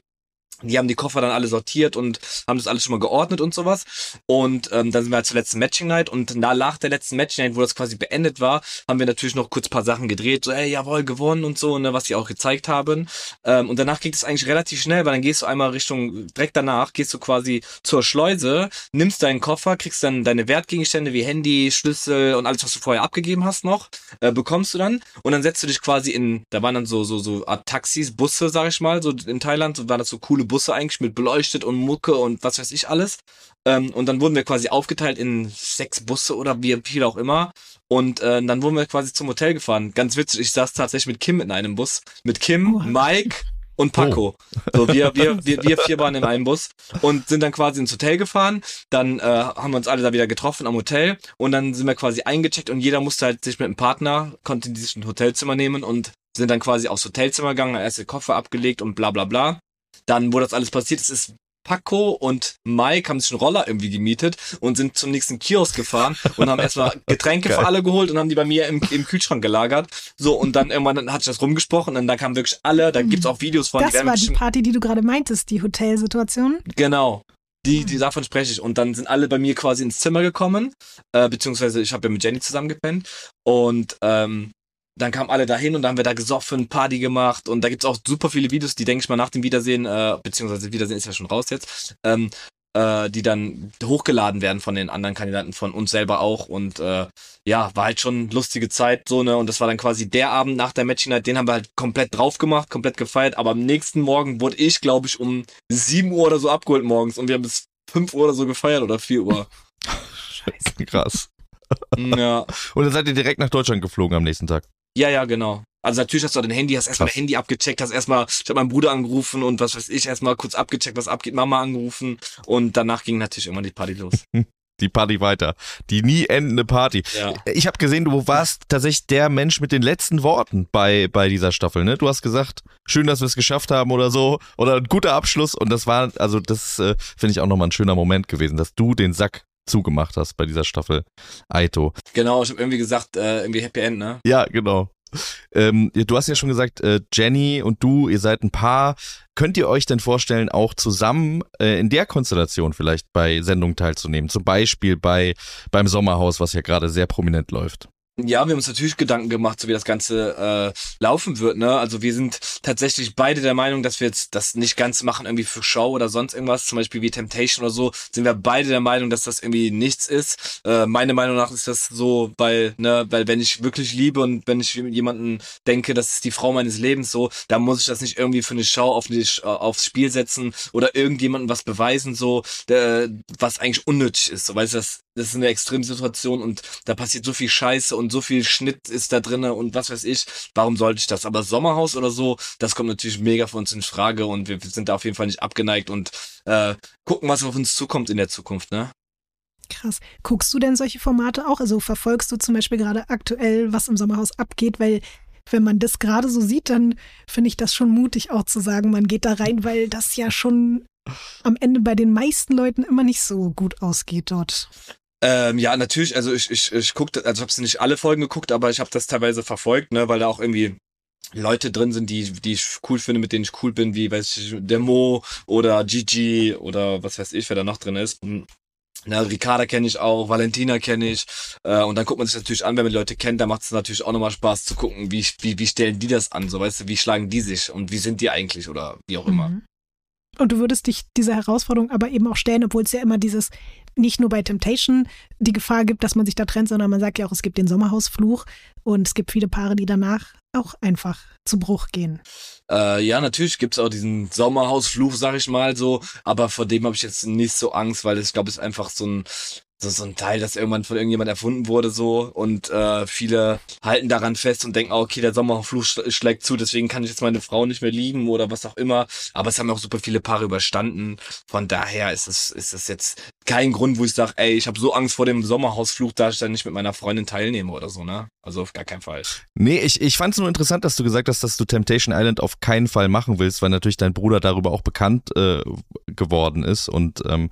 S3: Die haben die Koffer dann alle sortiert und haben das alles schon mal geordnet und sowas. Und ähm, dann sind wir halt zur letzten Matching Night und na, nach der letzten Matching Night, wo das quasi beendet war, haben wir natürlich noch kurz paar Sachen gedreht, so ey, jawohl, gewonnen und so, ne, was die auch gezeigt haben. Ähm, und danach geht es eigentlich relativ schnell, weil dann gehst du einmal Richtung, direkt danach gehst du quasi zur Schleuse, nimmst deinen Koffer, kriegst dann deine Wertgegenstände wie Handy, Schlüssel und alles, was du vorher abgegeben hast noch, äh, bekommst du dann und dann setzt du dich quasi in, da waren dann so, so, so Art Taxis, Busse, sag ich mal, so in Thailand, so waren das so coole Busse eigentlich mit beleuchtet und Mucke und was weiß ich alles. Ähm, und dann wurden wir quasi aufgeteilt in sechs Busse oder wie viel auch immer. Und äh, dann wurden wir quasi zum Hotel gefahren. Ganz witzig, ich saß tatsächlich mit Kim in einem Bus. Mit Kim,
S5: Oh.
S3: Mike und Paco. So, wir, wir, wir, wir vier waren in einem Bus und sind dann quasi ins Hotel gefahren. Dann äh, haben wir uns alle da wieder getroffen am Hotel und dann sind wir quasi eingecheckt und jeder musste halt sich mit einem Partner, konnte sich ein Hotelzimmer nehmen und sind dann quasi aufs Hotelzimmer gegangen, erst den Koffer abgelegt und bla bla bla. Dann, wo das alles passiert ist, ist Paco und Mike haben sich einen Roller irgendwie gemietet und sind zum nächsten Kiosk gefahren und haben erstmal Getränke für alle geholt und haben die bei mir im, im Kühlschrank gelagert. So, und dann irgendwann dann hat sich das rumgesprochen und dann kamen wirklich alle, da gibt's auch Videos von,
S5: Das
S3: werden
S5: war die Party, die du gerade meintest, die Hotelsituation.
S3: Genau. Die, die davon spreche ich. Und dann sind alle bei mir quasi ins Zimmer gekommen, äh, beziehungsweise ich habe ja mit Jenny zusammen gepennt. Und ähm, dann kamen alle dahin und dann haben wir da gesoffen, Party gemacht und da gibt's auch super viele Videos, die denke ich mal nach dem Wiedersehen, äh, beziehungsweise Wiedersehen ist ja schon raus jetzt, ähm, äh, die dann hochgeladen werden von den anderen Kandidaten, von uns selber auch und äh, ja, war halt schon lustige Zeit so ne und das war dann quasi der Abend nach der Matching Night, den haben wir halt komplett drauf gemacht, komplett gefeiert, aber am nächsten Morgen wurde ich, glaube ich, um 7 Uhr oder so abgeholt morgens und wir haben bis 5 Uhr oder so gefeiert oder 4 Uhr.
S4: Scheiße. Krass.
S3: ja.
S4: Und dann seid ihr direkt nach Deutschland geflogen am nächsten Tag.
S3: Ja, ja, genau. Also natürlich hast du dein Handy, hast erstmal Handy abgecheckt, hast erstmal, ich habe meinen Bruder angerufen und was weiß ich, erstmal kurz abgecheckt, was abgeht, Mama angerufen und danach ging natürlich irgendwann die Party los.
S4: Die Party weiter. Die nie endende Party.
S3: Ja.
S4: Ich habe gesehen, du warst tatsächlich der Mensch mit den letzten Worten bei, bei dieser Staffel. Ne? Du hast gesagt, schön, dass wir es geschafft haben oder so. Oder ein guter Abschluss. Und das war, also das äh, finde ich auch nochmal ein schöner Moment gewesen, dass du den Sack zugemacht hast bei dieser Staffel Aito.
S3: Genau, ich habe irgendwie gesagt, äh, irgendwie Happy End, ne?
S4: Ja, genau. Ähm, du hast ja schon gesagt, äh, Jenny und du, ihr seid ein Paar. Könnt ihr euch denn vorstellen, auch zusammen äh, in der Konstellation vielleicht bei Sendungen teilzunehmen? Zum Beispiel bei beim Sommerhaus, was ja gerade sehr prominent läuft.
S3: Ja, wir haben uns natürlich Gedanken gemacht, so wie das Ganze äh, laufen wird. Ne? Also wir sind tatsächlich beide der Meinung, dass wir jetzt das nicht ganz machen irgendwie für Show oder sonst irgendwas, zum Beispiel wie Temptation oder so, sind wir beide der Meinung, dass das irgendwie nichts ist. Äh, meine Meinung nach ist das so, weil, ne, weil wenn ich wirklich liebe und wenn ich jemanden denke, das ist die Frau meines Lebens so, dann muss ich das nicht irgendwie für eine Show auf äh, aufs Spiel setzen oder irgendjemandem was beweisen, so, der, was eigentlich unnötig ist. So, weißt du, das, das ist eine Extremsituation und da passiert so viel Scheiße und so viel Schnitt ist da drinne und was weiß ich. Warum sollte ich das? Aber Sommerhaus oder so, das kommt natürlich mega für uns in Frage und wir sind da auf jeden Fall nicht abgeneigt und äh, gucken, was auf uns zukommt in der Zukunft, ne?
S5: Krass. Guckst du denn solche Formate auch? Also verfolgst du zum Beispiel gerade aktuell, was im Sommerhaus abgeht? Weil wenn man das gerade so sieht, dann finde ich das schon mutig auch zu sagen, man geht da rein, weil das ja schon am Ende bei den meisten Leuten immer nicht so gut ausgeht dort.
S3: Ähm, ja, natürlich, also ich, ich, ich guckte, also ich habe nicht alle Folgen geguckt, aber ich habe das teilweise verfolgt, ne, weil da auch irgendwie Leute drin sind, die, die ich cool finde, mit denen ich cool bin, wie, weiß ich, der Mo oder Gigi oder was weiß ich, wer da noch drin ist. Hm. Na, Ricarda kenne ich auch, Valentina kenne ich. Äh, und dann guckt man sich natürlich an, wenn man Leute kennt, dann macht es natürlich auch nochmal Spaß zu gucken, wie, wie, wie stellen die das an, so weißt du, wie schlagen die sich und wie sind die eigentlich oder wie auch immer.
S5: Mhm. Und du würdest dich dieser Herausforderung aber eben auch stellen, obwohl es ja immer dieses, nicht nur bei Temptation die Gefahr gibt, dass man sich da trennt, sondern man sagt ja auch, es gibt den Sommerhausfluch und es gibt viele Paare, die danach auch einfach zu Bruch gehen.
S3: Äh, ja, natürlich gibt's auch diesen Sommerhausfluch, sag ich mal so, aber vor dem habe ich jetzt nicht so Angst, weil ich glaube, es ist einfach so ein so, so ein Teil, das irgendwann von irgendjemand erfunden wurde so und äh, viele halten daran fest und denken, okay, der Sommerfluch sch schlägt zu, deswegen kann ich jetzt meine Frau nicht mehr lieben oder was auch immer. Aber es haben auch super viele Paare überstanden. Von daher ist es ist es jetzt kein Grund, wo ich sage, ey, ich habe so Angst vor dem Sommerhausfluch, dass ich dann nicht mit meiner Freundin teilnehme oder so, ne? Also auf gar keinen Fall.
S4: Nee, ich, ich fand es nur interessant, dass du gesagt hast, dass du Temptation Island auf keinen Fall machen willst, weil natürlich dein Bruder darüber auch bekannt äh, geworden ist. Und ähm,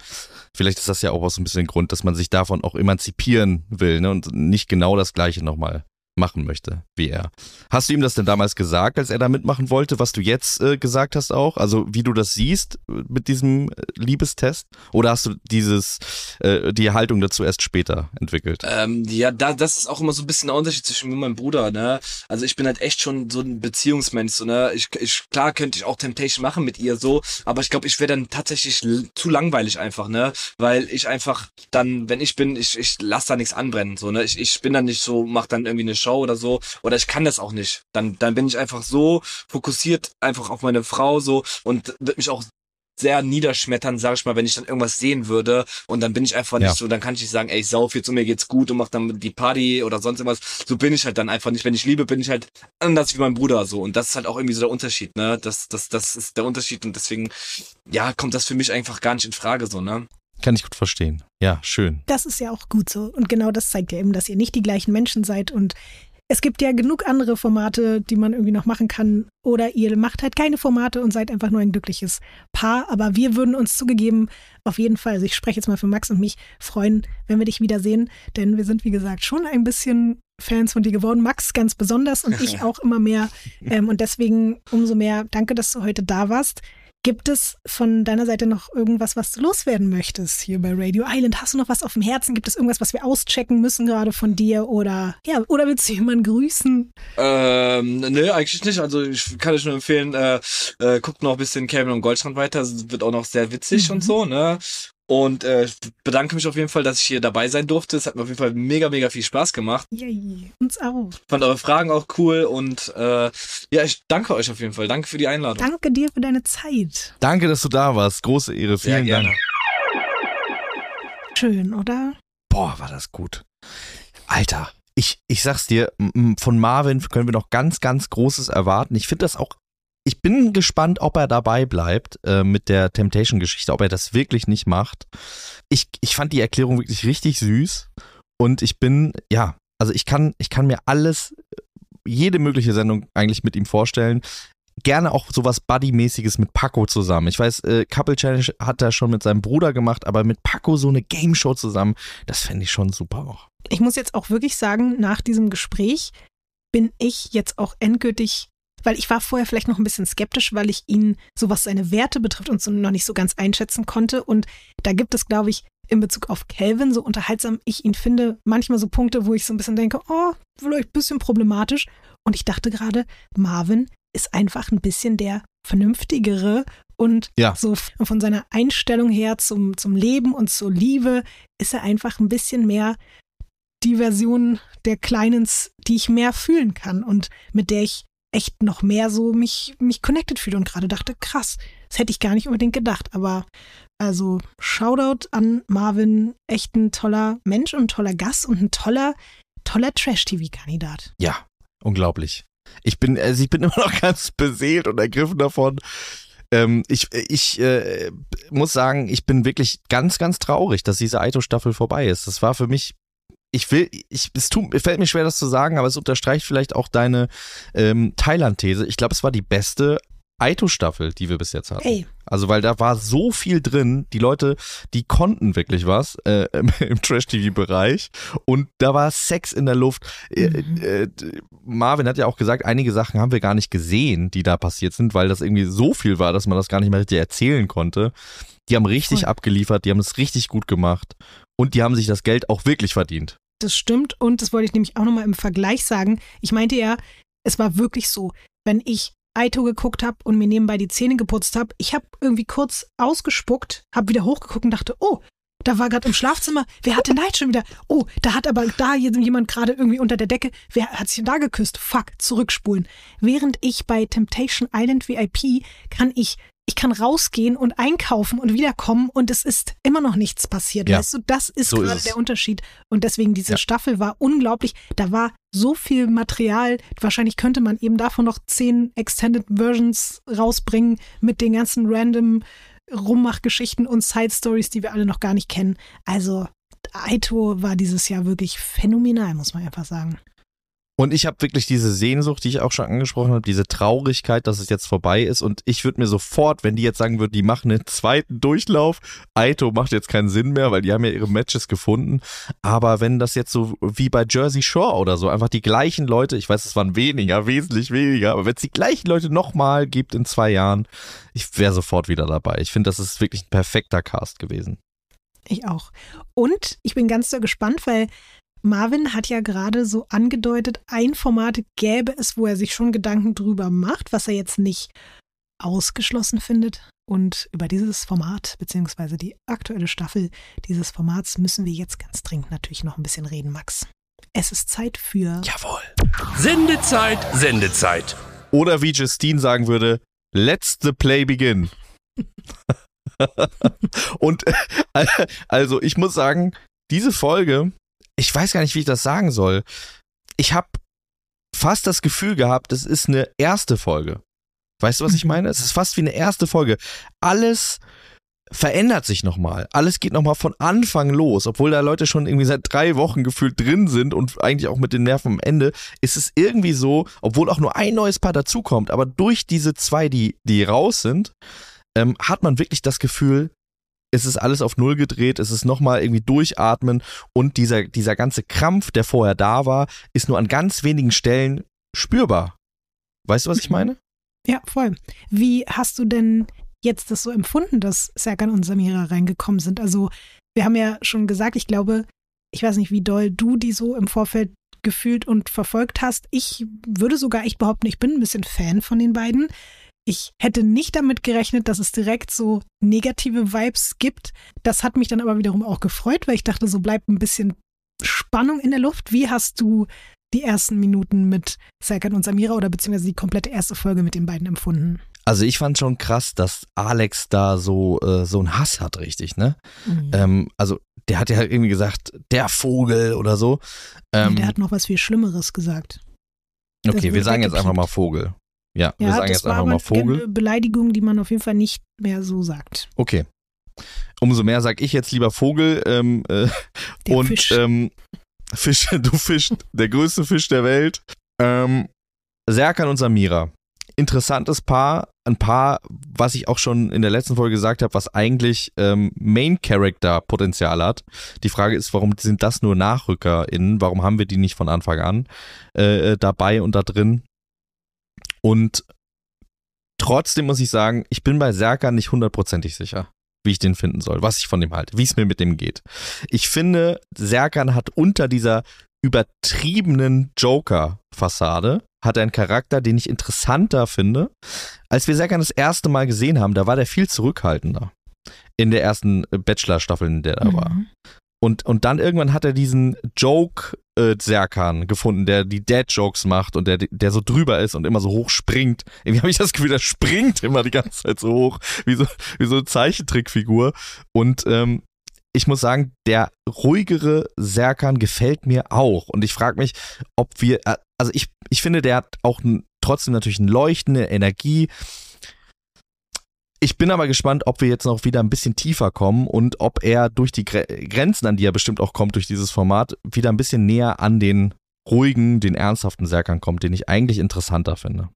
S4: vielleicht ist das ja auch so ein bisschen Grund, dass man sich davon auch emanzipieren will ne? und nicht genau das Gleiche nochmal machen möchte wie er. Hast du ihm das denn damals gesagt, als er da mitmachen wollte, was du jetzt äh, gesagt hast auch? Also wie du das siehst äh, mit diesem äh, Liebestest? Oder hast du dieses äh, die Haltung dazu erst später entwickelt?
S3: Ähm, ja, da, das ist auch immer so ein bisschen der Unterschied zwischen mir und meinem Bruder, ne? Also ich bin halt echt schon so ein Beziehungsmensch, so, ne? Ich, ich, klar könnte ich auch Temptation machen mit ihr so, aber ich glaube, ich wäre dann tatsächlich zu langweilig einfach, ne? Weil ich einfach dann, wenn ich bin, ich, ich lass da nichts anbrennen, so, ne? Ich, ich bin dann nicht so, mach dann irgendwie eine Show oder so, oder ich kann das auch nicht. Dann, dann bin ich einfach so fokussiert einfach auf meine Frau so und wird mich auch sehr niederschmettern, sag ich mal, wenn ich dann irgendwas sehen würde und dann bin ich einfach nicht
S4: Ja.
S3: so, dann kann ich nicht sagen, ey, ich sauf jetzt und mir geht's gut und mach dann die Party oder sonst irgendwas. So bin ich halt dann einfach nicht. Wenn ich liebe, bin ich halt anders wie mein Bruder so und das ist halt auch irgendwie so der Unterschied, ne? Das, das, das ist der Unterschied und deswegen, ja, kommt das für mich einfach gar nicht in Frage so, ne?
S4: Kann ich gut verstehen. Ja, schön.
S5: Das ist ja auch gut so. Und genau das zeigt ja eben, dass ihr nicht die gleichen Menschen seid. Und es gibt ja genug andere Formate, die man irgendwie noch machen kann. Oder ihr macht halt keine Formate und seid einfach nur ein glückliches Paar. Aber wir würden uns zugegeben auf jeden Fall, also ich spreche jetzt mal für Max und mich, freuen, wenn wir dich wiedersehen. Denn wir sind, wie gesagt, schon ein bisschen Fans von dir geworden. Max ganz besonders und ich auch immer mehr. Ähm, und deswegen umso mehr danke, dass du heute da warst. Gibt es von deiner Seite noch irgendwas, was du loswerden möchtest hier bei Radio Island? Hast du noch was auf dem Herzen? Gibt es irgendwas, was wir auschecken müssen gerade von dir? Oder ja, oder willst du jemanden grüßen?
S3: Ähm, nö, eigentlich nicht. Also ich kann euch nur empfehlen, äh, äh, guckt noch ein bisschen Cameron und Goldstrand weiter. Es wird auch noch sehr witzig
S5: Mhm.
S3: und so, ne? Und äh, ich bedanke mich auf jeden Fall, dass ich hier dabei sein durfte. Es hat mir auf jeden Fall mega, mega viel Spaß gemacht.
S5: Yay, uns auch.
S3: Fand eure Fragen auch cool und äh, ja, ich danke euch auf jeden Fall. Danke für die Einladung.
S5: Danke dir für deine Zeit.
S4: Danke, dass du da warst. Große Ehre.
S3: Sehr
S4: Vielen
S3: gerne.
S4: Dank.
S5: Schön, oder?
S4: Boah, war das gut. Alter, ich, ich sag's dir, von Marvin können wir noch ganz, ganz Großes erwarten. Ich finde das auch, ich bin gespannt, ob er dabei bleibt äh, mit der Temptation-Geschichte, ob er das wirklich nicht macht. Ich, ich fand die Erklärung wirklich richtig süß und ich bin, ja, also ich kann, ich kann mir alles, jede mögliche Sendung eigentlich mit ihm vorstellen. Gerne auch sowas Buddy-mäßiges mit Paco zusammen. Ich weiß, äh, Couple Challenge hat er schon mit seinem Bruder gemacht, aber mit Paco so eine Game Show zusammen, das fände ich schon super auch.
S5: Ich muss jetzt auch wirklich sagen, nach diesem Gespräch bin ich jetzt auch endgültig, weil ich war vorher vielleicht noch ein bisschen skeptisch, weil ich ihn, so was seine Werte betrifft, und so noch nicht so ganz einschätzen konnte. Und da gibt es, glaube ich, in Bezug auf Calvin, so unterhaltsam ich ihn finde, manchmal so Punkte, wo ich so ein bisschen denke, oh, vielleicht ein bisschen problematisch. Und ich dachte gerade, Marvin ist einfach ein bisschen der vernünftigere und
S4: Ja.
S5: so von seiner Einstellung her zum, zum Leben und zur Liebe ist er einfach ein bisschen mehr die Version der Kleinens, die ich mehr fühlen kann und mit der ich echt noch mehr so mich, mich connected fühle und gerade dachte, krass, das hätte ich gar nicht unbedingt gedacht. Aber also Shoutout an Marvin, echt ein toller Mensch und ein toller Gast und ein toller, toller Trash-TV-Kandidat.
S4: Ja, unglaublich. Ich bin, also ich bin immer noch ganz beseelt und ergriffen davon. Ähm, ich ich äh, muss sagen, ich bin wirklich ganz, ganz traurig, dass diese Aito-Staffel vorbei ist. Das war für mich, ich will, ich, es tut, fällt mir schwer, das zu sagen, aber es unterstreicht vielleicht auch deine ähm, Thailand-These. Ich glaube, es war die beste Aito-Staffel, die wir bis jetzt hatten.
S5: Ey,
S4: Also, weil da war so viel drin. Die Leute, die konnten wirklich was äh, im, im Trash-TV-Bereich. Und da war Sex in der Luft. Äh, äh, Marvin hat ja auch gesagt, einige Sachen haben wir gar nicht gesehen, die da passiert sind, weil das irgendwie so viel war, dass man das gar nicht mehr richtig erzählen konnte. Die haben richtig
S5: Voll.
S4: abgeliefert, die haben es richtig gut gemacht. Und die haben sich das Geld auch wirklich verdient.
S5: Das stimmt und das wollte ich nämlich auch nochmal im Vergleich sagen. Ich meinte ja, es war wirklich so, wenn ich Aito geguckt habe und mir nebenbei die Zähne geputzt habe, ich habe irgendwie kurz ausgespuckt, habe wieder hochgeguckt und dachte, oh, da war gerade im Schlafzimmer, wer hat denn da jetzt schon wieder? Oh, da hat aber da jemand gerade irgendwie unter der Decke, wer hat sich da geküsst? Fuck, zurückspulen. Während ich bei Temptation Island VIP kann ich ich kann rausgehen und einkaufen und wiederkommen und es ist immer noch nichts passiert.
S4: Ja,
S5: Weißt du, das ist
S4: so ist
S5: gerade
S4: es.
S5: der Unterschied. Und deswegen, diese
S4: Ja.
S5: Staffel war unglaublich. Da war so viel Material. Wahrscheinlich könnte man eben davon noch zehn Extended Versions rausbringen mit den ganzen random Rummachgeschichten und Side Stories, die wir alle noch gar nicht kennen. Also, Aito war dieses Jahr wirklich phänomenal, muss man einfach sagen.
S4: Und ich habe wirklich diese Sehnsucht, die ich auch schon angesprochen habe, diese Traurigkeit, dass es jetzt vorbei ist. Und ich würde mir sofort, wenn die jetzt sagen würden, die machen einen zweiten Durchlauf, Aito macht jetzt keinen Sinn mehr, weil die haben ja ihre Matches gefunden. Aber wenn das jetzt so wie bei Jersey Shore oder so, einfach die gleichen Leute, ich weiß, es waren weniger, wesentlich weniger, aber wenn es die gleichen Leute nochmal gibt in zwei Jahren, ich wäre sofort wieder dabei. Ich finde, das ist wirklich ein perfekter Cast gewesen.
S5: Ich auch. Und ich bin ganz so gespannt, weil Marvin hat ja gerade so angedeutet, ein Format gäbe es, wo er sich schon Gedanken drüber macht, was er jetzt nicht ausgeschlossen findet. Und über dieses Format, beziehungsweise die aktuelle Staffel dieses Formats, müssen wir jetzt ganz dringend natürlich noch ein bisschen reden, Max. Es ist Zeit für.
S4: Jawohl.
S2: Sendezeit, Sendezeit.
S4: Oder wie Justine sagen würde, let's the play begin. Und also ich muss sagen, diese Folge, ich weiß gar nicht, wie ich das sagen soll. Ich habe fast das Gefühl gehabt, das ist eine erste Folge. Weißt du, was ich meine? Es ist fast wie eine erste Folge. Alles verändert sich nochmal. Alles geht nochmal von Anfang los. Obwohl da Leute schon irgendwie seit drei Wochen gefühlt drin sind und eigentlich auch mit den Nerven am Ende, ist es irgendwie so, obwohl auch nur ein neues Paar dazukommt, aber durch diese zwei, die, die raus sind, ähm, hat man wirklich das Gefühl, es ist alles auf Null gedreht, es ist nochmal irgendwie durchatmen und dieser, dieser ganze Krampf, der vorher da war, ist nur an ganz wenigen Stellen spürbar. Weißt du, was ich meine?
S5: Ja, voll. Wie hast du denn jetzt das so empfunden, dass Serkan und Samira reingekommen sind? Also, wir haben ja schon gesagt, ich glaube, ich weiß nicht, wie doll du die so im Vorfeld gefühlt und verfolgt hast. Ich würde sogar echt behaupten, ich bin ein bisschen Fan von den beiden. Ich hätte nicht damit gerechnet, dass es direkt so negative Vibes gibt. Das hat mich dann aber wiederum auch gefreut, weil ich dachte, so bleibt ein bisschen Spannung in der Luft. Wie hast du die ersten Minuten mit Serkan und Samira oder beziehungsweise die komplette erste Folge mit den beiden empfunden?
S4: Also ich fand schon krass, dass Alex da so äh, so einen Hass hat, richtig, ne? Mhm. Ähm, also der hat ja halt irgendwie gesagt, der Vogel oder so.
S5: Ähm, nee, der hat noch was viel Schlimmeres gesagt.
S4: Okay, wir sagen jetzt einfach mal Vogel. Ja, ja wir sagen jetzt einfach mal Vogel.
S5: Eine Beleidigung, die man auf jeden Fall nicht mehr so sagt.
S4: Okay. Umso mehr sag ich jetzt lieber Vogel ähm, äh, und Fisch. Ähm, Fisch, du Fisch, der größte Fisch der Welt. Ähm, Serkan und Samira interessantes Paar, ein Paar, was ich auch schon in der letzten Folge gesagt habe, was eigentlich ähm, Main Character Potenzial hat. Die Frage ist, warum sind das nur NachrückerInnen? Warum haben wir die nicht von Anfang an äh, äh, dabei und da drin? Und trotzdem muss ich sagen, ich bin bei Serkan nicht hundertprozentig sicher, wie ich den finden soll, was ich von dem halte, wie es mir mit dem geht. Ich finde, Serkan hat unter dieser übertriebenen Joker-Fassade hat einen Charakter, den ich interessanter finde. Als wir Serkan das erste Mal gesehen haben, da war der viel zurückhaltender. In der ersten Bachelor-Staffel, in der er mhm. war. Und, und dann irgendwann hat er diesen Joke äh, Serkan gefunden, der die Dad-Jokes macht und der, der so drüber ist und immer so hoch springt. Irgendwie habe ich das Gefühl, der springt immer die ganze Zeit so hoch, wie so, wie so eine Zeichentrickfigur. Und ähm, ich muss sagen, der ruhigere Serkan gefällt mir auch. Und ich frage mich, ob wir, äh, also ich, ich finde, der hat auch trotzdem natürlich eine leuchtende Energie. Ich bin aber gespannt, ob wir jetzt noch wieder ein bisschen tiefer kommen und ob er durch die Grenzen, an die er bestimmt auch kommt durch dieses Format, wieder ein bisschen näher an den ruhigen, den ernsthaften Serkan kommt, den ich eigentlich interessanter finde.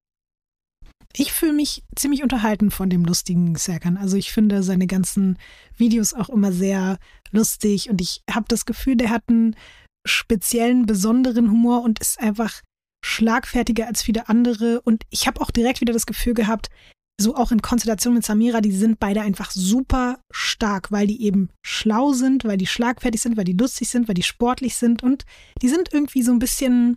S5: Ich fühle mich ziemlich unterhalten von dem lustigen Serkan. Also ich finde seine ganzen Videos auch immer sehr lustig und ich habe das Gefühl, der hat einen speziellen, besonderen Humor und ist einfach schlagfertiger als viele andere. Und ich habe auch direkt wieder das Gefühl gehabt, so auch in Konstellation mit Samira, die sind beide einfach super stark, weil die eben schlau sind, weil die schlagfertig sind, weil die lustig sind, weil die sportlich sind und die sind irgendwie so ein bisschen,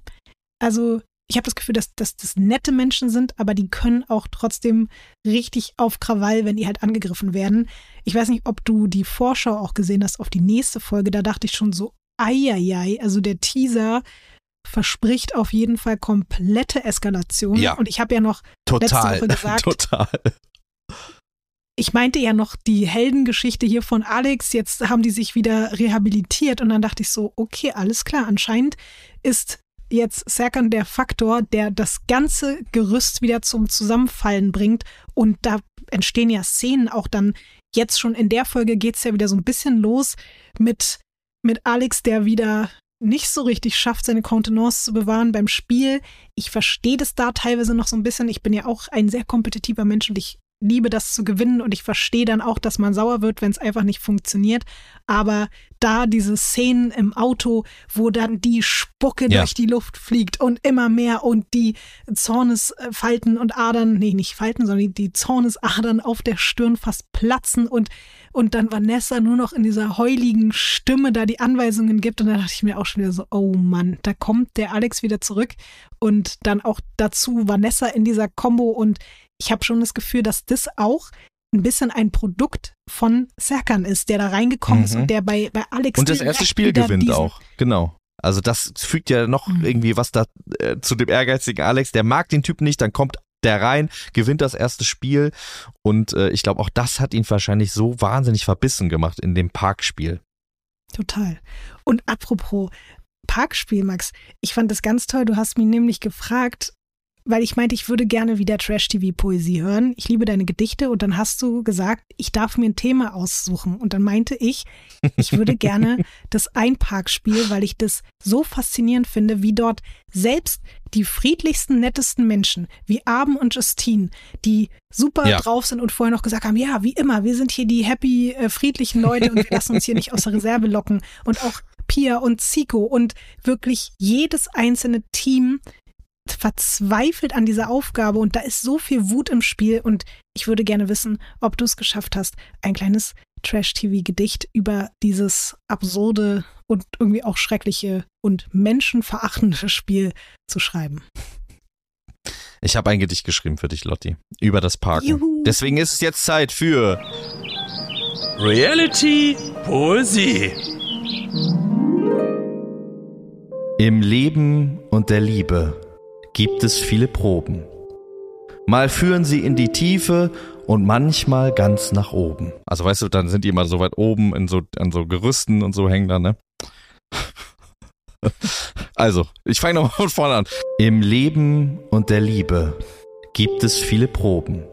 S5: also ich habe das Gefühl, dass, dass das nette Menschen sind, aber die können auch trotzdem richtig auf Krawall, wenn die halt angegriffen werden. Ich weiß nicht, ob du die Vorschau auch gesehen hast auf die nächste Folge. Da dachte ich schon so, eieiei, also der Teaser verspricht auf jeden Fall komplette Eskalation.
S4: Ja.
S5: Und ich habe ja noch
S4: total,
S5: letzte Woche gesagt,
S4: total.
S5: Ich meinte ja noch die Heldengeschichte hier von Alex. Jetzt haben die sich wieder rehabilitiert und dann dachte ich so, okay, alles klar. Anscheinend ist jetzt Serkan der Faktor, der das ganze Gerüst wieder zum Zusammenfallen bringt. Und da entstehen ja Szenen auch dann. Jetzt schon in der Folge geht es ja wieder so ein bisschen los mit, mit Alex, der wieder nicht so richtig schafft, seine Kontenance zu bewahren beim Spiel. Ich verstehe das da teilweise noch so ein bisschen. Ich bin ja auch ein sehr kompetitiver Mensch und ich liebe das zu gewinnen und ich verstehe dann auch, dass man sauer wird, wenn es einfach nicht funktioniert. Aber da diese Szenen im Auto, wo dann die Spucke ja. durch die Luft fliegt und immer mehr und die Zornesfalten und Adern, nee, nicht Falten, sondern die Zornesadern auf der Stirn fast platzen und, und dann Vanessa nur noch in dieser heuligen Stimme da die Anweisungen gibt. Und da dachte ich mir auch schon wieder so, oh Mann, da kommt der Alex wieder zurück und dann auch dazu Vanessa in dieser Combo und ich habe schon das Gefühl, dass das auch ein bisschen ein Produkt von Serkan ist, der da reingekommen mhm. ist und der bei, bei Alex
S4: und das erste Spiel gewinnt auch, genau. Also das fügt ja noch mhm. irgendwie was da äh, zu dem ehrgeizigen Alex. Der mag den Typ nicht, dann kommt der rein, gewinnt das erste Spiel und äh, ich glaube auch das hat ihn wahrscheinlich so wahnsinnig verbissen gemacht in dem Parkspiel.
S5: Total. Und apropos Parkspiel, Max, ich fand das ganz toll. Du hast mich nämlich gefragt, weil ich meinte, ich würde gerne wieder Trash-TV-Poesie hören. Ich liebe deine Gedichte und dann hast du gesagt, ich darf mir ein Thema aussuchen. Und dann meinte ich, ich würde gerne das Einparkspiel, weil ich das so faszinierend finde, wie dort selbst die friedlichsten, nettesten Menschen, wie Abend und Justine, die super ja. drauf sind und vorher noch gesagt haben, ja, wie immer, wir sind hier die happy, äh, friedlichen Leute und wir lassen uns hier nicht aus der Reserve locken. Und auch Pia und Zico und wirklich jedes einzelne Team verzweifelt an dieser Aufgabe und da ist so viel Wut im Spiel und ich würde gerne wissen, ob du es geschafft hast, ein kleines Trash-TV-Gedicht über dieses absurde und irgendwie auch schreckliche und menschenverachtende Spiel zu schreiben.
S4: Ich habe ein Gedicht geschrieben für dich, Lotti, über das Parken.
S5: Juhu.
S4: Deswegen ist es jetzt Zeit für
S2: Reality Poesie.
S6: Im Leben und der Liebe gibt es viele Proben. Mal führen sie in die Tiefe und manchmal ganz nach oben.
S4: Also weißt du, dann sind die immer so weit oben in so, an so Gerüsten und so hängen da, ne? Also, ich fange nochmal von vorne an.
S6: Im Leben und der Liebe gibt es viele Proben.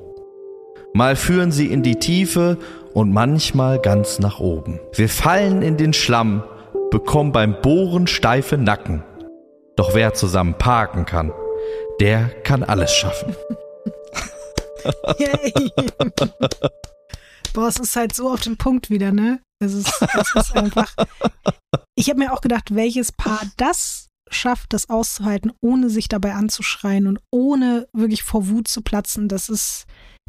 S6: Mal führen sie in die Tiefe und manchmal ganz nach oben. Wir fallen in den Schlamm, bekommen beim Bohren steife Nacken. Doch wer zusammen parken kann, der kann alles schaffen.
S5: Yay. Boah, es ist halt so auf den Punkt wieder, ne? Es ist, es ist einfach. Ich habe mir auch gedacht, welches Paar das schafft, das auszuhalten, ohne sich dabei anzuschreien und ohne wirklich vor Wut zu platzen, das ist,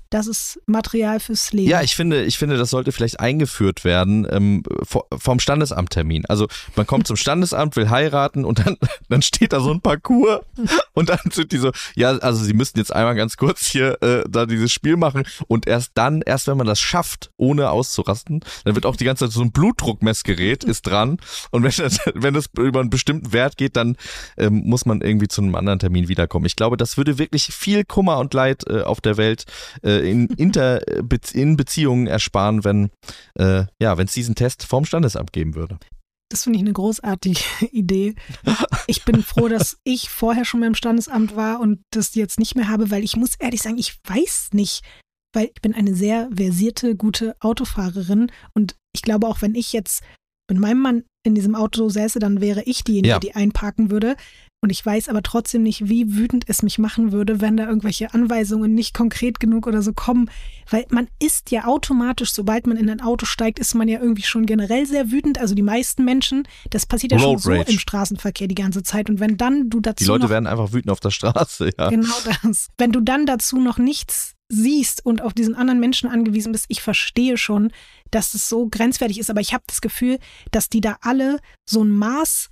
S5: das ist Material fürs Leben.
S4: Ja, ich finde, ich finde, das sollte vielleicht eingeführt werden ähm, vom Standesamttermin. Also man kommt zum Standesamt, will heiraten und dann, dann steht da so ein Parcours und dann sind die so, ja, also sie müssten jetzt einmal ganz kurz hier äh, da dieses Spiel machen und erst dann, erst wenn man das schafft, ohne auszurasten, dann wird auch die ganze Zeit so ein Blutdruckmessgerät ist dran und wenn das, wenn das über einen bestimmten Wert geht, dann ähm, muss man irgendwie zu einem anderen Termin wiederkommen. Ich glaube, das würde wirklich viel Kummer und Leid äh, auf der Welt äh, in, inter, Be in Beziehungen ersparen, wenn äh, ja, wenn es diesen Test vorm Standesamt geben würde.
S5: Das finde ich eine großartige Idee. Ich bin froh, dass ich vorher schon beim Standesamt war und das jetzt nicht mehr habe, weil ich muss ehrlich sagen, ich weiß nicht, weil ich bin eine sehr versierte, gute Autofahrerin und ich glaube auch, wenn ich jetzt mit meinem Mann in diesem Auto säße, dann wäre ich diejenige,
S4: Ja.
S5: die einparken würde. Und ich weiß aber trotzdem nicht, wie wütend es mich machen würde, wenn da irgendwelche Anweisungen nicht konkret genug oder so kommen. Weil man ist ja automatisch, sobald man in ein Auto steigt, ist man ja irgendwie schon generell sehr wütend. Also die meisten Menschen, das passiert ja schon
S4: Road
S5: so
S4: Rage.
S5: im Straßenverkehr die ganze Zeit. Und wenn dann du dazu
S4: Die Leute
S5: noch
S4: werden einfach wütend auf der Straße, ja.
S5: Genau das. Wenn du dann dazu noch nichts siehst und auf diesen anderen Menschen angewiesen bist, ich verstehe schon, dass es so grenzwertig ist, aber ich habe das Gefühl, dass die da alle so ein Maß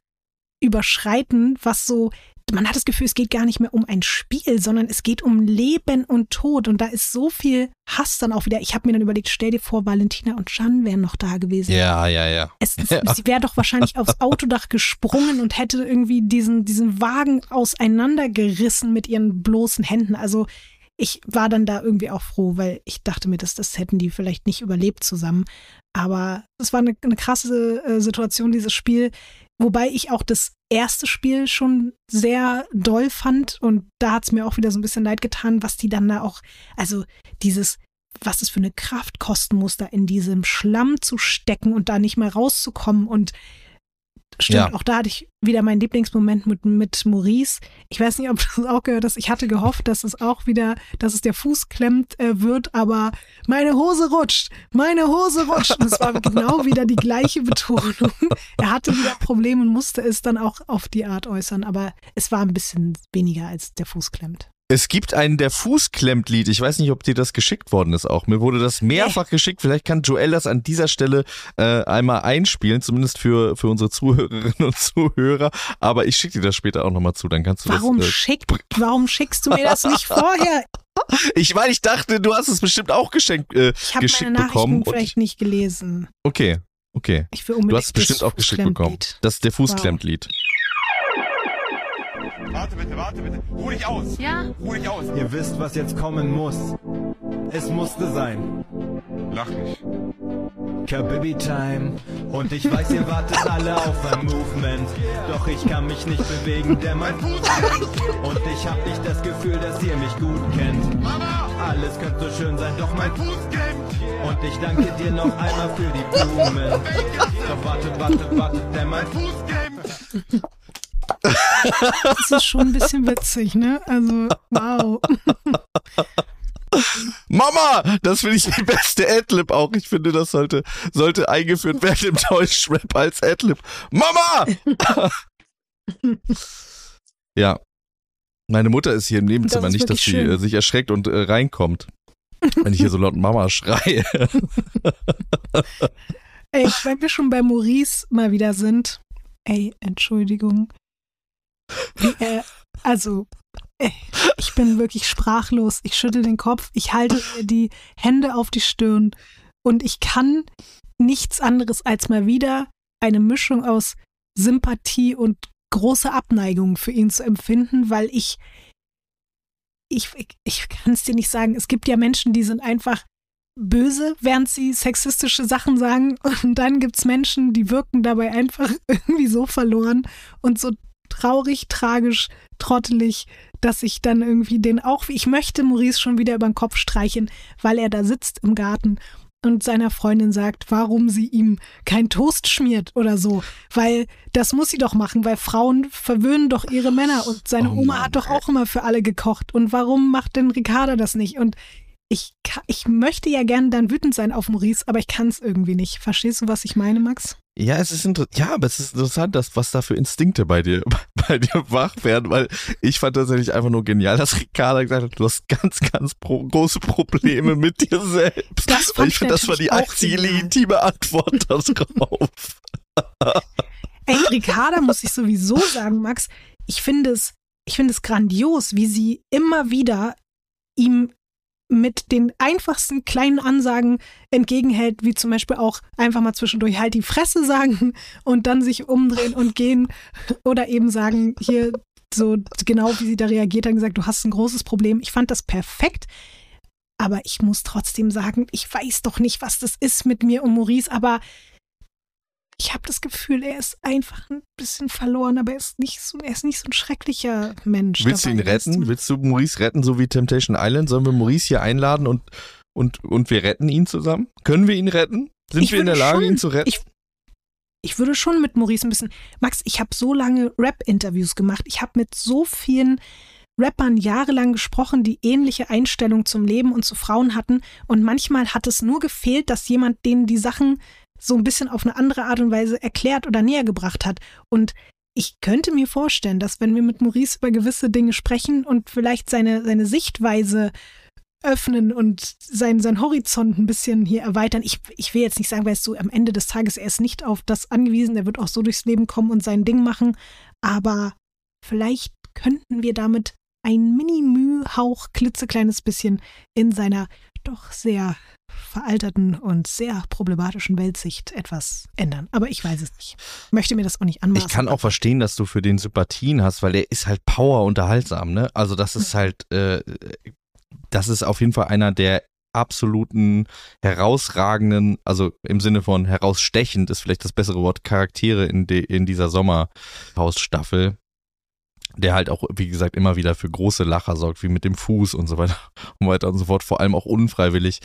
S5: überschreiten, was so, man hat das Gefühl, es geht gar nicht mehr um ein Spiel, sondern es geht um Leben und Tod und da ist so viel Hass dann auch wieder. Ich habe mir dann überlegt, stell dir vor, Valentina und Jan wären noch da gewesen.
S4: Ja, ja, ja.
S5: Es, Sie wäre doch wahrscheinlich aufs Autodach gesprungen und hätte irgendwie diesen, diesen Wagen auseinandergerissen mit ihren bloßen Händen. Also ich war dann da irgendwie auch froh, weil ich dachte mir, dass das hätten die vielleicht nicht überlebt zusammen. Aber es war eine, eine krasse äh, Situation, dieses Spiel. Wobei ich auch das erste Spiel schon sehr doll fand und da hat es mir auch wieder so ein bisschen leid getan, was die dann da auch, also dieses, was es für eine Kraft kosten muss, da in diesem Schlamm zu stecken und da nicht mehr rauszukommen und Stimmt,
S4: Ja.
S5: auch da hatte ich wieder meinen Lieblingsmoment mit, mit Maurice. Ich weiß nicht, ob du das auch gehört hast. Ich hatte gehofft, dass es auch wieder, dass es der Fuß klemmt äh, wird, aber meine Hose rutscht, meine Hose rutscht. Und es war genau wieder die gleiche Betonung. Er hatte wieder Probleme und musste es dann auch auf die Art äußern, aber es war ein bisschen weniger als der Fuß klemmt.
S4: Es gibt einen der Fußklemmt-Lied. Ich weiß nicht, ob dir das geschickt worden ist auch. Mir wurde das mehrfach geschickt. Vielleicht kann Joel das an dieser Stelle äh, einmal einspielen, zumindest für, für unsere Zuhörerinnen und Zuhörer. Aber ich schicke dir das später auch nochmal zu. Dann kannst du
S5: Warum,
S4: das. Äh,
S5: schickt, warum schickst du mir das nicht vorher?
S4: ich, weil ich dachte, du hast es bestimmt auch geschenkt, äh,
S5: Ich habe
S4: geschickt
S5: meine
S4: bekommen.
S5: Nachrichten
S4: Und
S5: vielleicht nicht gelesen.
S4: okay, okay.
S5: Ich will unbedingt
S4: Du hast es bestimmt auch geschickt bekommen. Das ist der Fußklemmt-Lied.
S8: Warte bitte, warte bitte. Ruh dich aus.
S9: Ja?
S8: Ruh dich aus.
S10: Ihr wisst, was jetzt kommen muss. Es musste sein.
S8: Lach nicht.
S10: Kabibi Time. Und ich weiß, ihr wartet alle auf ein Movement. Doch ich kann mich nicht bewegen, denn mein Fuß. Und ich hab nicht das Gefühl, dass ihr mich gut kennt.
S8: Mama!
S10: Alles könnte so schön sein, doch mein Fuß.
S8: Klemmt.
S10: Und ich danke dir noch einmal für die Blumen. Doch wartet, wartet, wartet, denn mein Fuß.
S8: Fuß klemmt.
S5: Das ist schon ein bisschen witzig, ne? Also, wow.
S4: Mama! Das finde ich die beste Adlib auch. Ich finde, das sollte, sollte eingeführt werden im Deutschrap als Adlib. Mama! ja. Meine Mutter ist hier im Nebenzimmer,
S5: Das
S4: nicht, dass sie
S5: schön.
S4: äh, sich erschreckt und äh, reinkommt. Wenn ich hier so laut Mama schreie.
S5: Ey, wenn wir schon bei Maurice mal wieder sind. Ey, Entschuldigung. Er, also, ey, ich bin wirklich sprachlos. Ich schüttel den Kopf. Ich halte die Hände auf die Stirn. Und ich kann nichts anderes als mal wieder eine Mischung aus Sympathie und großer Abneigung für ihn zu empfinden, weil ich, ich, ich kann es dir nicht sagen. Es gibt ja Menschen, die sind einfach böse, während sie sexistische Sachen sagen. Und dann gibt's Menschen, die wirken dabei einfach irgendwie so verloren und so traurig, tragisch, trottelig, dass ich dann irgendwie den auch, ich möchte Maurice schon wieder über den Kopf streichen, weil er da sitzt im Garten und seiner Freundin sagt, warum sie ihm kein Toast schmiert oder so. Weil das muss sie doch machen, weil Frauen verwöhnen doch ihre Männer und seine
S4: Oh
S5: Oma
S4: Mann,
S5: hat doch auch immer für alle gekocht. Und warum macht denn Ricarda das nicht? Und ich, ich möchte ja gerne dann wütend sein auf Maurice, aber ich kann es irgendwie nicht. Verstehst du, was ich meine, Max?
S4: Ja, es ist ja, aber es ist interessant, dass, was da für Instinkte bei dir, bei dir wach werden, weil ich fand tatsächlich einfach nur genial, dass Ricarda gesagt hat, du hast ganz, ganz pro große Probleme mit dir selbst.
S5: Das fand
S4: ich finde, das war die einzige legitime Antwort darauf.
S5: Ey, Ricarda muss ich sowieso sagen, Max, ich finde es, ich finde es grandios, wie sie immer wieder ihm mit den einfachsten kleinen Ansagen entgegenhält, wie zum Beispiel auch einfach mal zwischendurch halt die Fresse sagen und dann sich umdrehen und gehen oder eben sagen, hier so genau wie sie da reagiert hat, gesagt, du hast ein großes Problem. Ich fand das perfekt. Aber ich muss trotzdem sagen, ich weiß doch nicht, was das ist mit mir und Maurice, aber ich habe das Gefühl, er ist einfach ein bisschen verloren, aber er ist nicht so, er ist nicht so ein schrecklicher Mensch.
S4: Willst du ihn
S5: dabei,
S4: retten? Willst du Maurice retten, so wie Temptation Island? Sollen wir Maurice hier einladen und, und, und wir retten ihn zusammen? Können wir ihn retten? Sind
S5: Ich
S4: wir in der Lage,
S5: schon-
S4: ihn zu retten?
S5: Ich, ich würde schon mit Maurice ein bisschen. Max, ich habe so lange Rap-Interviews gemacht. Ich habe mit so vielen Rappern jahrelang gesprochen, die ähnliche Einstellungen zum Leben und zu Frauen hatten. Und manchmal hat es nur gefehlt, dass jemand denen die Sachen so ein bisschen auf eine andere Art und Weise erklärt oder näher gebracht hat. Und ich könnte mir vorstellen, dass wenn wir mit Maurice über gewisse Dinge sprechen und vielleicht seine, seine Sichtweise öffnen und sein, sein Horizont ein bisschen hier erweitern. Ich, ich will jetzt nicht sagen, weißt du, am Ende des Tages, er ist nicht auf das angewiesen, er wird auch so durchs Leben kommen und sein Ding machen, aber vielleicht könnten wir damit ein Mini-Müh-Hauch, klitzekleines bisschen in seiner doch sehr veralterten und sehr problematischen Weltsicht etwas ändern. Aber ich weiß es nicht. Möchte mir das auch nicht anmaßen.
S4: Ich kann auch verstehen, dass du für den Sympathien hast, weil er ist halt Power unterhaltsam, ne? Also das ist halt, äh, das ist auf jeden Fall einer der absoluten herausragenden, also im Sinne von herausstechend ist vielleicht das bessere Wort, Charaktere in, de, in dieser Sommerhausstaffel, der halt auch, wie gesagt, immer wieder für große Lacher sorgt, wie mit dem Fuß und so weiter und weiter und so fort, vor allem auch unfreiwillig.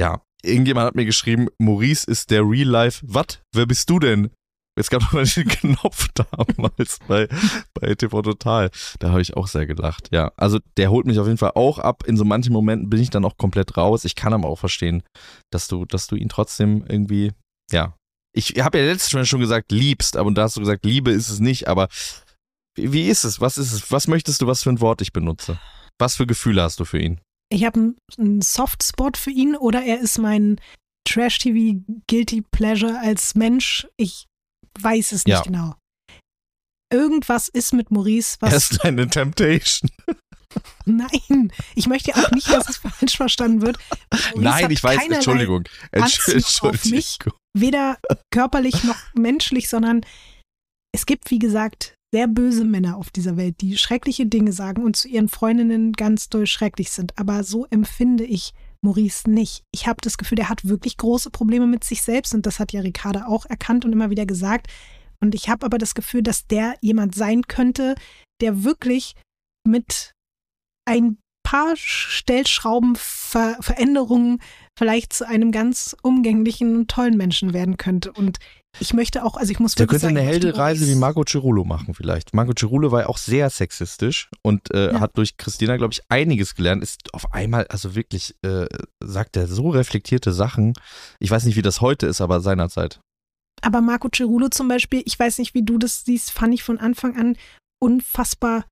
S4: Ja, irgendjemand hat mir geschrieben, Maurice ist der Real Life, was? Wer bist du denn? Es gab mal den Knopf damals bei, bei TV Total. Da habe ich auch sehr gelacht. Ja, also der holt mich auf jeden Fall auch ab. In so manchen Momenten bin ich dann auch komplett raus. Ich kann aber auch verstehen, dass du, dass du ihn trotzdem irgendwie, ja. Ich habe ja letztes Mal schon gesagt, liebst, aber da hast du gesagt, Liebe ist es nicht, aber wie ist es? Was ist es? Was möchtest du, was für ein Wort ich benutze? Was für Gefühle hast du für ihn?
S5: Ich habe einen- Softspot für ihn oder er ist mein Trash-TV Guilty Pleasure als Mensch. Ich weiß es nicht
S4: Ja.
S5: genau. Irgendwas ist mit Maurice, was.
S4: Er ist eine Temptation.
S5: Nein, ich möchte auch nicht, dass es falsch verstanden wird. Maurice
S4: Nein, ich weiß, Entschuldigung.
S5: Anziehung auf mich. Weder körperlich noch menschlich, sondern es gibt, wie gesagt, sehr böse Männer auf dieser Welt, die schreckliche Dinge sagen und zu ihren Freundinnen ganz doll schrecklich sind. Aber so empfinde ich Maurice nicht. Ich habe das Gefühl, der hat wirklich große Probleme mit sich selbst und das hat ja Ricarda auch erkannt und immer wieder gesagt. Und ich habe aber das Gefühl, dass der jemand sein könnte, der wirklich mit ein paar Stellschrauben Ver Veränderungen vielleicht zu einem ganz umgänglichen und tollen Menschen werden könnte. Und ich möchte auch, also ich muss
S4: Der
S5: wirklich
S4: könnte
S5: sagen,
S4: eine Heldereise wie Marco Cirulo machen vielleicht. Marco Cirulo war ja auch sehr sexistisch und äh,
S5: Ja.
S4: hat durch Christina, glaube ich, einiges gelernt. Ist auf einmal, also wirklich, äh, sagt er so reflektierte Sachen. Ich weiß nicht, wie das heute ist, aber seinerzeit.
S5: Aber Marco Cirulo zum Beispiel, ich weiß nicht, wie du das siehst, fand ich von Anfang an unfassbar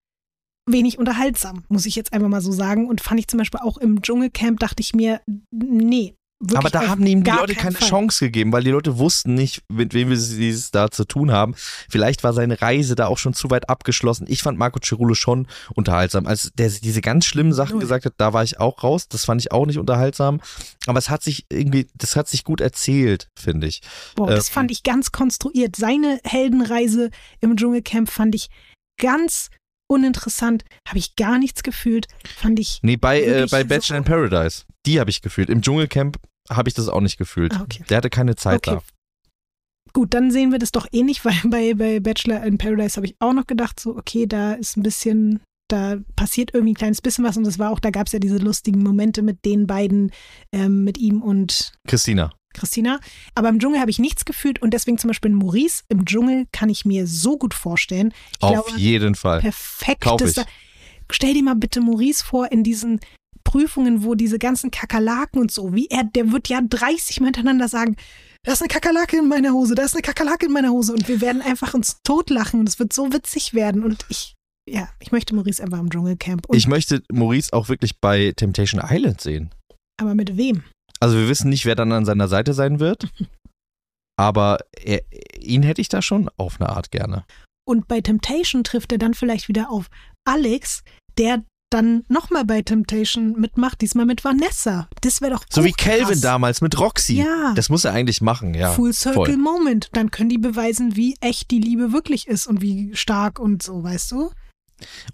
S5: wenig unterhaltsam, muss ich jetzt einfach mal so sagen. Und fand ich zum Beispiel auch im Dschungelcamp, dachte ich mir, nee. Wirklich
S4: Aber da haben ihm die Leute keine
S5: Fall.
S4: Chance gegeben, weil die Leute wussten nicht, mit wem wir es da zu tun haben. Vielleicht war seine Reise da auch schon zu weit abgeschlossen. Ich fand Marco Cirulo schon unterhaltsam. Als der diese ganz schlimmen Sachen
S5: Null.
S4: gesagt hat, da war ich auch raus. Das fand ich auch nicht unterhaltsam. Aber es hat sich irgendwie, das hat sich gut erzählt, finde ich.
S5: Boah, das
S4: Ähm,
S5: fand ich ganz konstruiert. Seine Heldenreise im Dschungelcamp fand ich ganz uninteressant. Habe ich gar nichts gefühlt. Fand ich.
S4: Nee, bei, äh, bei
S5: so-
S4: Bachelor in Paradise. Die habe ich gefühlt. Im Dschungelcamp habe ich das auch nicht gefühlt.
S5: Ah, okay.
S4: Der hatte keine Zeit
S5: Okay. Gut, dann sehen wir das doch ähnlich, weil bei, bei Bachelor in Paradise habe ich auch noch gedacht, so, okay, da ist ein bisschen, da passiert irgendwie ein kleines bisschen was und das war auch, da gab es ja diese lustigen Momente mit den beiden, ähm, mit ihm und
S4: da. Christina.
S5: Christina. Aber im Dschungel habe ich nichts gefühlt und deswegen zum Beispiel Maurice im Dschungel kann ich mir so gut vorstellen. Ich
S4: Auf
S5: glaube,
S4: jeden Fall.
S5: perfekt.
S4: Kauf ich.
S5: Da, stell dir mal bitte Maurice vor in diesen Prüfungen, wo diese ganzen Kakerlaken und so, wie er, der wird ja 30 Mal hintereinander sagen, da ist eine Kakerlake in meiner Hose, da ist eine Kakerlake in meiner Hose und wir werden einfach uns totlachen und es wird so witzig werden und ich, ja, ich möchte Maurice einfach im Dschungelcamp.
S4: Ich möchte Maurice auch wirklich bei Temptation Island sehen.
S5: aber mit wem?
S4: Also wir wissen nicht, wer dann an seiner Seite sein wird. Aber er, ihn hätte ich da schon auf eine Art gerne.
S5: Und bei Temptation trifft er dann vielleicht wieder auf Alex, der dann nochmal bei Temptation mitmacht, diesmal mit Vanessa. Das wäre doch
S4: So wie Calvin damals mit Roxy.
S5: Ja.
S4: Das muss er eigentlich machen, ja.
S5: Full Circle
S4: voll.
S5: Moment. Dann können die beweisen, wie echt die Liebe wirklich ist und wie stark und so, weißt du?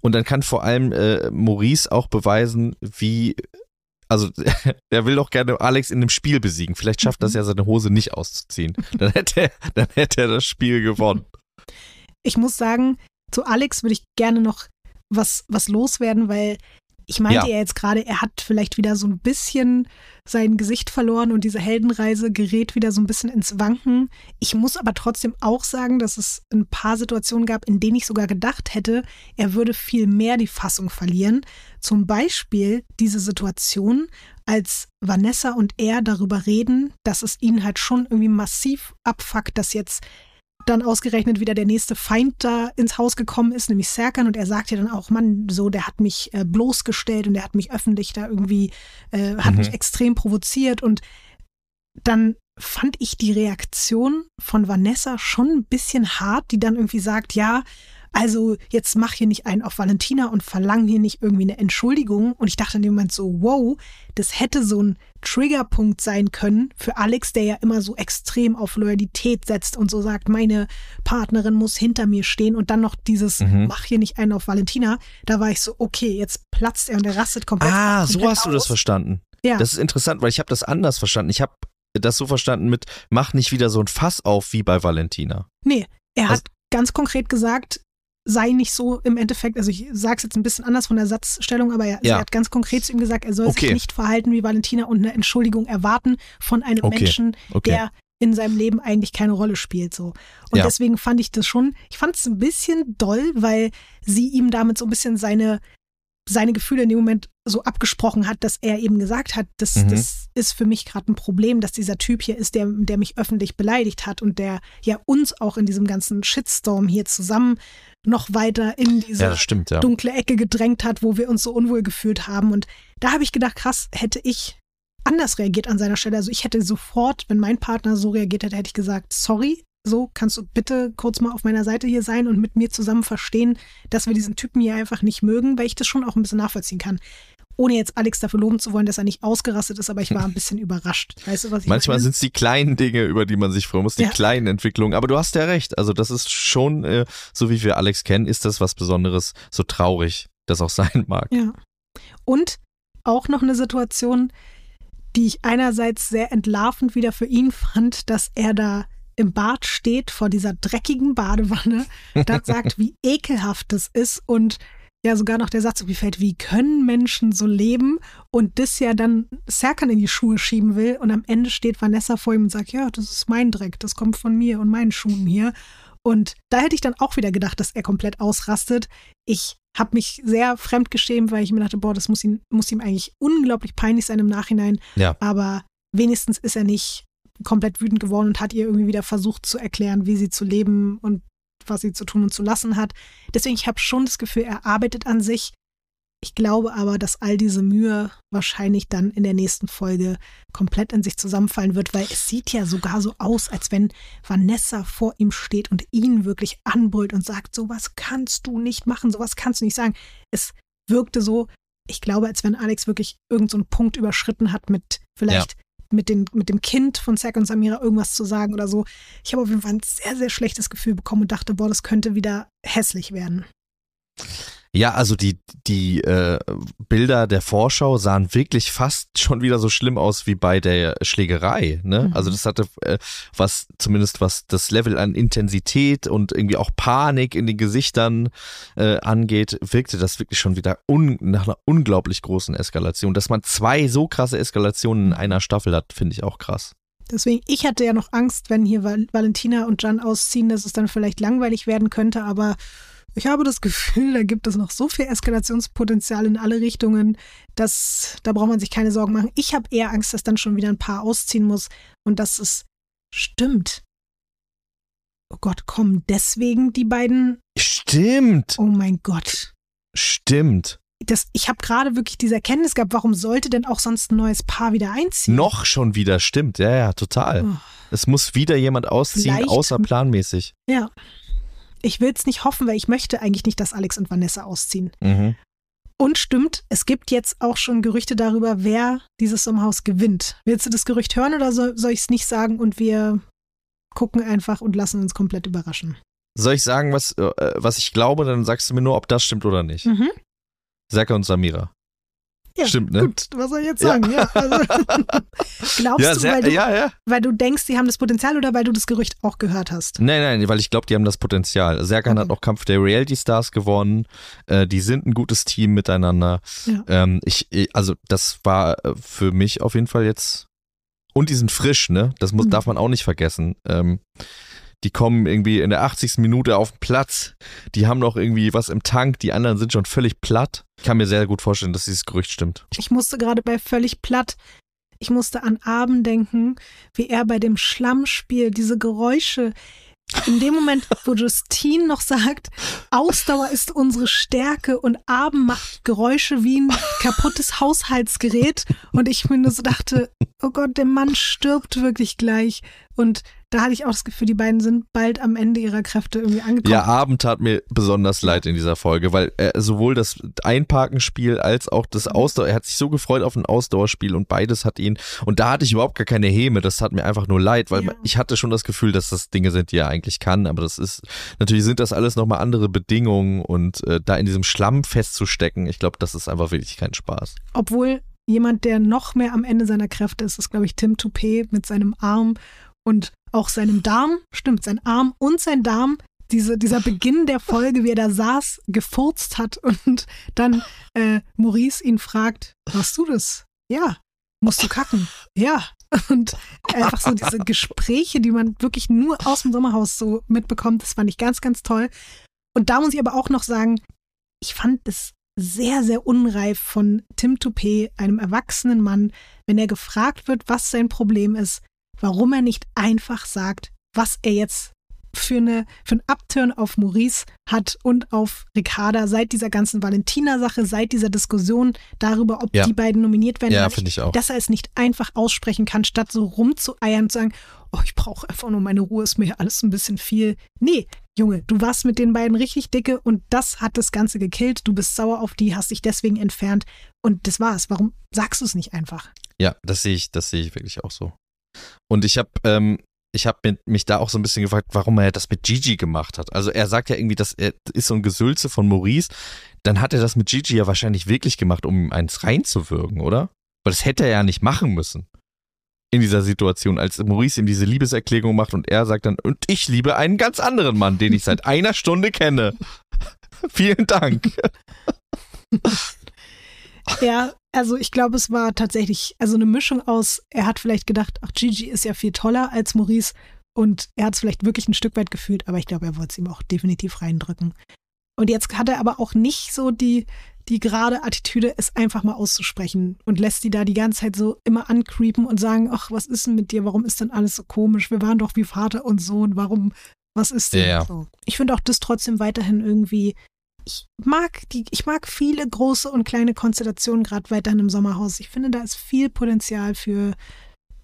S4: Und dann kann vor allem äh, Maurice auch beweisen, wie. Also, er will doch gerne Alex in dem Spiel besiegen. Vielleicht schafft
S5: Mhm.
S4: das ja, seine Hose nicht auszuziehen. Dann hätte er, dann hätte er das Spiel gewonnen.
S5: Ich muss sagen, zu Alex würde ich gerne noch was, was loswerden, weil ich meinte
S4: Ja.
S5: ja jetzt gerade, er hat vielleicht wieder so ein bisschen sein Gesicht verloren und diese Heldenreise gerät wieder so ein bisschen ins Wanken. Ich muss aber trotzdem auch sagen, dass es ein paar Situationen gab, in denen ich sogar gedacht hätte, er würde viel mehr die Fassung verlieren. Zum Beispiel diese Situation, als Vanessa und er darüber reden, dass es ihnen halt schon irgendwie massiv abfuckt, dass jetzt dann ausgerechnet wieder der nächste Feind da ins Haus gekommen ist, nämlich Serkan. Und er sagt ja dann auch, Mann, so, der hat mich äh, bloßgestellt und der hat mich öffentlich da irgendwie, äh, hat
S4: Mhm.
S5: mich extrem provoziert. Und dann fand ich die Reaktion von Vanessa schon ein bisschen hart, die dann irgendwie sagt, ja, also jetzt mach hier nicht einen auf Valentina und verlang hier nicht irgendwie eine Entschuldigung. Und ich dachte in dem Moment so, wow, das hätte so ein Triggerpunkt sein können für Alex, der ja immer so extrem auf Loyalität setzt und so sagt, meine Partnerin muss hinter mir stehen und dann noch dieses,
S4: Mhm.
S5: mach hier nicht einen auf Valentina. Da war ich so, okay, jetzt platzt er und er rastet komplett.
S4: Ah, so hast du das
S5: aus.
S4: verstanden.
S5: Ja.
S4: Das ist interessant, weil ich habe das anders verstanden. Ich habe das so verstanden mit, mach nicht wieder so ein Fass auf wie bei Valentina.
S5: Nee, er
S4: Also-
S5: hat ganz konkret gesagt, sei nicht so im Endeffekt, also ich sage es jetzt ein bisschen anders von der Satzstellung, aber er,
S4: Ja.
S5: hat ganz konkret zu ihm gesagt, er soll
S4: Okay.
S5: sich nicht verhalten wie Valentina und eine Entschuldigung erwarten von einem
S4: Okay.
S5: Menschen,
S4: Okay.
S5: der in seinem Leben eigentlich keine Rolle spielt. So. Und
S4: Ja.
S5: deswegen fand ich das schon, ich fand es ein bisschen doll, weil sie ihm damit so ein bisschen seine, seine Gefühle in dem Moment so abgesprochen hat, dass er eben gesagt hat, das,
S4: Mhm.
S5: das ist für mich gerade ein Problem, dass dieser Typ hier ist, der, der mich öffentlich beleidigt hat und der ja uns auch in diesem ganzen Shitstorm hier zusammen noch weiter in diese
S4: Ja, stimmt, ja.
S5: dunkle Ecke gedrängt hat, wo wir uns so unwohl gefühlt haben. Und da habe ich gedacht, krass, hätte ich anders reagiert an seiner Stelle. Also ich hätte sofort, wenn mein Partner so reagiert hätte, hätte ich gesagt, sorry, so kannst du bitte kurz mal auf meiner Seite hier sein und mit mir zusammen verstehen, dass wir diesen Typen hier einfach nicht mögen, weil ich das schon auch ein bisschen nachvollziehen kann. Ohne jetzt Alex dafür loben zu wollen, dass er nicht ausgerastet ist, aber ich war ein bisschen überrascht. Weißt du, was ich
S4: Manchmal sind es die kleinen Dinge, über die man sich freuen muss, die
S5: Ja.
S4: kleinen Entwicklungen. Aber du hast ja recht. Also das ist schon, äh, so wie wir Alex kennen, ist das was Besonderes, so traurig das auch sein mag.
S5: Ja. Und auch noch eine Situation, die ich einerseits sehr entlarvend wieder für ihn fand, dass er da im Bad steht vor dieser dreckigen Badewanne, dann sagt, wie ekelhaft das ist und ja sogar noch der Satz fällt, wie können Menschen so leben und das ja dann Serkan in die Schuhe schieben will und am Ende steht Vanessa vor ihm und sagt, ja, das ist mein Dreck, das kommt von mir und meinen Schuhen hier. Und da hätte ich dann auch wieder gedacht, dass er komplett ausrastet. Ich habe mich sehr fremdgeschämt, weil ich mir dachte, boah, das muss ihm, muss ihm eigentlich unglaublich peinlich sein im Nachhinein.
S4: Ja.
S5: Aber wenigstens ist er nicht komplett wütend geworden und hat ihr irgendwie wieder versucht zu erklären, wie sie zu leben und was sie zu tun und zu lassen hat. Deswegen, ich habe schon das Gefühl, er arbeitet an sich. Ich glaube aber, dass all diese Mühe wahrscheinlich dann in der nächsten Folge komplett in sich zusammenfallen wird, weil es sieht ja sogar so aus, als wenn Vanessa vor ihm steht und ihn wirklich anbrüllt und sagt, sowas kannst du nicht machen, sowas kannst du nicht sagen. Es wirkte so, ich glaube, als wenn Alex wirklich irgendeinen so Punkt überschritten hat mit vielleicht mit, den, mit dem Kind von Zack und Samira irgendwas zu sagen oder so. Ich habe auf jeden Fall ein sehr, sehr schlechtes Gefühl bekommen und dachte, boah, das könnte wieder hässlich werden.
S4: Ja, also die, die äh, Bilder der Vorschau sahen wirklich fast schon wieder so schlimm aus wie bei der Schlägerei. Ne?
S5: Mhm.
S4: Also das hatte äh, was, zumindest was das Level an Intensität und irgendwie auch Panik in den Gesichtern äh, angeht, wirkte das wirklich schon wieder un nach einer unglaublich großen Eskalation. Dass man zwei so krasse Eskalationen in einer Staffel hat, finde ich auch krass.
S5: Deswegen, ich hatte ja noch Angst, wenn hier Val Valentina und Jan ausziehen, dass es dann vielleicht langweilig werden könnte, aber ich habe das Gefühl, da gibt es noch so viel Eskalationspotenzial in alle Richtungen, dass da braucht man sich keine Sorgen machen. Ich habe eher Angst, dass dann schon wieder ein Paar ausziehen muss und dass es stimmt. Oh Gott, kommen deswegen die beiden.
S4: Stimmt.
S5: Oh mein Gott.
S4: Stimmt.
S5: Das, ich habe gerade wirklich diese Erkenntnis gehabt, warum sollte denn auch sonst ein neues Paar wieder einziehen?
S4: Noch schon wieder, stimmt. Ja, ja, total.
S5: Oh.
S4: Es muss wieder jemand ausziehen,
S5: Vielleicht-
S4: außer planmäßig.
S5: Ja. Ich will es nicht hoffen, weil ich möchte eigentlich nicht, dass Alex und Vanessa ausziehen.
S4: Mhm.
S5: Und stimmt, es gibt jetzt auch schon Gerüchte darüber, wer dieses Sommerhaus gewinnt. Willst du das Gerücht hören oder soll, soll ich es nicht sagen und wir gucken einfach und lassen uns komplett überraschen?
S4: Soll ich sagen, was, äh, was ich glaube, dann sagst du mir nur, ob das stimmt oder nicht.
S5: Mhm.
S4: Serka und Samira.
S5: Ja,
S4: Stimmt, ne?
S5: Gut, was soll ich jetzt sagen? Ja. also, glaubst
S4: ja,
S5: du,
S4: sehr,
S5: weil du,
S4: ja, ja.
S5: weil du denkst, sie haben das Potenzial oder weil du das Gerücht auch gehört hast?
S4: Nein, nein, weil ich glaube, die haben das Potenzial. Serkan
S5: Okay.
S4: hat auch Kampf der Reality Stars gewonnen. Äh, die sind ein gutes Team miteinander.
S5: Ja.
S4: Ähm, ich, ich- also das war äh, für mich auf jeden Fall jetzt. Und die sind frisch, ne? Das muss,
S5: Mhm.
S4: darf man auch nicht vergessen. Ähm, die kommen irgendwie in der 80. Minute auf den Platz. Die haben noch irgendwie was im Tank. Die anderen sind schon völlig platt. Ich kann mir sehr gut vorstellen, dass dieses Gerücht stimmt.
S5: Ich musste gerade bei völlig platt, ich musste an Abend denken, wie er bei dem Schlammspiel diese Geräusche. In dem Moment, wo Justine noch sagt, Ausdauer ist unsere Stärke und Abend macht Geräusche wie ein kaputtes Haushaltsgerät und ich mir nur so dachte, oh Gott, der Mann stirbt wirklich gleich und da hatte ich auch das Gefühl, die beiden sind bald am Ende ihrer Kräfte irgendwie angekommen.
S4: Ja, Abend tat mir besonders leid in dieser Folge, weil er sowohl das Einparkenspiel als auch das Ausdauer, er hat sich so gefreut auf ein Ausdauerspiel und beides hat ihn, und da hatte ich überhaupt gar keine Häme, das tat mir einfach nur leid, weil
S5: Ja.
S4: ich hatte schon das Gefühl, dass das Dinge sind, die er eigentlich kann, aber das ist, natürlich sind das alles nochmal andere Bedingungen und äh, da in diesem Schlamm festzustecken, ich glaube, das ist einfach wirklich kein Spaß.
S5: Obwohl jemand, der noch mehr am Ende seiner Kräfte ist, ist, glaube ich, Tim Toupet mit seinem Arm und auch seinem Darm. Stimmt, sein Arm und sein Darm. Diese, dieser Beginn der Folge, wie er da saß, gefurzt hat und dann äh, Maurice ihn fragt, machst du das? Ja. Musst du kacken? Ja. Und einfach so diese Gespräche, die man wirklich nur aus dem Sommerhaus so mitbekommt, das fand ich ganz, ganz toll. Und da muss ich aber auch noch sagen, ich fand es sehr, sehr unreif von Tim Toupet, einem erwachsenen Mann, wenn er gefragt wird, was sein Problem ist, warum er nicht einfach sagt, was er jetzt für, eine, für einen Upturn auf Maurice hat und auf Ricarda seit dieser ganzen Valentina-Sache, seit dieser Diskussion darüber, ob
S4: Ja.
S5: die beiden nominiert werden.
S4: Ja, finde ich auch.
S5: Dass er es nicht einfach aussprechen kann, statt so rumzueiern und zu sagen, oh, ich brauche einfach nur meine Ruhe, ist mir alles ein bisschen viel. Nee, Junge, du warst mit den beiden richtig dicke und das hat das Ganze gekillt. Du bist sauer auf die, hast dich deswegen entfernt und das war's. Warum sagst du es nicht einfach?
S4: Ja, das sehe ich, das sehe ich wirklich auch so. Und ich habe ähm, ich habe mich da auch so ein bisschen gefragt, warum er das mit Gigi gemacht hat. Also er sagt ja irgendwie, das ist so ein Gesülze von Maurice. Dann hat er das mit Gigi ja wahrscheinlich wirklich gemacht, um ihm eins reinzuwirken, oder? Weil das hätte er ja nicht machen müssen. In dieser Situation, als Maurice ihm diese Liebeserklärung macht und er sagt dann, und ich liebe einen ganz anderen Mann, den ich seit einer Stunde kenne. Vielen Dank.
S5: Ja, also ich glaube, es war tatsächlich also eine Mischung aus, er hat vielleicht gedacht, ach, Gigi ist ja viel toller als Maurice und er hat es vielleicht wirklich ein Stück weit gefühlt, aber ich glaube, er wollte es ihm auch definitiv reindrücken. Und jetzt hat er aber auch nicht so die, die gerade Attitüde, es einfach mal auszusprechen und lässt die da die ganze Zeit so immer ancreepen und sagen, ach, was ist denn mit dir? Warum ist denn alles so komisch? Wir waren doch wie Vater und Sohn. Warum Was ist denn
S4: Ja, ja.
S5: so? Ich finde auch das trotzdem weiterhin irgendwie. Ich mag die, ich mag viele große und kleine Konstellationen gerade weiterhin im Sommerhaus. Ich finde, da ist viel Potenzial für,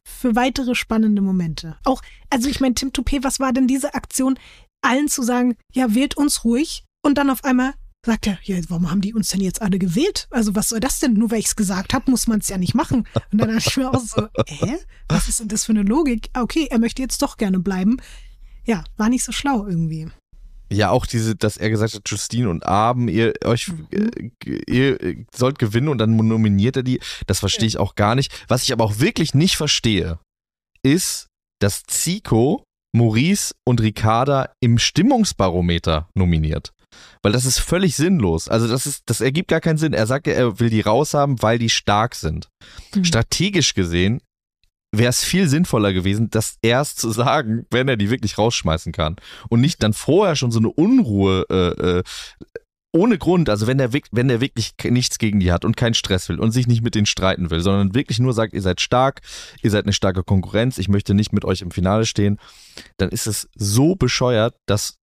S5: für weitere spannende Momente. Auch, also ich meine, Tim Toupé, was war denn diese Aktion, allen zu sagen, ja, wählt uns ruhig und dann auf einmal sagt er, ja, warum haben die uns denn jetzt alle gewählt? Also was soll das denn? Nur weil ich es gesagt habe, muss man es ja nicht machen. Und dann dachte ich mir auch so, hä? Was ist denn das für eine Logik? Ah, Okay, er möchte jetzt doch gerne bleiben. Ja, war nicht so schlau irgendwie.
S4: Ja, auch diese, dass er gesagt hat, Justine und Abend, ihr euch, äh, ihr äh, sollt gewinnen und dann nominiert er die. Das verstehe ich auch gar nicht. Was ich aber auch wirklich nicht verstehe, ist, dass Zico, Maurice und Ricarda im Stimmungsbarometer nominiert. Weil das ist völlig sinnlos. Also das ist, das ergibt gar keinen Sinn. Er sagt ja, er will die raushaben, weil die stark sind.
S5: Mhm.
S4: Strategisch gesehen wäre es viel sinnvoller gewesen, das erst zu sagen, wenn er die wirklich rausschmeißen kann. Und nicht dann vorher schon so eine Unruhe äh, äh, ohne Grund, also wenn der, wenn der wirklich nichts gegen die hat und keinen Stress will und sich nicht mit denen streiten will, sondern wirklich nur sagt, ihr seid stark, ihr seid eine starke Konkurrenz, ich möchte nicht mit euch im Finale stehen, dann ist es so bescheuert, das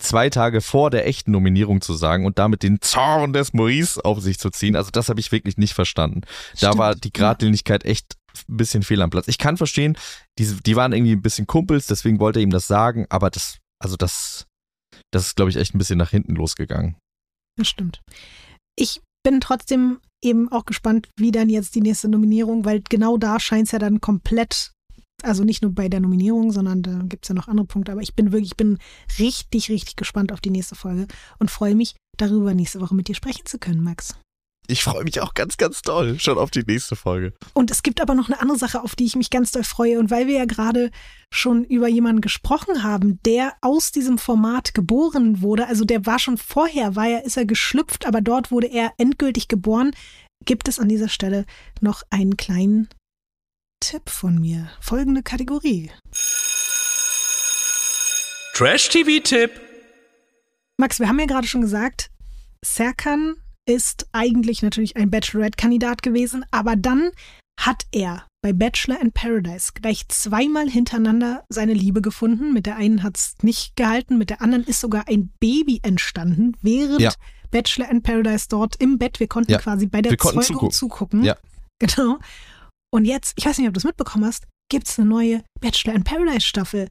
S4: zwei Tage vor der echten Nominierung zu sagen und damit den Zorn des Maurice auf sich zu ziehen. Also das habe ich wirklich nicht verstanden. Da
S5: Stimmt,
S4: war die Gradlinigkeit echt ein bisschen fehl am Platz. Ich kann verstehen, die, die waren irgendwie ein bisschen Kumpels, deswegen wollte er ihm das sagen, aber das, also das, das ist, glaube ich, echt ein bisschen nach hinten losgegangen.
S5: Das stimmt. Ich bin trotzdem eben auch gespannt, wie dann jetzt die nächste Nominierung, weil genau da scheint es ja dann komplett, also nicht nur bei der Nominierung, sondern da gibt es ja noch andere Punkte, aber ich bin wirklich, ich bin richtig, richtig gespannt auf die nächste Folge und freue mich, darüber nächste Woche mit dir sprechen zu können, Max.
S4: Ich freue mich auch ganz, ganz toll schon auf die nächste Folge.
S5: Und es gibt aber noch eine andere Sache, auf die ich mich ganz doll freue. Und weil wir ja gerade schon über jemanden gesprochen haben, der aus diesem Format geboren wurde, also der war schon vorher, war er, ist er geschlüpft, aber dort wurde er endgültig geboren, gibt es an dieser Stelle noch einen kleinen Tipp von mir. Folgende Kategorie.
S2: Trash-TV-Tipp.
S5: Max, wir haben ja gerade schon gesagt, Serkan ist eigentlich natürlich ein Bachelorette-Kandidat gewesen, aber dann hat er bei Bachelor in Paradise gleich zweimal hintereinander seine Liebe gefunden. Mit der einen hat es nicht gehalten, mit der anderen ist sogar ein Baby entstanden, während
S4: Ja.
S5: Bachelor in Paradise dort im Bett, wir konnten
S4: Ja.
S5: quasi bei der Zeugung
S4: zugucken.
S5: zugucken.
S4: Ja.
S5: Genau. Und jetzt, ich weiß nicht, ob du es mitbekommen hast, gibt es eine neue Bachelor in Paradise Staffel.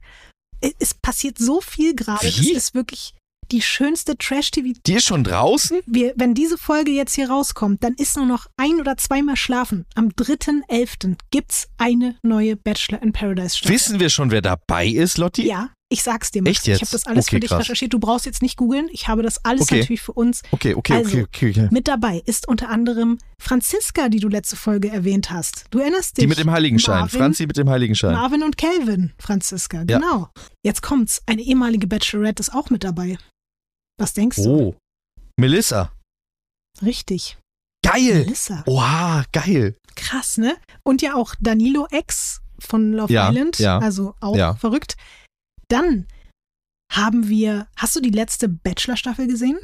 S5: Es- Es passiert so viel gerade.
S4: Wie?
S5: ist wirklich die schönste Trash-TV
S4: Die ist schon draußen?
S5: wir, wenn diese Folge jetzt hier rauskommt, dann ist nur noch ein oder zweimal schlafen. Am 3.11. gibt's eine neue Bachelor in Paradise Staffel.
S4: Wissen wir schon, wer dabei ist, Lotti?
S5: Ja, ich sag's dir, Max.
S4: Echt jetzt?
S5: Ich habe das alles
S4: Okay,
S5: für dich
S4: krass.
S5: recherchiert. Du brauchst jetzt nicht googeln. Ich habe das alles
S4: Okay.
S5: natürlich für uns.
S4: Okay, okay,
S5: Also,
S4: okay, okay, okay.
S5: Mit dabei ist unter anderem Franziska, die du letzte Folge erwähnt hast. Du erinnerst dich?
S4: Die mit dem Heiligenschein.
S5: Marvin,
S4: Franzi mit dem Heiligenschein.
S5: Marvin und Calvin, Franziska,
S4: Ja.
S5: genau. Jetzt kommt's. Eine ehemalige Bachelorette ist auch mit dabei. Was denkst du?
S4: Oh. Melissa.
S5: Richtig.
S4: Geil.
S5: Melissa.
S4: Oha, geil.
S5: Krass, ne? Und ja auch Danilo X von Love
S4: Ja,
S5: Island,
S4: ja,
S5: also auch
S4: ja.
S5: verrückt. Dann haben wir, hast du die letzte Bachelor-Staffel gesehen?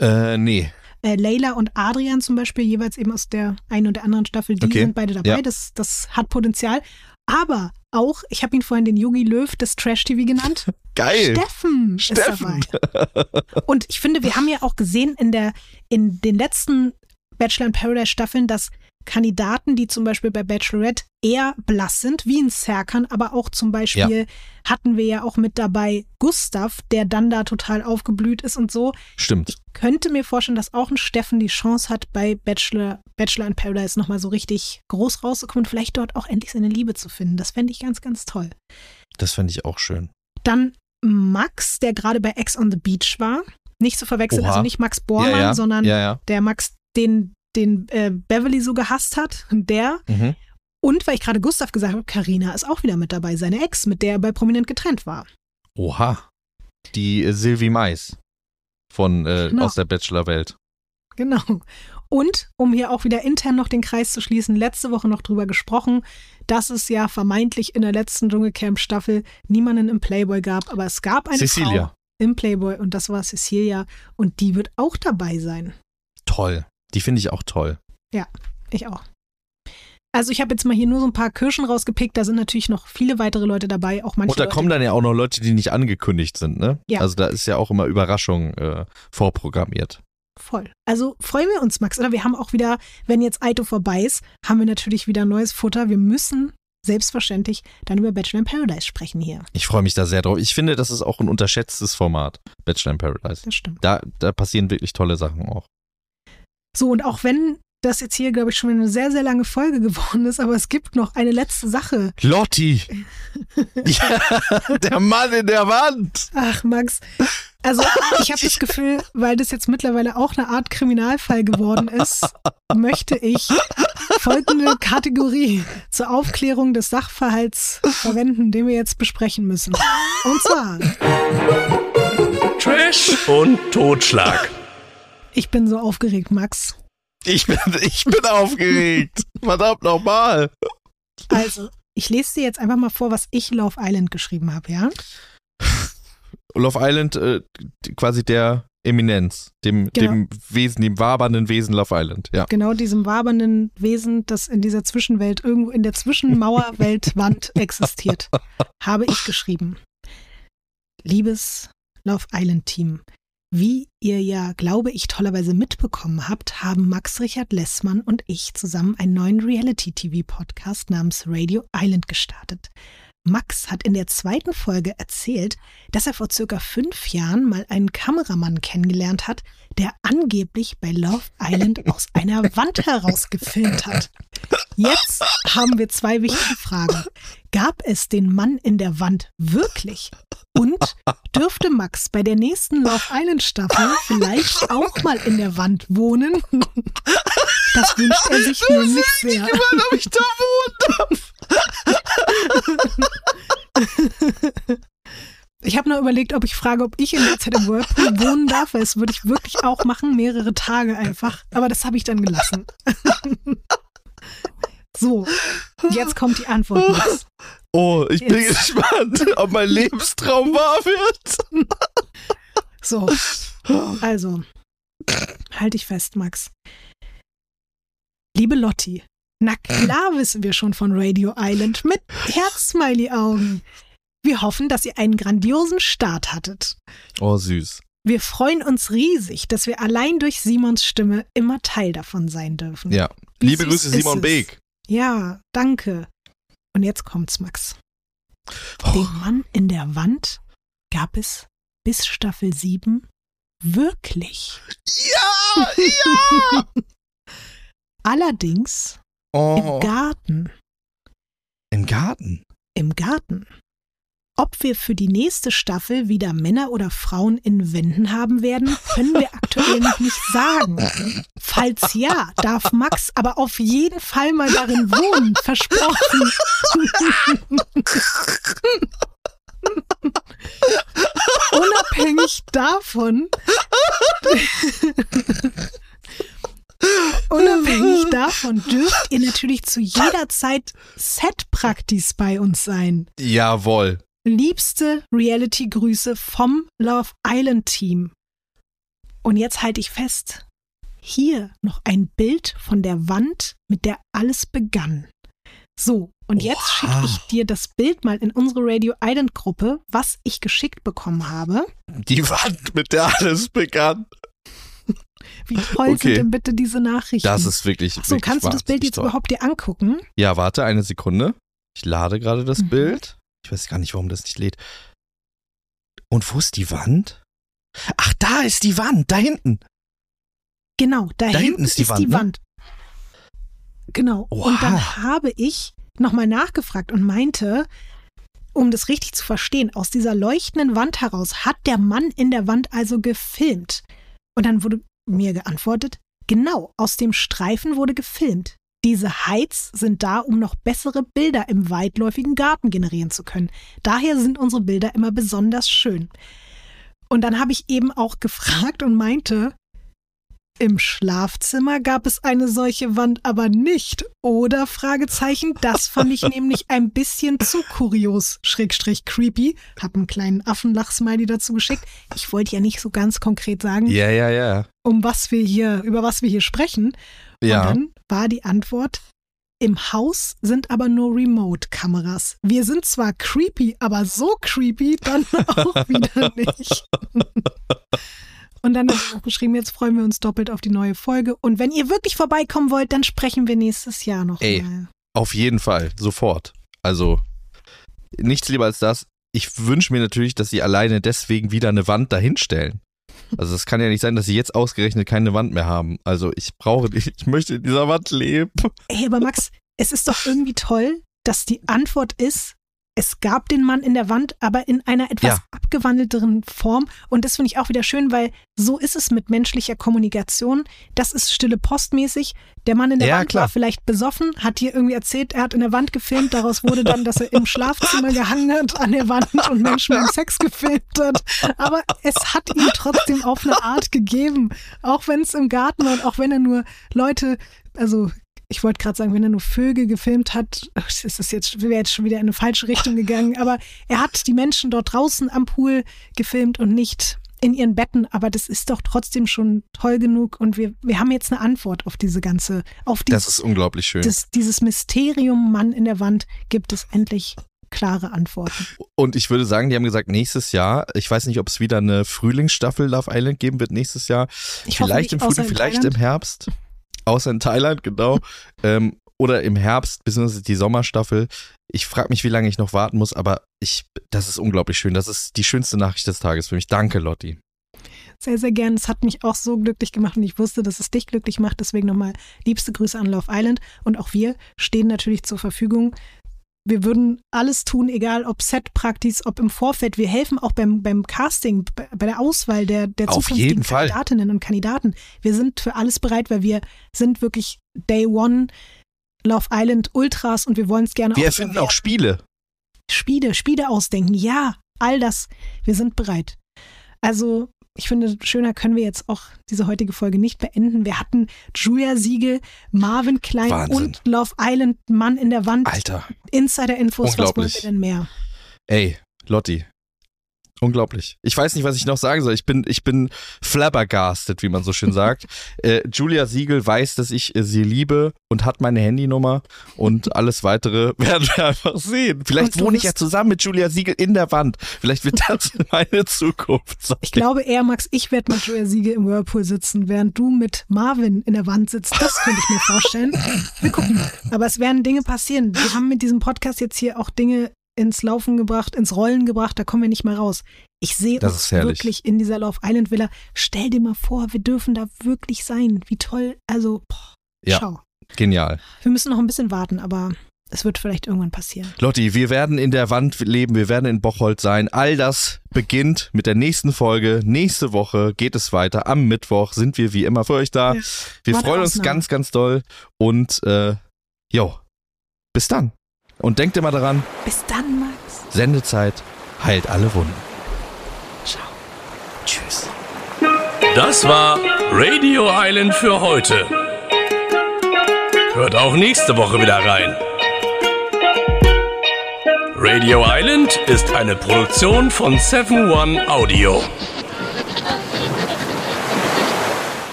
S4: Äh, nee.
S5: Äh, Leila und Adrian zum Beispiel, jeweils eben aus der einen und der anderen Staffel, die
S4: Okay,
S5: sind beide dabei. Das, das hat Potenzial. Aber auch, ich habe ihn vorhin den Yogi Löw des Trash-TV genannt.
S4: Geil.
S5: Steffen,
S4: Steffen.
S5: ist dabei. Und ich finde, wir haben ja auch gesehen in, der, in den letzten Bachelor in Paradise Staffeln, dass Kandidaten, die zum Beispiel bei Bachelorette eher blass sind, wie ein Serkan, aber auch zum Beispiel hatten wir ja auch mit dabei Gustav, der dann da total aufgeblüht ist und so.
S4: Stimmt.
S5: Könnte mir vorstellen, dass auch ein Steffen die Chance hat, bei Bachelor, Bachelor in Paradise nochmal so richtig groß rauszukommen und vielleicht dort auch endlich seine Liebe zu finden. Das fände ich ganz, ganz toll.
S4: Das fände ich auch schön.
S5: Dann Max, der gerade bei Ex on the Beach war. Nicht zu verwechseln,
S4: Oha.
S5: also nicht Max Bormann,
S4: ja, ja.
S5: sondern
S4: Ja, ja.
S5: der Max, den, den äh, Beverly so gehasst hat. Der.
S4: Mhm.
S5: Und weil ich gerade Gustav gesagt habe, Karina ist auch wieder mit dabei, seine Ex, mit der er bei Prominent getrennt war.
S4: Oha. Die äh, Sylvie Mais von äh,
S5: Genau.
S4: aus der Bachelor-Welt.
S5: Genau. Und um hier auch wieder intern noch den Kreis zu schließen, letzte Woche noch drüber gesprochen, dass es ja vermeintlich in der letzten Dschungelcamp-Staffel niemanden im Playboy gab, aber es gab eine
S4: Cecilia.
S5: Frau im Playboy und das war Cecilia und die wird auch dabei sein.
S4: Toll. Die finde ich auch toll.
S5: Ich auch. Also ich habe jetzt mal hier nur so ein paar Kirschen rausgepickt. Da sind natürlich noch viele weitere Leute dabei, auch manche
S4: Und da
S5: Leute.
S4: kommen dann ja auch noch Leute, die nicht angekündigt sind, ne?
S5: Ja.
S4: Also da ist ja auch immer Überraschung äh, vorprogrammiert.
S5: Voll. Also freuen wir uns, Max. Oder wir haben auch wieder, wenn jetzt Aito vorbei ist, haben wir natürlich wieder neues Futter. Wir müssen selbstverständlich dann über Bachelor in Paradise sprechen hier.
S4: Ich freue mich da sehr drauf. Ich finde, das ist auch ein unterschätztes Format, Bachelor in Paradise.
S5: Das stimmt.
S4: Da, da passieren wirklich tolle Sachen auch.
S5: So, und auch wenn das jetzt hier, glaube ich, schon eine sehr, sehr lange Folge geworden ist, aber es gibt noch eine letzte Sache.
S4: Lotti! ja, der Mann in der Wand!
S5: Ach, Max. Also, ich habe das Gefühl, weil das jetzt mittlerweile auch eine Art Kriminalfall geworden ist, möchte ich folgende Kategorie zur Aufklärung des Sachverhalts verwenden, den wir jetzt besprechen müssen. Und zwar,
S2: Trash und Totschlag.
S5: Ich bin so aufgeregt, Max.
S4: Ich bin, ich bin aufgeregt. Verdammt nochmal.
S5: Also, ich lese dir jetzt einfach mal vor, was ich Love Island geschrieben habe, ja?
S4: Love Island, äh, quasi der Eminenz, dem,
S5: Genau.
S4: dem Wesen, dem wabernden Wesen Love Island, ja.
S5: Genau diesem wabernden Wesen, das in dieser Zwischenwelt, irgendwo in der Zwischenmauerweltwand existiert, habe ich geschrieben. Liebes Love Island Team, wie ihr ja, glaube ich, tollerweise mitbekommen habt, haben Max Richard Lessmann und ich zusammen einen neuen Reality-TV-Podcast namens Radio Island gestartet. Max hat in der zweiten Folge erzählt, dass er vor circa fünf Jahren mal einen Kameramann kennengelernt hat, der angeblich bei Love Island aus einer Wand heraus gefilmt hat. Jetzt haben wir zwei wichtige Fragen. Gab es den Mann in der Wand wirklich? Und dürfte Max bei der nächsten Love Island Staffel vielleicht auch mal in der Wand wohnen? Das wünscht er sich nämlich sehr.
S4: ob ich da wohnen
S5: Ich habe nur überlegt, ob ich frage, ob ich in der Zeit im Whirlpool wohnen darf, weil das würde ich wirklich auch machen, mehrere Tage einfach. Aber das habe ich dann gelassen. So, jetzt kommt die Antwort. Max.
S4: Oh, ich bin
S5: Jetzt.
S4: gespannt, ob mein Lebenstraum wahr wird.
S5: So, also, halt dich fest, Max. Liebe Lotti, na klar wissen wir schon von Radio Island mit Herz-Smiley-Augen. Wir hoffen, dass ihr einen grandiosen Start hattet.
S4: Oh, süß.
S5: Wir freuen uns riesig, dass wir allein durch Simons Stimme immer Teil davon sein dürfen.
S4: Ja.
S5: Wie
S4: Liebe Grüße, Simon? Beek.
S5: Ja, danke. Und jetzt kommt's, Max.
S4: Oh.
S5: Den Mann in der Wand gab es bis Staffel 7 wirklich.
S4: Ja, ja.
S5: Allerdings
S4: Oh,
S5: im Garten.
S4: im Garten.
S5: Im Garten. Ob wir für die nächste Staffel wieder Männer oder Frauen in Wänden haben werden, können wir aktuell noch nicht sagen. Falls ja, darf Max aber auf jeden Fall mal darin wohnen. Versprochen. Unabhängig davon. Unabhängig davon dürft ihr natürlich zu jeder Zeit Set-Praktis bei uns sein.
S4: Jawohl.
S5: Liebste Reality-Grüße vom Love Island Team. Und jetzt halte ich fest. Hier noch ein Bild von der Wand, mit der alles begann. So, und jetzt schicke ich dir das Bild mal in unsere Radio Island Gruppe, was ich geschickt bekommen habe.
S4: Die Wand, mit der alles begann.
S5: Wie toll
S4: Okay.
S5: sind denn bitte diese Nachrichten?
S4: Das ist wirklich.
S5: So,
S4: wirklich
S5: kannst du das Bild jetzt
S4: toll.
S5: überhaupt dir angucken?
S4: Ja, warte eine Sekunde. Ich lade gerade das
S5: Mhm.
S4: Bild. Ich weiß gar nicht, warum das nicht lädt. Und wo ist die Wand? Ach, da ist die Wand, da hinten.
S5: Genau, da,
S4: Da
S5: hinten ist die Wand.
S4: ne?
S5: Genau.
S4: Oha.
S5: Und dann habe ich nochmal nachgefragt und meinte, um das richtig zu verstehen, aus dieser leuchtenden Wand heraus hat der Mann in der Wand also gefilmt. Und dann wurde mir geantwortet, genau, aus dem Streifen wurde gefilmt. Diese Heiz sind da, um noch bessere Bilder im weitläufigen Garten generieren zu können. Daher sind unsere Bilder immer besonders schön. Und dann habe ich eben auch gefragt und meinte, im Schlafzimmer gab es eine solche Wand aber nicht, oder? Fragezeichen. Das fand ich nämlich ein bisschen zu kurios, Schrägstrich creepy. Hab einen kleinen Affenlach-Smiley dazu geschickt. Ich wollte ja nicht so ganz konkret sagen,
S4: Ja, ja, ja.
S5: um was wir hier, über was wir hier sprechen. Und
S4: Ja.
S5: dann war die Antwort, Im Haus sind aber nur Remote-Kameras. Wir sind zwar creepy, aber so creepy dann auch wieder nicht. Und dann hat er noch geschrieben, jetzt freuen wir uns doppelt auf die neue Folge. Und wenn ihr wirklich vorbeikommen wollt, dann sprechen wir nächstes Jahr noch
S4: Ey.
S5: mal.
S4: Auf jeden Fall, sofort. Also, nichts lieber als das. Ich wünsche mir natürlich, dass sie alleine deswegen wieder eine Wand dahinstellen. Also es kann ja nicht sein, dass sie jetzt ausgerechnet keine Wand mehr haben. Also ich brauche, ich möchte in dieser Wand leben.
S5: Ey, aber Max, es ist doch irgendwie toll, dass die Antwort ist, es gab den Mann in der Wand, aber in einer etwas
S4: Ja.
S5: abgewandelteren Form. Und das finde ich auch wieder schön, weil so ist es mit menschlicher Kommunikation. Das ist stille postmäßig. Der Mann in der
S4: Ja,
S5: Wand
S4: klar.
S5: war vielleicht besoffen, hat dir irgendwie erzählt, er hat in der Wand gefilmt. Daraus wurde dann, dass er im Schlafzimmer gehangen hat an der Wand und Menschen beim Sex gefilmt hat. Aber es hat ihm trotzdem auf eine Art gegeben. Auch wenn es im Garten war und auch wenn er nur Leute, also ich wollte gerade sagen, wenn er nur Vögel gefilmt hat, ist das jetzt, wäre jetzt schon wieder in eine falsche Richtung gegangen, aber er hat die Menschen dort draußen am Pool gefilmt und nicht in ihren Betten, aber das ist doch trotzdem schon toll genug und wir, wir haben jetzt eine Antwort auf diese ganze, auf
S4: Das
S5: dieses,
S4: ist unglaublich schön.
S5: das, dieses Mysterium Mann in der Wand gibt es endlich klare Antworten.
S4: Und ich würde sagen, die haben gesagt, nächstes Jahr, ich weiß nicht, ob es wieder eine Frühlingsstaffel Love Island geben wird nächstes Jahr.
S5: Ich
S4: vielleicht
S5: nicht,
S4: im Frühling,
S5: in
S4: vielleicht
S5: Thailand.
S4: im Herbst. Außer in Thailand, genau. ähm, oder im Herbst, beziehungsweise die Sommerstaffel. Ich frage mich, wie lange ich noch warten muss, aber ich, das ist unglaublich schön. Das ist die schönste Nachricht des Tages für mich. Danke, Lotti.
S5: Sehr, sehr gern. Es hat mich auch so glücklich gemacht und ich wusste, dass es dich glücklich macht. Deswegen nochmal liebste Grüße an Love Island. Und auch wir stehen natürlich zur Verfügung. Wir würden alles tun, egal ob Set-Praktis, ob im Vorfeld. Wir helfen auch beim, beim Casting, bei bei der Auswahl der, der
S4: Auf
S5: zukünftigen. Kandidatinnen und Kandidaten. Wir sind für alles bereit, weil wir sind wirklich Day One Love Island Ultras und wir wollen es gerne
S4: Wir erfinden auch. Spiele.
S5: Spiele, Spiele ausdenken. Ja, all das. Wir sind bereit. Also, ich finde, schöner können wir jetzt auch diese heutige Folge nicht beenden. Wir hatten Julia Siegel, Marvin Klein
S4: Wahnsinn.
S5: und Love Island, Mann in der Wand.
S4: Alter.
S5: Insider-Infos, was wollen wir denn mehr?
S4: Ey, Lotti. Unglaublich. Ich weiß nicht, was ich noch sagen soll. Ich bin, ich bin flabbergasted, wie man so schön sagt. äh, Julia Siegel weiß, dass ich äh, sie liebe und hat meine Handynummer und alles weitere werden wir einfach sehen. Vielleicht wohne ich ja zusammen mit Julia Siegel in der Wand. Vielleicht wird das meine Zukunft sein.
S5: Ich glaube eher, Max, ich werde mit Julia Siegel im Whirlpool sitzen, während du mit Marvin in der Wand sitzt. Das könnte ich mir vorstellen. Wir gucken. Aber es werden Dinge passieren. Wir haben mit diesem Podcast jetzt hier auch Dinge ins Laufen gebracht, ins Rollen gebracht, da kommen wir nicht mehr raus. Ich sehe
S4: Das
S5: uns wirklich in dieser Love Island Villa. Stell dir mal vor, wir dürfen da wirklich sein. Wie toll. Also, boah,
S4: Ja.
S5: schau.
S4: Genial.
S5: Wir müssen noch ein bisschen warten, aber es wird vielleicht irgendwann passieren.
S4: Lotti, wir werden in der Wand leben, wir werden in Bocholt sein. All das beginnt mit der nächsten Folge. Nächste Woche geht es weiter. Am Mittwoch sind wir wie immer für euch da.
S5: Ja.
S4: Wir
S5: War
S4: freuen uns
S5: Ausnahme.
S4: ganz, ganz doll. Und äh, jo, bis dann. Und denkt immer daran,
S5: Bis dann, Max.
S4: Sendezeit heilt alle Wunden.
S5: Ciao.
S4: Tschüss.
S2: Das war Radio Island für heute. Hört auch nächste Woche wieder rein. Radio Island ist eine Produktion von 7 One Audio.